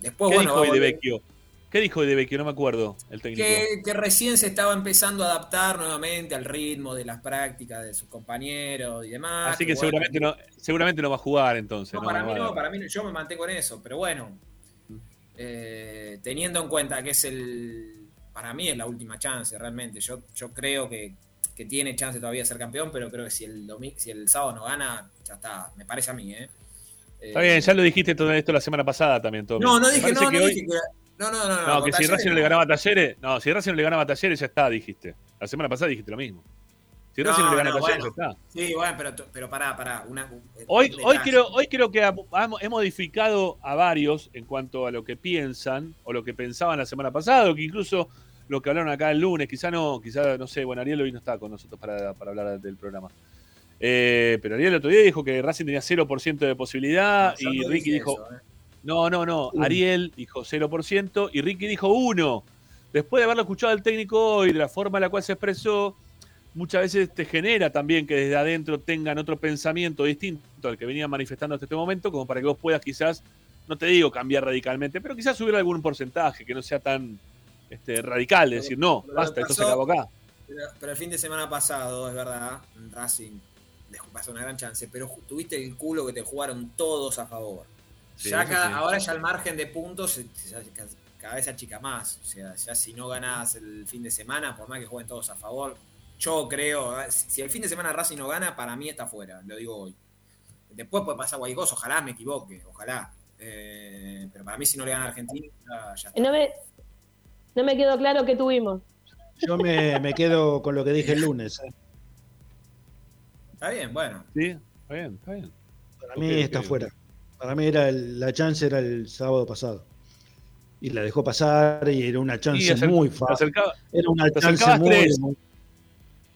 después, ¿Qué bueno, dijo hoy de Vecchio? ¿Qué dijo hoy de Vecchio? No me acuerdo, el técnico. que, que recién se estaba empezando a adaptar nuevamente al ritmo de las prácticas de sus compañeros y demás. Así que seguramente no, seguramente no va a jugar entonces. No, ¿no? para mí no, para mí no, yo me mantengo en eso, pero bueno, eh, teniendo en cuenta que es el, para mí es la última chance realmente, yo, yo creo que, que tiene chance todavía de ser campeón, pero creo que si el, domi- si el sábado no gana, ya está, me parece a mí, ¿eh? Está bien, ya lo dijiste todo esto la semana pasada también, Tommy. No, no dije, no, que no hoy- dije que... No, no, no, no. No, que si Racing no le ganaba a Talleres, no, si Racing no le ganaba a Talleres ya está, dijiste. La semana pasada dijiste lo mismo. Si Racing no, le gana no, bueno. está. Sí, bueno, pero, pero pará, pará. Una, Hoy, un hoy, detalle. creo, hoy creo que ha- ha- he modificado a varios en cuanto a lo que piensan o lo que pensaban la semana pasada, o que incluso lo que hablaron acá el lunes, quizá no, quizá, no sé, bueno, Ariel hoy no está con nosotros para, para hablar del programa. Eh, pero Ariel el otro día dijo que Racing tenía 0% de posibilidad y no Ricky dijo, eso, ¿eh? no, no, no. Ariel dijo 0% y Ricky dijo 1. Después de haberlo escuchado al técnico hoy, de la forma en la cual se expresó, muchas veces te genera también que desde adentro tengan otro pensamiento distinto al que venían manifestando hasta este momento, como para que vos puedas quizás, no te digo cambiar radicalmente, pero quizás subir algún porcentaje que no sea tan este, radical, de decir, no, basta, esto se pasó- acabó acá. Pero, pero el fin de semana pasado, es verdad, Racing pasar una gran chance, pero tuviste el culo que te jugaron todos a favor. Sí, ya cada- sí. ahora ya el margen de puntos cada vez se achica más. O sea, ya si no ganás el fin de semana, por más que jueguen todos a favor, yo creo, eh, si el fin de semana Racing no gana, para mí está fuera, lo digo hoy. Después puede pasar cualquier cosa, ojalá me equivoque, ojalá. Eh, pero para mí si no le gana a Argentina, ya, está. No me, no me quedó claro qué tuvimos. Yo me, me quedo con lo que dije el lunes. ¿eh? Está bien, bueno. Sí, está bien, está bien. Para mí está ok. fuera. Para mí era el- la chance era el sábado pasado. Y la dejó pasar y era una chance muy fácil. acercaba- Era una chance muy, tres. muy-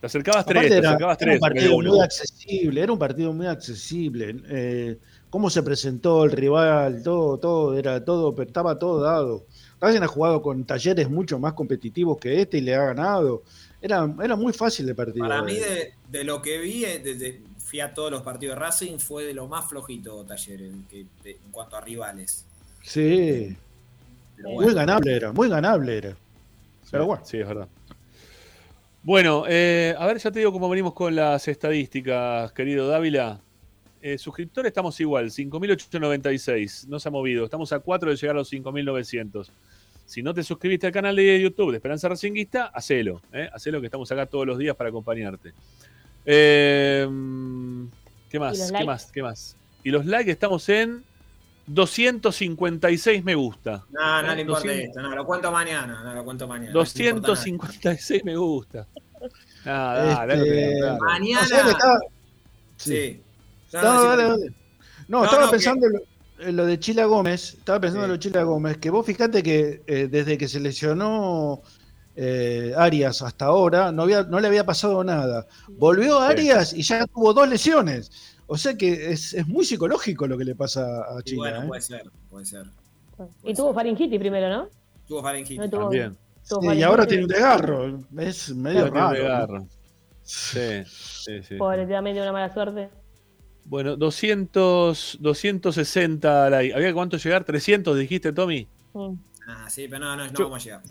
Te acercabas Aparte tres, te era, acercabas era tres. un vez de partido uno. muy accesible, era un partido muy accesible. Eh, cómo se presentó el rival, todo, todo, era todo, pero estaba todo dado. Racing ha jugado con talleres mucho más competitivos que este y le ha ganado. Era, era muy fácil el partido. Para mí, eh. de, de lo que vi, eh, desde, fui a todos los partidos de Racing, fue de lo más flojito Talleres que, de- en cuanto a rivales. Sí. Muy ganable era, muy ganable era. Pero bueno. Sí, es verdad. Bueno, eh, a ver, ya te digo cómo venimos con las estadísticas, querido Dávila. Eh, suscriptores estamos igual, 5.896, no se ha movido. Estamos a 4 de llegar a los 5.900. Si no te suscribiste al canal de YouTube de Esperanza Racinguista, hacelo. ¿eh? Hacelo que estamos acá todos los días para acompañarte. Eh, ¿Qué más? ¿Qué likes? más? ¿Qué más? Y los likes estamos en 256 me gusta. No, no le importa 200 esto, no, lo cuento mañana, no lo cuento mañana. no le importa nada. 256 me gusta. Ah, dale, Este, dale, dale. Mañana. O sea que estaba- Sí. No, No, no, sí, dale, sí. dale. No, No, estaba no, pensando en lo, en lo de Chila Gómez, estaba pensando Sí. en lo de Chila Gómez, que vos fijate que eh, desde que se lesionó eh, Arias hasta ahora, no, había, no le había pasado nada. Volvió Arias y ya tuvo dos lesiones. O sea que es, es muy psicológico lo que le pasa a Y China. bueno, ¿eh? puede ser, puede ser. Y tuvo faringitis primero, ¿no? Tuvo faringitis. No tuvo- También. tuvo Sí, y ahora tiene un desgarro. Es medio un raro. Sí, sí, sí. Pobre, también de una mala suerte. Bueno, 200, 260 likes. ¿Había cuánto llegar? ¿300 dijiste, Tommy? Ah, sí, pero no, no, no Yo- vamos a llegar.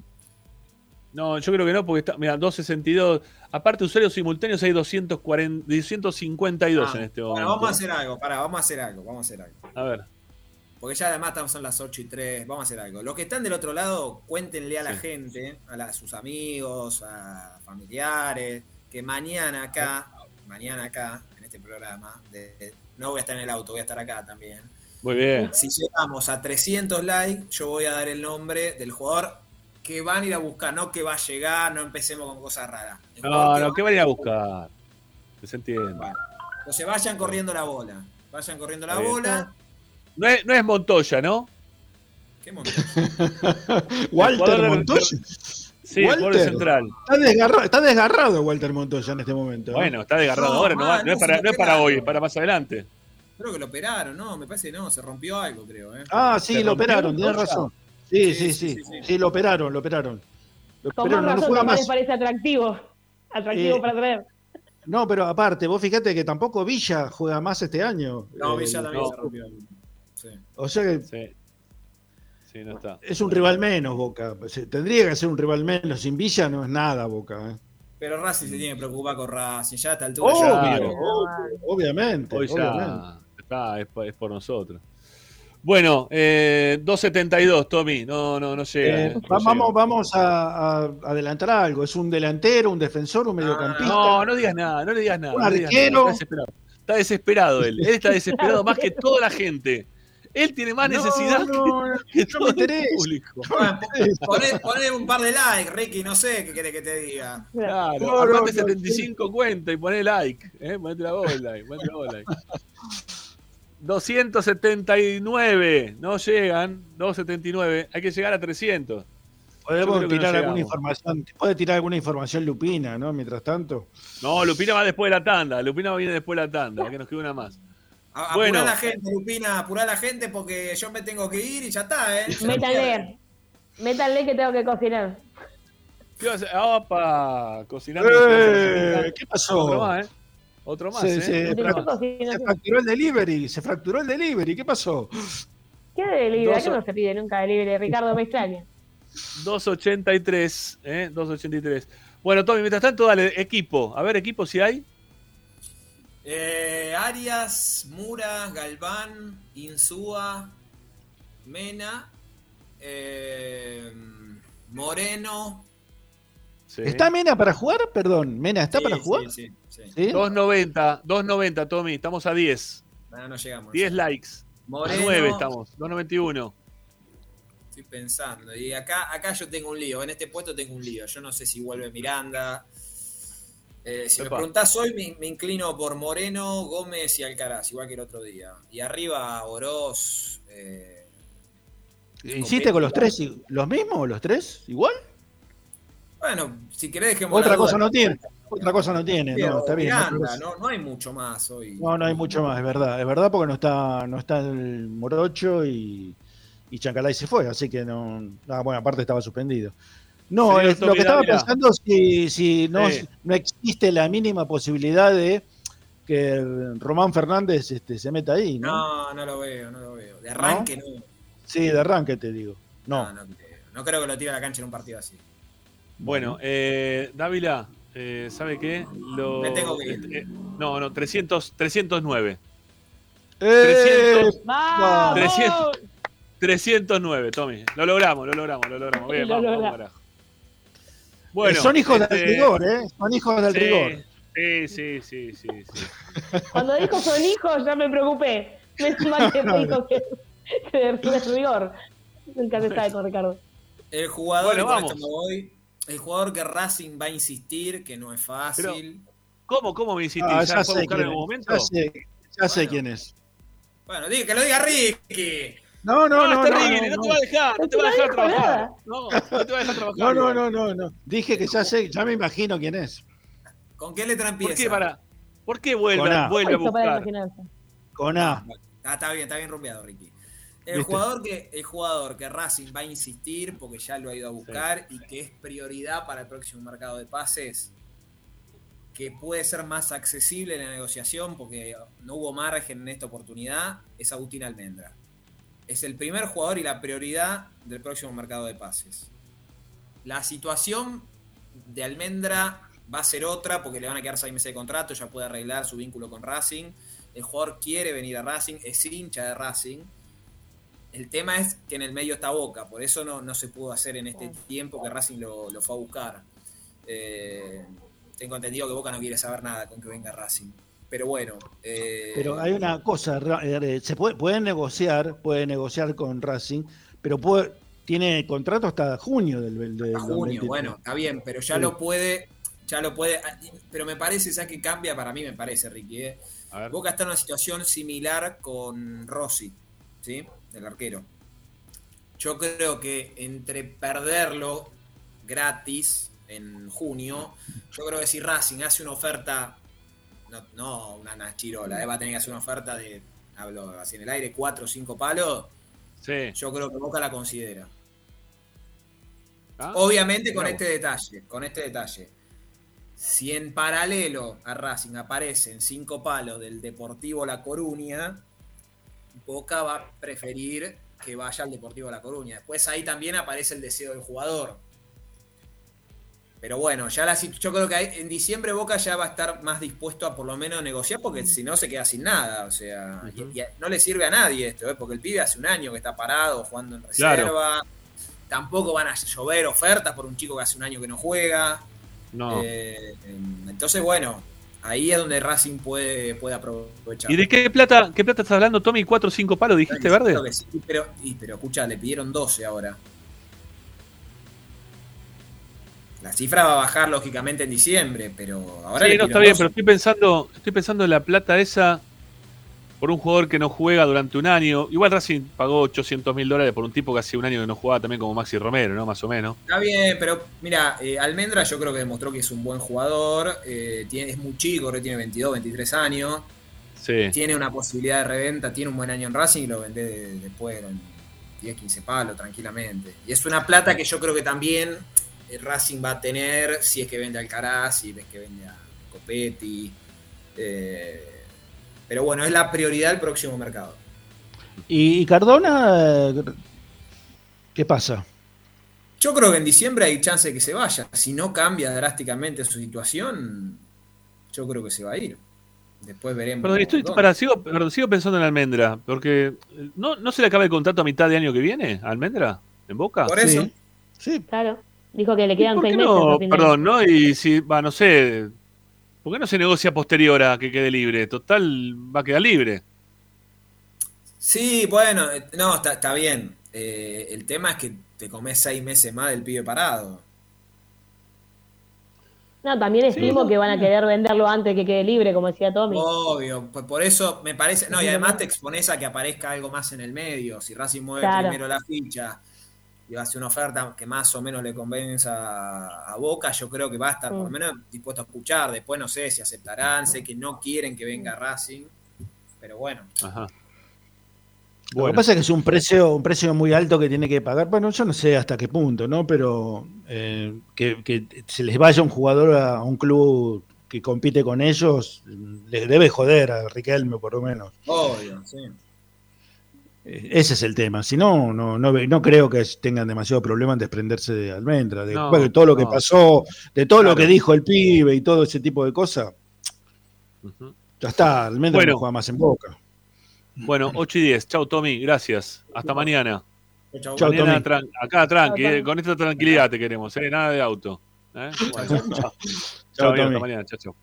No, yo creo que no, porque está, mira, 262. Aparte, usuarios simultáneos hay 240, 252 Ah, en este bueno, momento. vamos a hacer algo, pará, vamos a hacer algo, vamos a hacer algo. A ver. Porque ya además estamos son las 8 y 3, vamos a hacer algo. Los que están del otro lado, cuéntenle a la Sí. gente, a, la- a sus amigos, a familiares, que mañana acá, mañana acá, en este programa, de- de- no voy a estar en el auto, voy a estar acá también. Muy bien. Si llegamos a 300 likes, yo voy a dar el nombre del jugador que van a ir a buscar, no que va a llegar, no empecemos con cosas raras. El No, que no, ¿qué van a ir a buscar? Que se entiende. Entonces vayan corriendo la bola. Vayan corriendo la bien. bola. No es, no es Montoya, ¿no? ¿Qué montón? Walter Montoya. Sí, de central. Está desgarrado, está desgarrado Walter Montoya en este momento. ¿eh? Bueno, está desgarrado No, ahora, no, va- man, no es para, no es para hoy, es para más adelante. Creo que lo operaron, no, me parece que no, se rompió algo, creo. ¿eh? Ah, sí, ¿Se lo operaron, tienes Montoya? razón. Sí, sí, sí. Sí, lo operaron, lo operaron. Lo Con operaron, más no razón, juega más. les parece atractivo. Atractivo Eh, para traer. No, pero aparte, vos fíjate que tampoco Villa juega más este año. No, Eh, Villa también no. se rompió. Sí. O sea que Sí. Sí, no está. es un rival menos, Boca. Tendría que ser un rival menos. Sin Villa no es nada, Boca. ¿eh? Pero Racing se tiene que preocupar con Racing, ya a esta altura. Obvio, ya- obvio, obviamente. Hoy ya obviamente. está, es por nosotros. Bueno, eh, 272, Tommy. No, no, no llega. Eh, eh, no va- llega. vamos vamos a, a adelantar algo. Es un delantero, un defensor, un mediocampista. No, no digas nada, no le digas nada. Un no le digas arquero. nada, Está desesperado. Está desesperado él. Él está desesperado más que toda la gente. Él tiene más No, necesidad no, que no todo el público. Poné, poné un par de likes, Ricky, no sé qué querés que te diga. Claro, No, aparte no, no, 75 cuenta y poné like. ¿eh? Ponete la bola like. ponete la bola like. 279, no llegan. 279, hay que llegar a 300. Yo Podemos no tirar alguna información. Puede tirar alguna información Lupina, ¿no? Mientras tanto. No, Lupina va después de la tanda. Lupina viene después de la tanda, que nos queda una más. A- Bueno. Apurá a la gente, Lupina, apurá a la gente porque yo me tengo que ir y ya está, ¿eh? Ya Métanle. Métanle que tengo que cocinar. ¿Qué vas a ¡Opa! Cocinando. Eh, ¿Qué pasó? Otro más, ¿eh? Se, ¿eh? se fracturó el delivery, se fracturó el delivery. ¿Qué pasó? ¿Qué delivery? Dos- Acá no se pide nunca delivery. Ricardo, me extraña. 283, ¿eh? 283. Bueno, Tommy, mientras tanto, dale, equipo. A ver, equipo si hay. Eh, Arias, Mura, Galván, Insúa, Mena, eh, Moreno. Sí. ¿Está Mena para jugar? Perdón, ¿Mena está Sí, para jugar? Sí, sí. ¿Sí? 290, 290, Tommy. Estamos a 10. No, no llegamos. 10 likes. Moreno. A 9 estamos. 291. Estoy pensando. Y acá, acá yo tengo un lío. En este puesto tengo un lío. Yo no sé si vuelve Miranda. Eh, si me preguntás hoy, me, me inclino por Moreno, Gómez y Alcaraz, igual que el otro día. Y arriba, Oroz. eh, ¿Hiciste con los tres los mismos, los tres? ¿Igual? Bueno, si querés dejemos Otra cosa duda. no tiene. Otra cosa no tiene. Pero No, está bien. Miranda, no, no hay mucho más hoy. No, no hay mucho más, es verdad. Es verdad porque no está, no está el Morocho y, y Chancalay se fue, así que no. ah, bueno, aparte estaba suspendido. No, es lo que estaba pensando si, si no, Sí. no existe la mínima posibilidad de que Román Fernández este, se meta ahí, ¿no? No, no lo veo, no lo veo. De arranque no. Sí, de arranque te digo. No. No, no creo. No creo que lo tire a la cancha en un partido así. Bueno, eh, Dávila, eh, ¿sabe qué? Lo, Me tengo que ir. eh, no, no, 300, 309. ¡Eh! 300, ¡Vamos! 300, 309, Tommy. Lo logramos, lo logramos, lo logramos. Bien, Lo vamos, vamos, logramos. carajo. Bueno, Son hijos este, del rigor, ¿eh? Son hijos del sí, rigor. Sí, sí, sí, sí, sí. Cuando dijo son hijos, ya me preocupé. Me mal que hijo que, que de rigor. Nunca se sabe con Ricardo. El jugador, Bueno, con el jugador que Racing va a insistir, que no es fácil. ¿Cómo, cómo me hiciste? Ah, ¿Ya a sé en quién algún momento? Ya sé, ya sé Bueno. quién es. Bueno, diga, que lo diga Ricky. No, no, No, no. no, terrible, no, te va a dejar, no te va a dejar trabajar. No, no te va a dejar trabajar. No, no, no, no, no. Dije que ya sé, ya me imagino quién es. ¿Con qué letra empieza? ¿Por qué, para? ¿Por qué vuelve, A. vuelve a buscar? Con A. Ah, está bien, está bien rumbeado, Ricky. El ¿Viste? jugador, que, el jugador que Racing va a insistir porque ya lo ha ido a buscar y que es prioridad para el próximo mercado de pases, que puede ser más accesible en la negociación porque no hubo margen en esta oportunidad, es Agustín Almendra. Es el primer jugador y la prioridad del próximo mercado de pases. La situación de Almendra va a ser otra porque le van a quedar seis meses de contrato, ya puede arreglar su vínculo con Racing. El jugador quiere venir a Racing, es hincha de Racing. El tema es que en el medio está Boca, por eso no, no se pudo hacer en este tiempo que Racing lo, lo fue a buscar. Eh, tengo entendido que Boca no quiere saber nada con que venga Racing. Pero bueno. eh, Pero hay una cosa, eh, se puede, puede negociar, puede negociar con Racing, pero puede, tiene contrato hasta junio del, del, del a junio, 2023. bueno, está bien, pero ya Sí. lo puede, ya lo puede, ah, pero me parece, ¿sabes qué cambia? Para mí me parece, Ricky, ¿eh? Boca está en una situación similar con Rossi, ¿sí? El arquero. Yo creo que entre perderlo gratis en junio, yo creo que si Racing hace una oferta, no, no una nachirola, ¿eh? va a tener que hacer una oferta de, hablo así en el aire, cuatro o cinco palos, Sí. yo creo que Boca la considera. Ah, Obviamente con este detalle, con este detalle. Si en paralelo a Racing aparecen cinco palos del Deportivo La Coruña, Boca va a preferir que vaya al Deportivo La Coruña. Después ahí también aparece el deseo del jugador. Pero bueno, ya la, yo creo que en diciembre Boca ya va a estar más dispuesto a por lo menos negociar porque si no se queda sin nada. O sea, y- y no le sirve a nadie esto, ¿eh? porque el pibe hace un año que está parado jugando en Claro. reserva. Tampoco van a llover ofertas por un chico que hace un año que no juega. No. Eh, entonces, bueno, ahí es donde Racing puede, puede aprovechar. ¿Y de qué plata, qué plata estás hablando, Tommy? ¿Cuatro o cinco palos dijiste, verde? Que sí, pero, y, pero escucha, le pidieron 12 ahora. La cifra va a bajar lógicamente en diciembre, pero ahora Sí, no, está bien, 12. pero estoy pensando, estoy pensando en la plata esa por un jugador que no juega durante un año. Igual Racing pagó 800 mil dólares por un tipo que hace un año que no jugaba también como Maxi Romero, ¿no? Más o menos. Está bien, pero mira, eh, Almendra yo creo que demostró que es un buen jugador, eh, tiene, es muy chico, creo que tiene 22, 23 años, Sí. tiene una posibilidad de reventa, tiene un buen año en Racing y lo vende de- después en 10, 15 palos tranquilamente. Y es una plata que yo creo que también eh, Racing va a tener si es que vende a Alcaraz, si ves que vende a Copetti. eh, pero bueno, es la prioridad del próximo mercado. ¿Y, Cardona? ¿Qué pasa? Yo creo que en diciembre hay chance de que se vaya. Si no cambia drásticamente su situación, yo creo que se va a ir. Después veremos. Perdón, estoy, para, sigo, perdón, sigo pensando en Almendra, porque eh, ¿no, ¿no se le acaba el contrato a mitad de año que viene a Almendra? ¿En Boca? Por eso. Sí. Sí. Claro. Dijo que le ¿Y quedan seis meses. no? Perdón, ¿no? Y si, va, no sé, ¿por qué no se negocia posterior a que quede libre? Total, va a quedar libre. Sí, bueno, eh, no, está, está bien. Eh, el tema es que te comes seis meses más del pibe parado. No, también estimo que van a querer venderlo antes que quede libre, como decía Tommy. Obvio, pues por eso me parece. No, y además te expones a que aparezca algo más en el medio. Si Racing mueve Claro. primero la ficha y hace una oferta que más o menos le convenza a, a Boca, yo creo que va a estar por lo menos dispuesto a escuchar. Después no sé si aceptarán, sé que no quieren que venga Racing, pero bueno. Ajá. Lo que pasa es que es un precio, un precio muy alto que tiene que pagar. Bueno, yo no sé hasta qué punto, ¿no? Pero eh, que, que se les vaya un jugador a un club que compite con ellos, les debe joder a Riquelme, por lo menos. Obvio, sí. Ese es el tema. Si no, no, no, no creo que tengan demasiado problema en desprenderse de Almendra. De, No, todo lo que pasó, de todo lo que dijo el pibe y todo ese tipo de cosas. Ya está, Almendra Bueno. no juega más en boca. Bueno, 8 y 10. Chau, Tommy. Gracias. Hasta mañana. Chau, Chau, Mañana Tommy. tran- acá tranqui, Chau, eh, con esta tranquilidad te queremos, ¿eh? nada de auto. ¿eh? Bueno, chau. Chau, Chau, amigo, Tommy. hasta mañana. Chau, chau.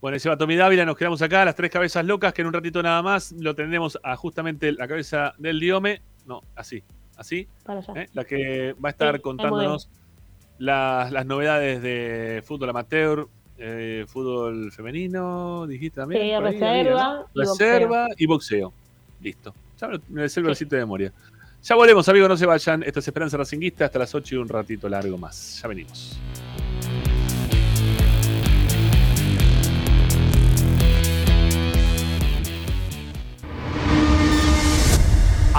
Bueno, ese va Tommy Dávila, nos quedamos acá, las tres cabezas locas, que en un ratito nada más lo tendremos a justamente la cabeza del Diome. No, así, así, Para allá. ¿eh? la que va a estar Sí, contándonos las, las novedades de fútbol amateur, eh, fútbol femenino, dijiste también. Sí, ahí reserva había, ¿no? y Reserva y boxeo. Listo. Ya me, me sé el versito de memoria. Ya volvemos, amigos, no se vayan. Esto es Esperanza Racinguista hasta las 8 y un ratito largo más. Ya venimos.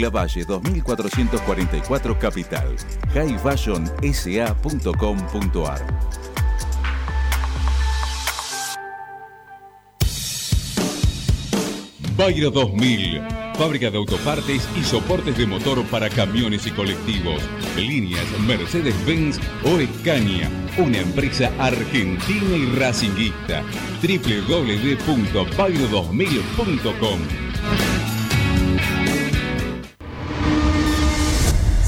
La Valle 2444 Capital. highfashionsa.com.ar Bayra 2000, fábrica de autopartes y soportes de motor para camiones y colectivos. Líneas Mercedes-Benz o Escaña, una empresa argentina y racinguista. www.bayro2000.com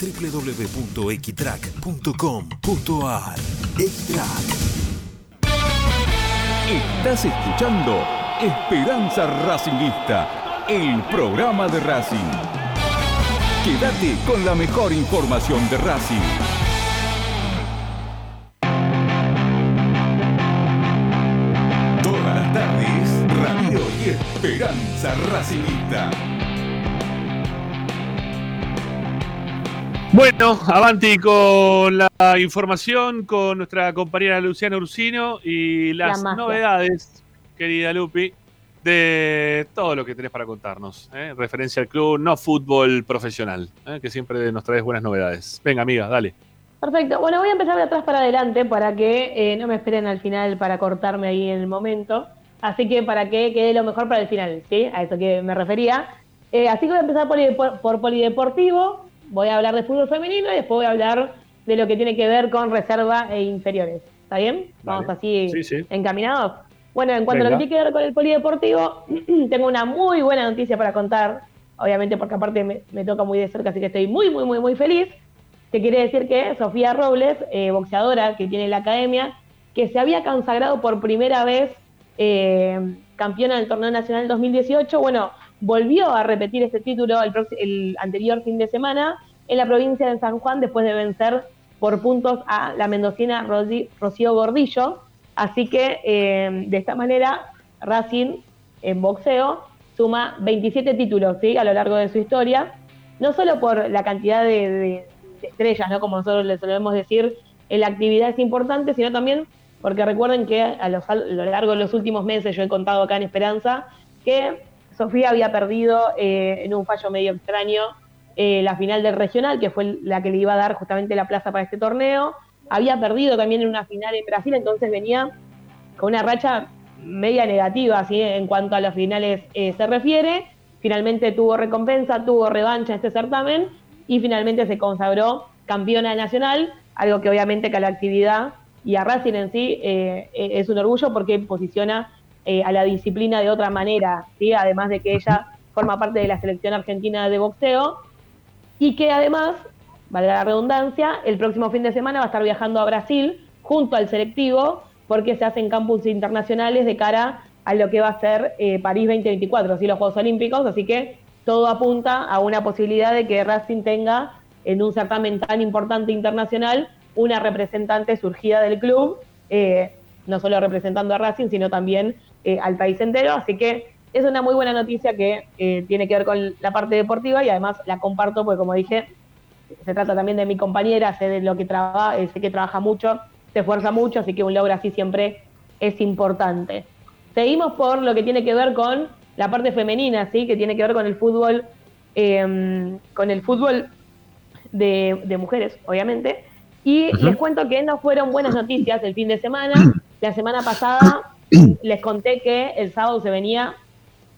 www.equitrack.com.ar Equitrack Estás escuchando Esperanza Racingista, el programa de Racing. Quédate con la mejor información de Racing. Todas las tardes, Radio y Esperanza Racingista. Bueno, avanti con la información con nuestra compañera Luciana Ursino y las novedades, querida Lupi, de todo lo que tenés para contarnos. ¿eh? Referencia al club no fútbol profesional, ¿eh? que siempre nos traes buenas novedades. Venga, amiga, dale. Perfecto. Bueno, voy a empezar de atrás para adelante para que eh, no me esperen al final para cortarme ahí en el momento. Así que para que quede lo mejor para el final, ¿sí? A eso que me refería. Eh, así que voy a empezar por, por, por polideportivo. Voy a hablar de fútbol femenino y después voy a hablar de lo que tiene que ver con reserva e inferiores. ¿Está bien? Vamos así Sí, sí. encaminados. Bueno, en cuanto a lo que tiene que ver con el polideportivo, tengo una muy buena noticia para contar. Obviamente porque aparte me, me toca muy de cerca, así que estoy muy, muy, muy, muy feliz. Que quiere decir que Sofía Robles, eh, boxeadora que tiene la academia, que se había consagrado por primera vez eh, campeona del torneo nacional 2018, bueno, volvió a repetir este título el, el anterior fin de semana en la provincia de San Juan después de vencer por puntos a la mendocina Rocío Gordillo. Así que eh, de esta manera Racing en boxeo suma 27 títulos ¿sí? a lo largo de su historia, no solo por la cantidad de, estrellas, ¿no? como nosotros le solemos decir, en la actividad es importante, sino también porque recuerden que a lo, a lo largo de los últimos meses yo he contado acá en Esperanza que Sofía había perdido eh, en un fallo medio extraño eh, la final del regional, que fue la que le iba a dar justamente la plaza para este torneo. Había perdido también en una final en Brasil, entonces venía con una racha media negativa ¿sí? en cuanto a las finales eh, se refiere. Finalmente tuvo recompensa, tuvo revancha este certamen y finalmente se consagró campeona nacional, algo que obviamente que a la actividad y a Racing en sí es un orgullo porque posiciona eh, a la disciplina de otra manera, ¿sí? además de que ella forma parte de la selección argentina de boxeo y que además, valga la redundancia, el próximo fin de semana va a estar viajando a Brasil junto al selectivo porque se hacen campus internacionales de cara a lo que va a ser eh, París 2024, ¿sí? los Juegos Olímpicos, así que todo apunta a una posibilidad de que Racing tenga en un certamen tan importante internacional una representante surgida del club, eh, no solo representando a Racing, sino también eh, al país entero, así que es una muy buena noticia que eh, tiene que ver con la parte deportiva y además la comparto porque como dije, se trata también de mi compañera, sé de lo que trabaja, sé que trabaja mucho, se esfuerza mucho, así que un logro así siempre es importante. Seguimos por lo que tiene que ver con la parte femenina, ¿sí? que tiene que ver con el fútbol, eh, con el fútbol de, de, mujeres, obviamente. Y uh -huh. les cuento que no fueron buenas noticias el fin de semana. La semana pasada les conté que el sábado se venía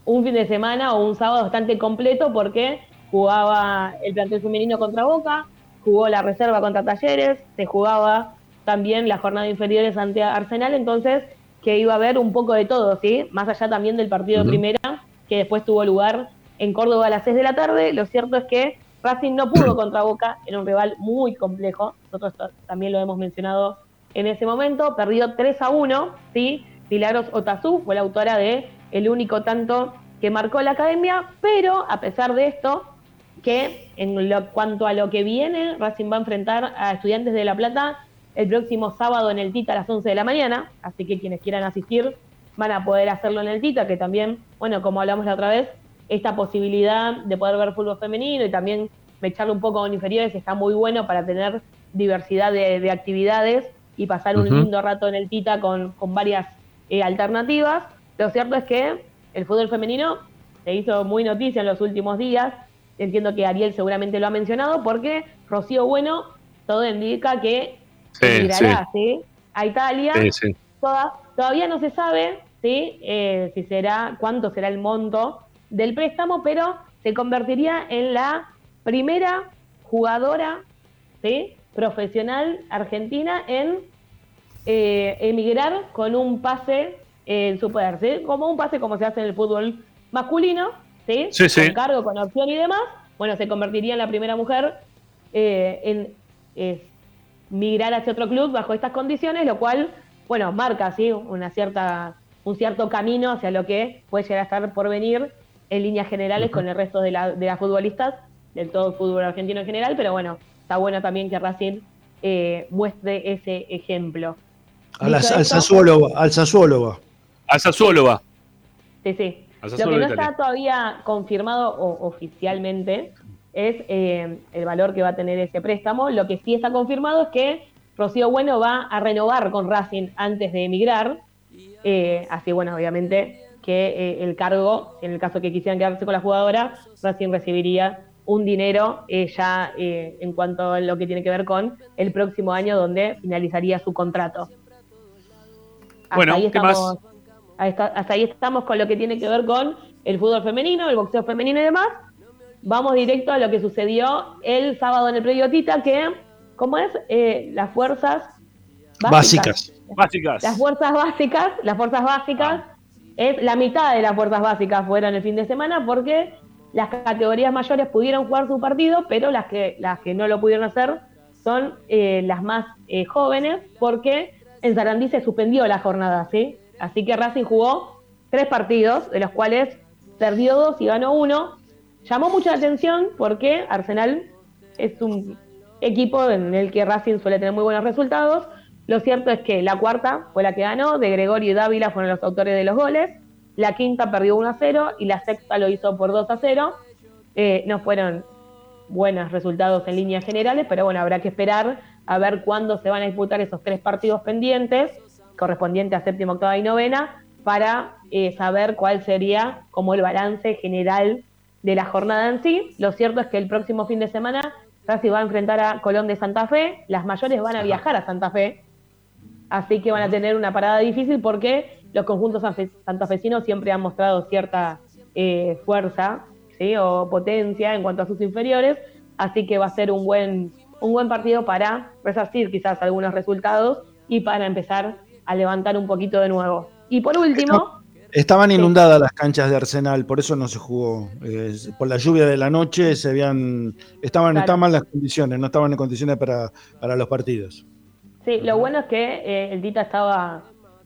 un fin de semana o un sábado bastante completo porque jugaba el plantel femenino contra Boca, jugó la reserva contra Talleres, se jugaba también la jornada inferiores ante Arsenal, entonces que iba a haber un poco de todo, ¿sí? Más allá también del partido uh -huh. de primera, que después tuvo lugar en Córdoba a las 6 de la tarde, lo cierto es que Racing no pudo contra Boca, era un rival muy complejo, nosotros también lo hemos mencionado en ese momento, perdió 3 a 1, ¿sí? Milagros Otazú fue la autora de el único tanto que marcó la academia, pero a pesar de esto, que en lo, cuanto a lo que viene, Racing va a enfrentar a Estudiantes de La Plata el próximo sábado en el Tita a las 11 de la mañana, así que quienes quieran asistir van a poder hacerlo en el Tita, que también, bueno, como hablamos la otra vez, esta posibilidad de poder ver fútbol femenino y también echarle un poco con inferiores está muy bueno para tener diversidad de, de actividades y pasar un uh -huh. lindo rato en el Tita con, con varias eh, alternativas. Lo cierto es que el fútbol femenino se hizo muy noticia en los últimos días. Entiendo que Ariel seguramente lo ha mencionado porque Rocío Bueno todo indica que sí, migrará sí. ¿sí? a Italia. Toda, todavía no se sabe ¿sí? Eh, si será, cuánto será el monto del préstamo, pero se convertiría en la primera jugadora ¿sí? profesional argentina en eh, emigrar con un pase en su poder, ¿sí? Como un pase como se hace en el fútbol masculino, ¿sí? Sí, sí. Con cargo, con opción y demás. Bueno, se convertiría en la primera mujer eh, en eh, migrar hacia otro club bajo estas condiciones, lo cual, bueno, marca, ¿sí? Una cierta, un cierto camino hacia lo que puede llegar a estar por venir en líneas generales uh -huh. con el resto de, la, de las futbolistas, del todo el fútbol argentino en general, pero bueno, está bueno también que Racing eh, muestre ese ejemplo. A la, al Sassuolo, al Sassuolo va. Al Sassuolo va. Sí, sí. Lo que no está todavía confirmado o, oficialmente es eh, el valor que va a tener ese préstamo. Lo que sí está confirmado es que Rocío Bueno va a renovar con Racing antes de emigrar. Eh, así, bueno, obviamente que eh, el cargo, en el caso que quisieran quedarse con la jugadora, Racing recibiría un dinero ya en cuanto a lo que tiene que ver con el próximo año donde finalizaría su contrato. Hasta bueno, ahí estamos, ¿qué más? Hasta, hasta, ahí estamos con lo que tiene que ver con el fútbol femenino, el boxeo femenino y demás. Vamos directo a lo que sucedió el sábado en el predio Tita, que, ¿cómo es? Eh, las fuerzas básicas. básicas. Básicas. Las fuerzas básicas, las fuerzas básicas, ah. es la mitad de las fuerzas básicas fueron el fin de semana porque las categorías mayores pudieron jugar su partido, pero las que, las que no lo pudieron hacer son eh, las más eh, jóvenes porque en Sarandí se suspendió la jornada, ¿sí? Así que Racing jugó tres partidos, de los cuales perdió dos y ganó uno. Llamó mucha atención porque Arsenal es un equipo en el que Racing suele tener muy buenos resultados. Lo cierto es que la cuarta fue la que ganó, de Gregorio y Dávila fueron los autores de los goles. La quinta perdió 1 a 0 y la sexta lo hizo por 2 a 0. Eh, no fueron buenos resultados en líneas generales, pero bueno, habrá que esperar a ver cuándo se van a disputar esos tres partidos pendientes correspondiente a séptima, octava y novena, para eh, saber cuál sería como el balance general de la jornada en sí. Lo cierto es que el próximo fin de semana Racing va a enfrentar a Colón de Santa Fe, las mayores van a viajar a Santa Fe, así que van a tener una parada difícil porque los conjuntos santafesinos siempre han mostrado cierta eh, fuerza ¿sí? o potencia en cuanto a sus inferiores, así que va a ser un buen, un buen partido para resarcir quizás algunos resultados y para empezar a levantar un poquito de nuevo. Y por último... Estaban inundadas las canchas de Arsenal, por eso no se jugó. Eh, por la lluvia de la noche se habían, estaban, estaban mal las condiciones, no estaban en condiciones para, para los partidos. Sí, lo bueno es que eh, el Tita estaba,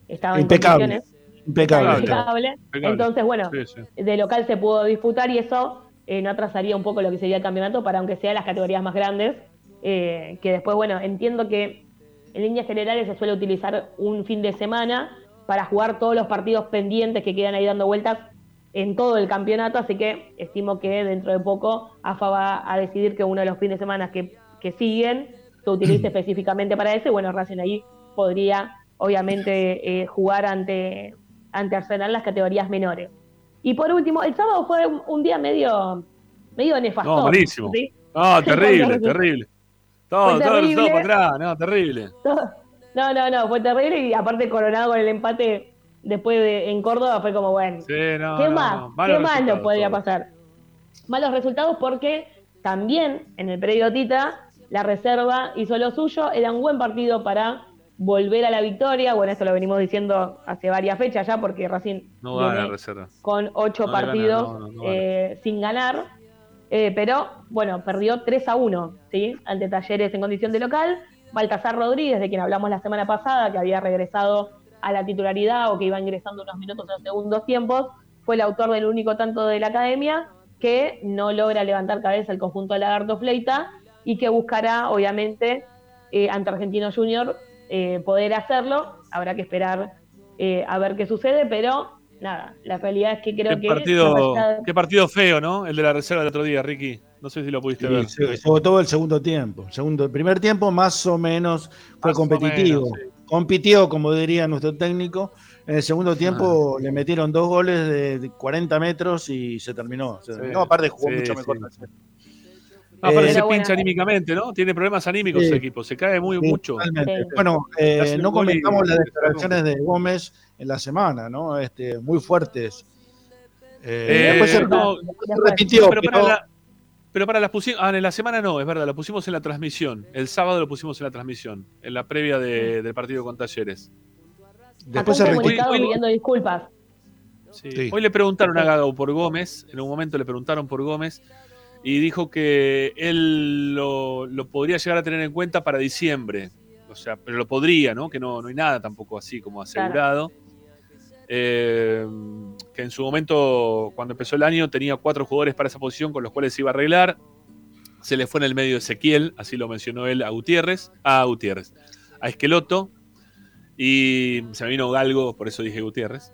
estaba impecable, en condiciones. Impecable. impecable. Entonces, bueno, de local se pudo disputar y eso eh, no atrasaría un poco lo que sería el campeonato para aunque sea las categorías más grandes. Que después, bueno, entiendo que en líneas generales se suele utilizar un fin de semana para jugar todos los partidos pendientes que quedan ahí dando vueltas en todo el campeonato, así que estimo que dentro de poco AFA va a decidir que uno de los fines de semana que, siguen se utilice específicamente para eso, y bueno, Racing ahí podría obviamente eh, jugar ante, ante Arsenal las categorías menores. Y por último, el sábado fue un, día medio, medio nefasto. No, malísimo. No, terrible, terrible. Todo, todo, todo para atrás, no, terrible. No, no, no, fue terrible y aparte coronado con el empate después de en Córdoba fue como, bueno, ¿qué más? ¿Qué más nos podría pasar? Malos resultados porque también en el periodo Tita la reserva hizo lo suyo, era un buen partido para volver a la victoria, bueno, eso lo venimos diciendo hace varias fechas ya porque Racing no la reserva. con ocho partidos eh, sin ganar, eh, pero bueno, perdió 3 a 1, ¿sí? Ante Talleres en condición de local, Baltasar Rodríguez, de quien hablamos la semana pasada, que había regresado a la titularidad o que iba ingresando unos minutos en los segundos tiempos, fue el autor del único tanto de la academia que no logra levantar cabeza el conjunto de Lagarto Fleita y que buscará, obviamente, eh, ante Argentino Junior eh, poder hacerlo. Habrá que esperar a ver qué sucede, pero nada, la realidad es que creo qué que. Partido, Qué partido feo, ¿no? El de la reserva del otro día, Ricky. No sé si lo pudiste ver. Se, votó el segundo tiempo. Segundo, el primer tiempo más o menos fue competitivo. Compitió, como diría nuestro técnico. En el segundo tiempo le metieron dos goles de 40 metros y se terminó. no, aparte jugó mucho mejor. Aparte eh, se pincha anímicamente, ¿no? Tiene problemas anímicos ese equipo, se cae muy mucho. Bueno, eh, no comentamos las declaraciones de Gómez en la semana, ¿no? Este, muy fuertes. Eh, después se, repitió, pero, pero para las pusimos. Ah, en la semana no, es verdad, lo pusimos en la transmisión. El sábado lo pusimos en la transmisión, en la previa del partido con Talleres. Después se retiró. pidiendo disculpas. Hoy le preguntaron a Gago por Gómez, en un momento le preguntaron por Gómez, y dijo que él lo, podría llegar a tener en cuenta para diciembre. O sea, pero lo podría, ¿no? Que no, no hay nada tampoco así como asegurado. Eh, que en su momento, cuando empezó el año, tenía cuatro jugadores para esa posición con los cuales se iba a arreglar. Se le fue en el medio Ezequiel, así lo mencionó él, a Gutiérrez, a Gutiérrez, a Esqueloto, y se me vino Galgo, por eso dije Gutiérrez.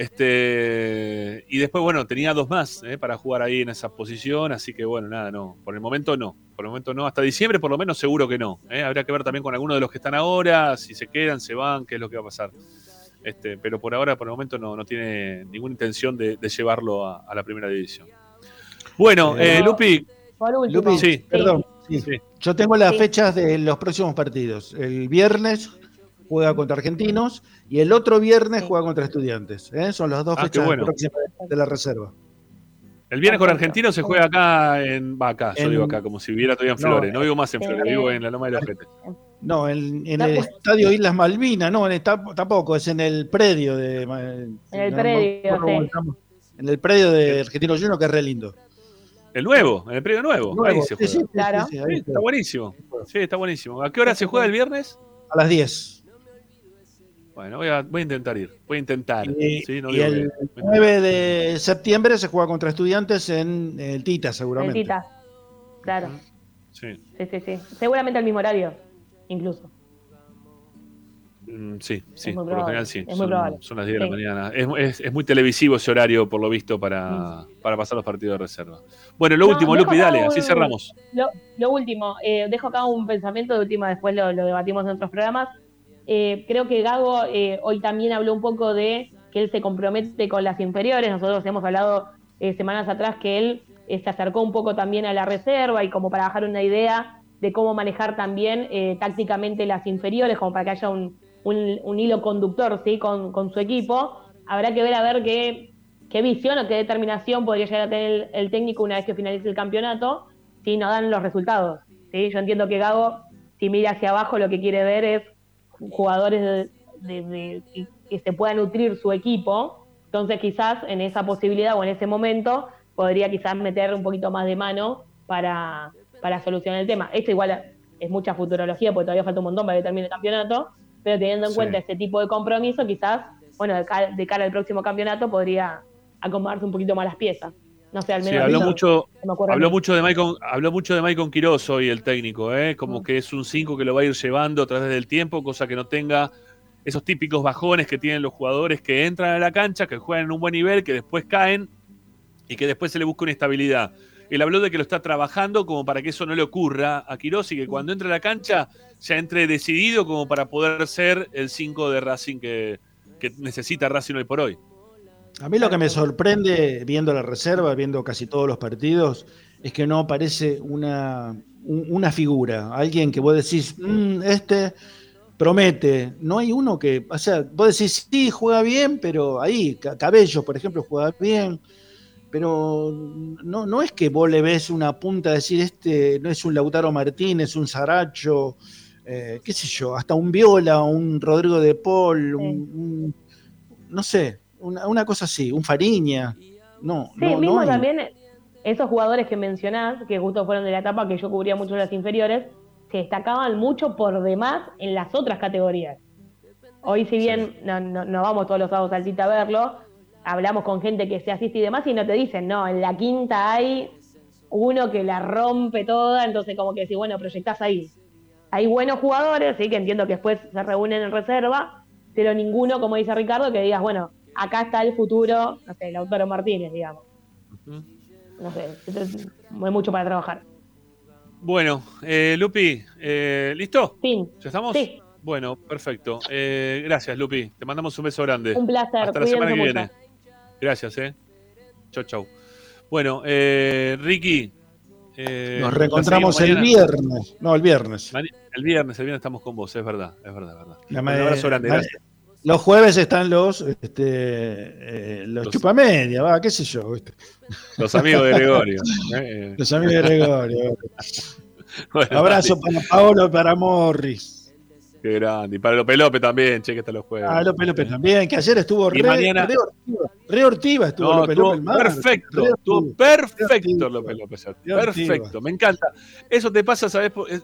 Este, y después, bueno, tenía dos más eh, para jugar ahí en esa posición, así que bueno, nada, no. Por el momento no. Por el momento no. Hasta diciembre, por lo menos, seguro que no. Eh. Habría que ver también con algunos de los que están ahora, si se quedan, se van, qué es lo que va a pasar. Este, pero por ahora, por el momento, no, no tiene ninguna intención de, llevarlo a, la primera división. Bueno, eh, Lupi. Lupi, sí. Perdón. Yo tengo las fechas de los próximos partidos. El viernes juega contra Argentinos y el otro viernes juega contra Estudiantes. ¿eh? Son las dos ah, fechas próximas de la reserva. El viernes con Argentinos se juega acá en. Va acá, yo digo acá, como si viviera todavía en Flores. No, vivo más en Flores, vivo en la Loma de la Gente. No, en, el estadio Islas Malvinas, no, tampoco, es en el predio de. En el predio, sí. En el predio de Argentino Junior, que es re lindo. El nuevo, en el predio nuevo. ahí se juega. Sí, claro. está buenísimo. Sí, está buenísimo. ¿A qué hora se juega el viernes? A las 10. Bueno, voy a, voy a intentar ir. Voy a intentar. Y, el 9 de septiembre se juega contra estudiantes en el Tita, seguramente. El Tita, claro. Sí. Sí, sí, sí. Seguramente al mismo horario incluso. Mm, sí, sí, por lo general sí. son, las 10 de la mañana. Es, muy televisivo ese horario, por lo visto, para, para pasar los partidos de reserva. Bueno, lo último, Lupi, dale, así cerramos. Lo, último, eh, dejo acá un pensamiento de última, después lo, debatimos en otros programas. Eh, creo que Gago eh, hoy también habló un poco de que él se compromete con las inferiores. Nosotros hemos hablado eh, semanas atrás que él se acercó un poco también a la reserva y como para bajar una idea de cómo manejar también tácticamente las inferiores, como para que haya un, hilo conductor ¿sí? con, su equipo. Habrá que ver a ver qué, qué visión o qué determinación podría llegar a tener el, técnico una vez que finalice el campeonato si no dan los resultados. ¿sí? Yo entiendo que Gago, si mira hacia abajo, lo que quiere ver es jugadores de, que se pueda nutrir su equipo. Entonces quizás en esa posibilidad o en ese momento podría quizás meter un poquito más de mano para, para solucionar el tema. Esto igual es mucha futurología porque todavía falta un montón para que termine el campeonato, pero teniendo en cuenta ese tipo de compromiso, quizás, bueno, de cara, al próximo campeonato podría acomodarse un poquito más las piezas. No sé, al menos. Sí, habló, mucho, habló, mucho de Maicon, habló mucho de Maicon Quiroz hoy el técnico, ¿eh? como mm. que es un 5 que lo va a ir llevando a través del tiempo, cosa que no tenga esos típicos bajones que tienen los jugadores que entran a la cancha, que juegan en un buen nivel, que después caen y que después se le busca una estabilidad. Él habló de que lo está trabajando como para que eso no le ocurra a Quiroz y que cuando entre a la cancha ya entre decidido como para poder ser el 5 de Racing que, que necesita Racing hoy por hoy. A mí lo que me sorprende viendo la reserva, viendo casi todos los partidos, es que no aparece una, una figura, alguien que vos decís, mm, este promete. No hay uno que, o sea, vos decís, sí, juega bien, pero ahí, Cabello, por ejemplo, juega bien, pero no, no es que vos le ves una punta a decir, este no es un Lautaro Martínez, un Saracho, eh, qué sé yo, hasta un Viola, un Rodrigo de Paul, un no sé, una, cosa así, un Fariña. No, sí, mismo también esos jugadores que mencionás, que justo fueron de la etapa que yo cubría mucho las inferiores, se destacaban mucho por demás en las otras categorías. Hoy, si bien no, vamos todos los sábados al Tita a verlo, hablamos con gente que se asiste y demás y no te dicen, no, en la quinta hay uno que la rompe toda, entonces como que decís, bueno, proyectás ahí. Hay buenos jugadores, sí, que entiendo que después se reúnen en reserva, pero ninguno, como dice Ricardo, que digas, bueno, acá está el futuro, no sé, Lautaro Martínez, digamos. No sé, hay mucho para trabajar. Bueno, eh, Lupi, eh, ¿listo? Sí. ¿Ya estamos? Sí. Bueno, perfecto. Eh, gracias, Lupi. Te mandamos un beso grande. Un placer. Hasta la semana que viene. Gracias, eh. Chau, chau. Bueno, eh, Ricky. Nos reencontramos el viernes. No, el viernes. El viernes, el viernes estamos con vos, es verdad, es verdad, es verdad. Un abrazo grande, gracias. Los jueves están los, este, eh, los, chupamedia, va, qué sé yo. Los amigos de Gregorio. ¿eh? Los amigos de Gregorio. Abrazo para Paolo y para Morris. Qué grande. Y para López López también, che, que está los jueves. Ah, López López también, que ayer estuvo re, mañana... re, ortiva. estuvo López López. Perfecto, estuvo perfecto López López. Perfecto, me encanta. Eso te pasa, ¿sabes? Eh,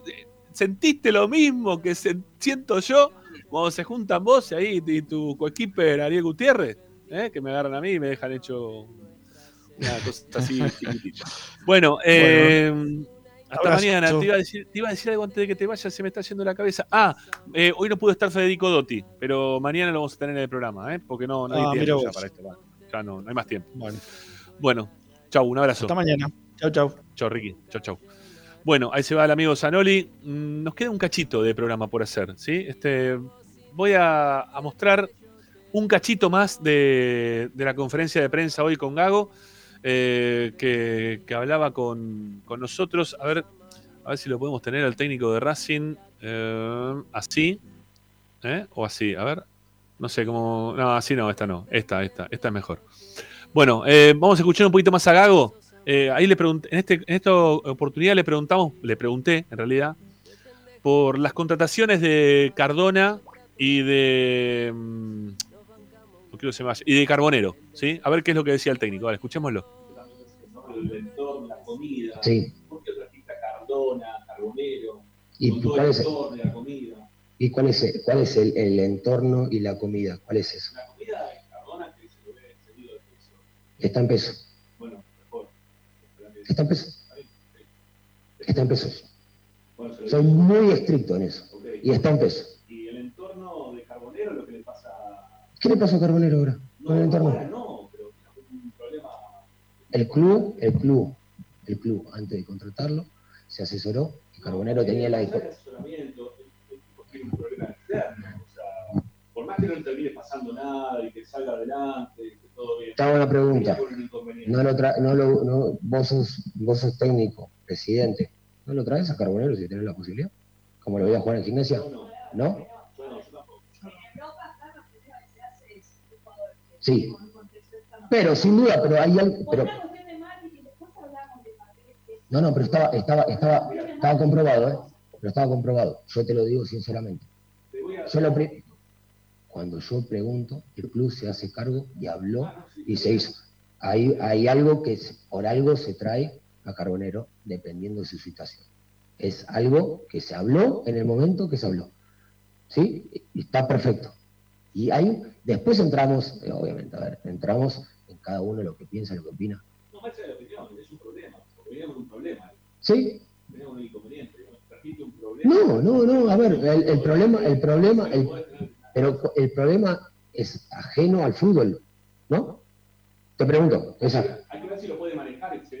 ¿Sentiste lo mismo que siento yo? Cuando se juntan vos y ahí y tu coequiper Ariel Gutiérrez, ¿eh? que me agarran a mí y me dejan hecho una cosa así chiquitita. Bueno, eh, hasta mañana. Te iba, a decir, te iba, a decir, algo antes de que te vayas, se me está yendo la cabeza. Ah, eh, hoy no pudo estar Federico Dotti, pero mañana lo vamos a tener en el programa, ¿eh? porque no, hay ah, tiempo ya para esto. ya no, no hay más tiempo. Bueno, bueno chau, un abrazo. Hasta mañana. Chau, chau. Chau, Ricky. Chau, chau. Bueno, ahí se va el amigo Zanoli. Mm, nos queda un cachito de programa por hacer, ¿sí? Este, voy a, mostrar un cachito más de, la conferencia de prensa hoy con Gago, eh, que, hablaba con, nosotros. A ver, a ver si lo podemos tener al técnico de Racing eh, así, ¿eh? o así. A ver, no sé cómo. No, así no, esta no. Esta, esta, esta es mejor. Bueno, vamos a escuchar un poquito más a Gago. ahí le pregunté, en, este, en esta oportunidad le preguntamos, le pregunté en realidad, por las contrataciones de Cardona y de. No quiero más. Y de Carbonero, ¿sí? A ver qué es lo que decía el técnico. Vale, escuchémoslo. El entorno, la comida. Sí. ¿Por qué trajiste Cardona, Carbonero? ¿Y cuál es, el, la comida. ¿Y cuál es, el, cuál es el, el, entorno y la comida? ¿Cuál es eso? La comida de Cardona que se lo ve seguido de peso. Está en peso. Bueno, mejor. Está en peso. Está en. Bueno, Soy muy estricto en eso. Okay. Y está en peso. Carbonero lo que le pasa. ¿Qué le pasa a Carbonero ahora? No, el ahora no, pero un problema. El club, el club, el club, antes de contratarlo, se asesoró y Carbonero tenía la asesoramiento, el, tiene un problema externo. O que no termine pasando nada y que salga adelante, que todo bien. Está buena pregunta. Por. No lo tra- no lo, no- vos, sos, vos sos técnico, presidente. ¿No lo traes a Carbonero si tenés la posibilidad? ¿Como lo voy a jugar en gimnasia? ¿No? Sí. Pero sin duda, pero hay algo. Pero... No, no, pero estaba, estaba, estaba, estaba comprobado, ¿eh? Pero estaba comprobado. Yo te lo digo sinceramente. Yo lo pri- Cuando yo pregunto, el club se hace cargo y habló y se hizo. Hay, hay algo que es- por algo se trae a Carbonero dependiendo de su situación. Es algo que se habló en el momento que se habló. ¿Sí? Y está perfecto. Y ahí, después entramos, eh, obviamente, a ver, entramos en cada uno lo que piensa, lo que opina. No, más allá de la opinión, es un problema. Porque venía con un problema. ¿Sí? Venía con un inconveniente. Trajiste un problema. No, no, no, a ver, el, el problema, el problema, el- pero el problema es ajeno al fútbol, ¿no? Te pregunto, esa. Hay que ver si lo puede manejar. sea,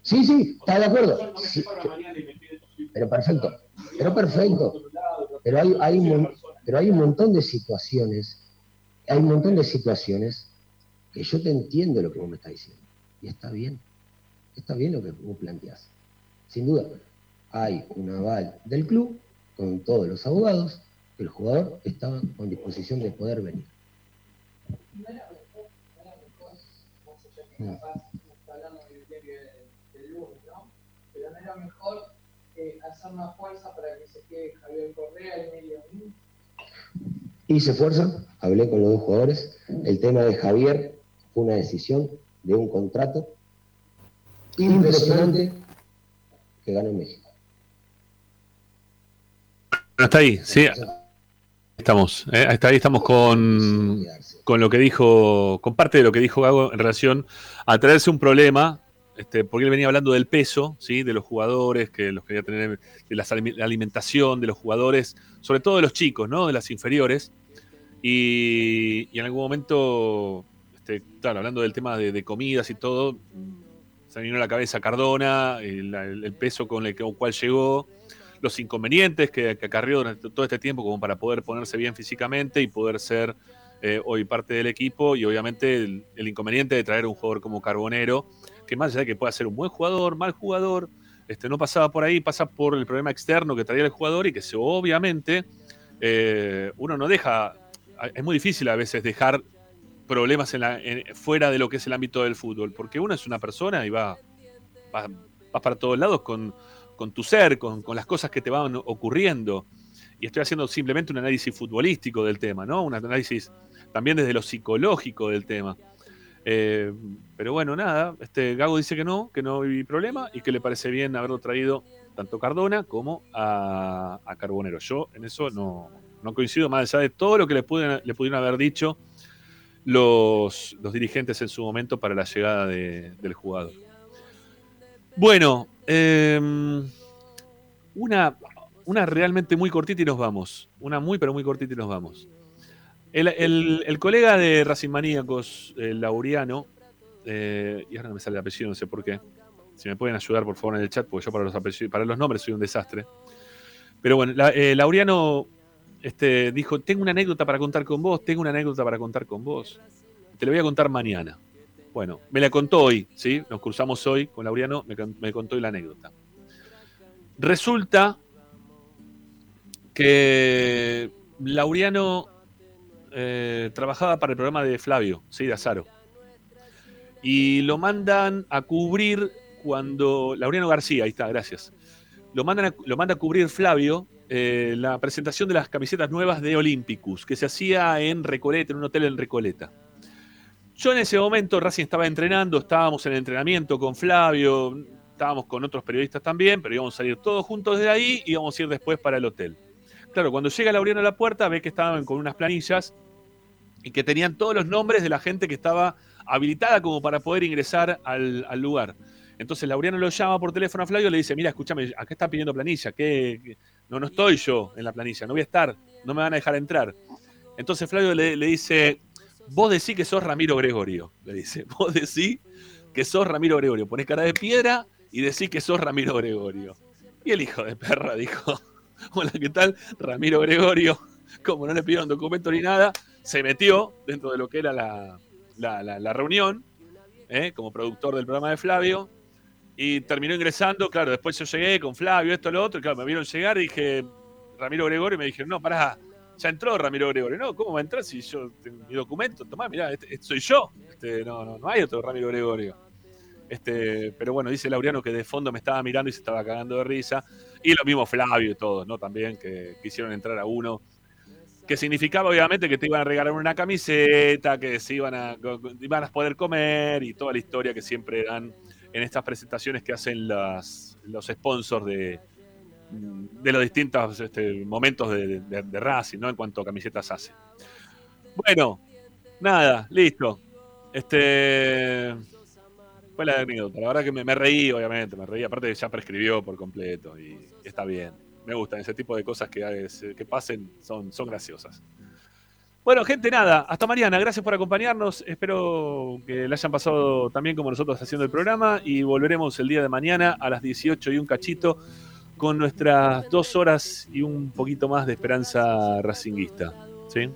Sí, sí, está de acuerdo. Sí, pero perfecto, pero perfecto. Pero hay, hay un, pero hay un montón de situaciones, hay un montón de situaciones que yo te entiendo lo que vos me estás diciendo. Y está bien, está bien lo que vos planteás. Sin duda, hay un aval del club con todos los abogados el jugador estaba con disposición de poder venir. ¿no? Pero no era mejor eh, hacer una fuerza para que se quede Javier Correa medio minuto. Hice fuerza, hablé con los dos jugadores. El tema de Javier fue una decisión de un contrato impresionante que ganó México. Bueno, está ahí, sí. Estamos, eh, hasta ahí estamos con, con lo que dijo, con parte de lo que dijo Gago en relación a traerse un problema, este, porque él venía hablando del peso, ¿sí? de los jugadores, que los quería tener, de la alimentación de los jugadores, sobre todo de los chicos, ¿no? de las inferiores. Y, en algún momento, este, claro, hablando del tema de, comidas y todo, se vino a la cabeza Cardona, el, peso con el con el cual llegó, los inconvenientes que, que acarrió durante todo este tiempo como para poder ponerse bien físicamente y poder ser eh, hoy parte del equipo y obviamente el, el inconveniente de traer un jugador como Carbonero, que más allá de que pueda ser un buen jugador, mal jugador, este, no pasaba por ahí, pasa por el problema externo que traía el jugador y que obviamente eh, uno no deja, es muy difícil a veces dejar problemas en la- en- fuera de lo que es el ámbito del fútbol, porque uno es una persona y va, va, para todos lados con, con tu ser, con, con las cosas que te van ocurriendo. Y estoy haciendo simplemente un análisis futbolístico del tema, ¿no? Un análisis también desde lo psicológico del tema. Eh, pero bueno, nada, este Gago dice que no, que no hay problema y que le parece bien haberlo traído tanto Cardona como a, Carbonero. Yo en eso no, no coincido, más allá de todo lo que le pudieron haber dicho los, los dirigentes en su momento para la llegada de- del jugador. Bueno, eh, una, una realmente muy cortita y nos vamos. Una muy, pero muy cortita y nos vamos. El, el- el colega de Racing Maníacos, el Laureano, eh, y ahora no me sale el apellido, no sé por qué. Si me pueden ayudar, por favor, en el chat, porque yo para los, apellidos- para los nombres soy un desastre. Pero bueno, la- eh, Laureano este, dijo, tengo una anécdota para contar con vos, tengo una anécdota para contar con vos. Te la voy a contar mañana. Bueno, me la contó hoy, ¿sí? Nos cruzamos hoy con Laureano, me, me contó hoy la anécdota. Resulta que Laureano eh, trabajaba para el programa de Flavio, ¿sí? De Azaro. Y lo mandan a cubrir cuando. Laureano García, ahí está, gracias. Lo, mandan a- lo manda a cubrir Flavio eh, la presentación de las camisetas nuevas de Olympicus, que se hacía en Recoleta, en un hotel en Recoleta. Yo en ese momento Racing estaba entrenando, estábamos en el entrenamiento con Flavio, estábamos con otros periodistas también, pero íbamos a salir todos juntos de ahí y íbamos a ir después para el hotel. Claro, cuando llega Laureano a la puerta ve que estaban con unas planillas y que tenían todos los nombres de la gente que estaba habilitada como para poder ingresar al, lugar. Entonces Laureano lo llama por teléfono a Flavio y le dice, mira, escúchame, acá están pidiendo planilla, ¿qué, qué? No, no estoy yo en la planilla, no voy a estar, no me van a dejar entrar. Entonces Flavio le, le dice, vos decís que sos Ramiro Gregorio, le dice, vos decís que sos Ramiro Gregorio, ponés cara de piedra y decís que sos Ramiro Gregorio. Y el hijo de perra dijo, hola, ¿qué tal? Ramiro Gregorio. como no le pidieron documento ni nada, se metió dentro de lo que era la, la, reunión, ¿eh? como productor del programa de Flavio, y terminó ingresando. Claro, después yo llegué con Flavio, esto, lo otro, claro, me vieron llegar y dije, Ramiro Gregorio, y me dijeron, no, pará, ya entró Ramiro Gregorio. No, ¿cómo va a entrar si yo mi documento? Tomá, mirá, este, este soy yo. Este, no, no, no hay otro Ramiro Gregorio. Este, pero bueno, dice Laureano que de fondo me estaba mirando y se estaba cagando de risa. Y lo mismo Flavio y todos, ¿no? También que quisieron entrar a uno. Que significaba obviamente que te iban a regalar una camiseta, que se iban a, iban a poder comer y toda la historia que siempre dan en estas presentaciones que hacen las, los sponsors de, de los distintos este, momentos de, de, Racing, ¿no? En cuanto camisetas hace. Bueno, nada, listo. Este fue la anécdota. La verdad que me, reí, obviamente, me reí. Aparte ya prescribió por completo y está bien. Me gustan ese tipo de cosas que, que pasen, son, son graciosas. Bueno, gente, nada. Hasta mañana. Gracias por acompañarnos. Espero que la hayan pasado también como nosotros haciendo el programa. Y volveremos el día de mañana a las 18 y un cachito con nuestras dos horas y un poquito más de esperanza racinguista. ¿sí?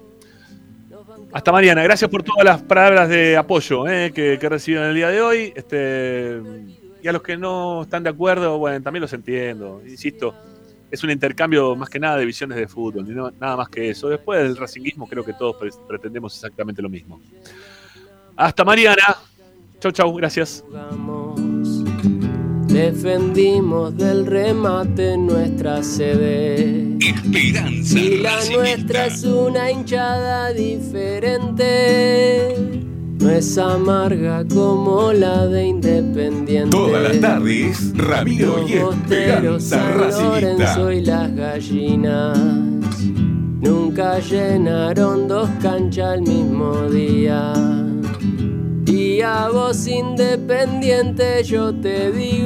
Hasta mañana. Gracias por todas las palabras de apoyo eh, que, que recibido en el día de hoy. Este, y a los que no están de acuerdo, bueno, también los entiendo. Insisto, es un intercambio más que nada de visiones de fútbol, nada más que eso. Después del racinguismo creo que todos pretendemos exactamente lo mismo. Hasta mañana. Chau, chau. Gracias. Defendimos del remate nuestra sede. Esperanza. Y la nuestra es una hinchada diferente. No es amarga como la de Independiente. Todas las tardes, Ramiro y Esperanza Lorenzo y las gallinas. Nunca llenaron dos canchas al mismo día. Y a vos independiente yo te digo.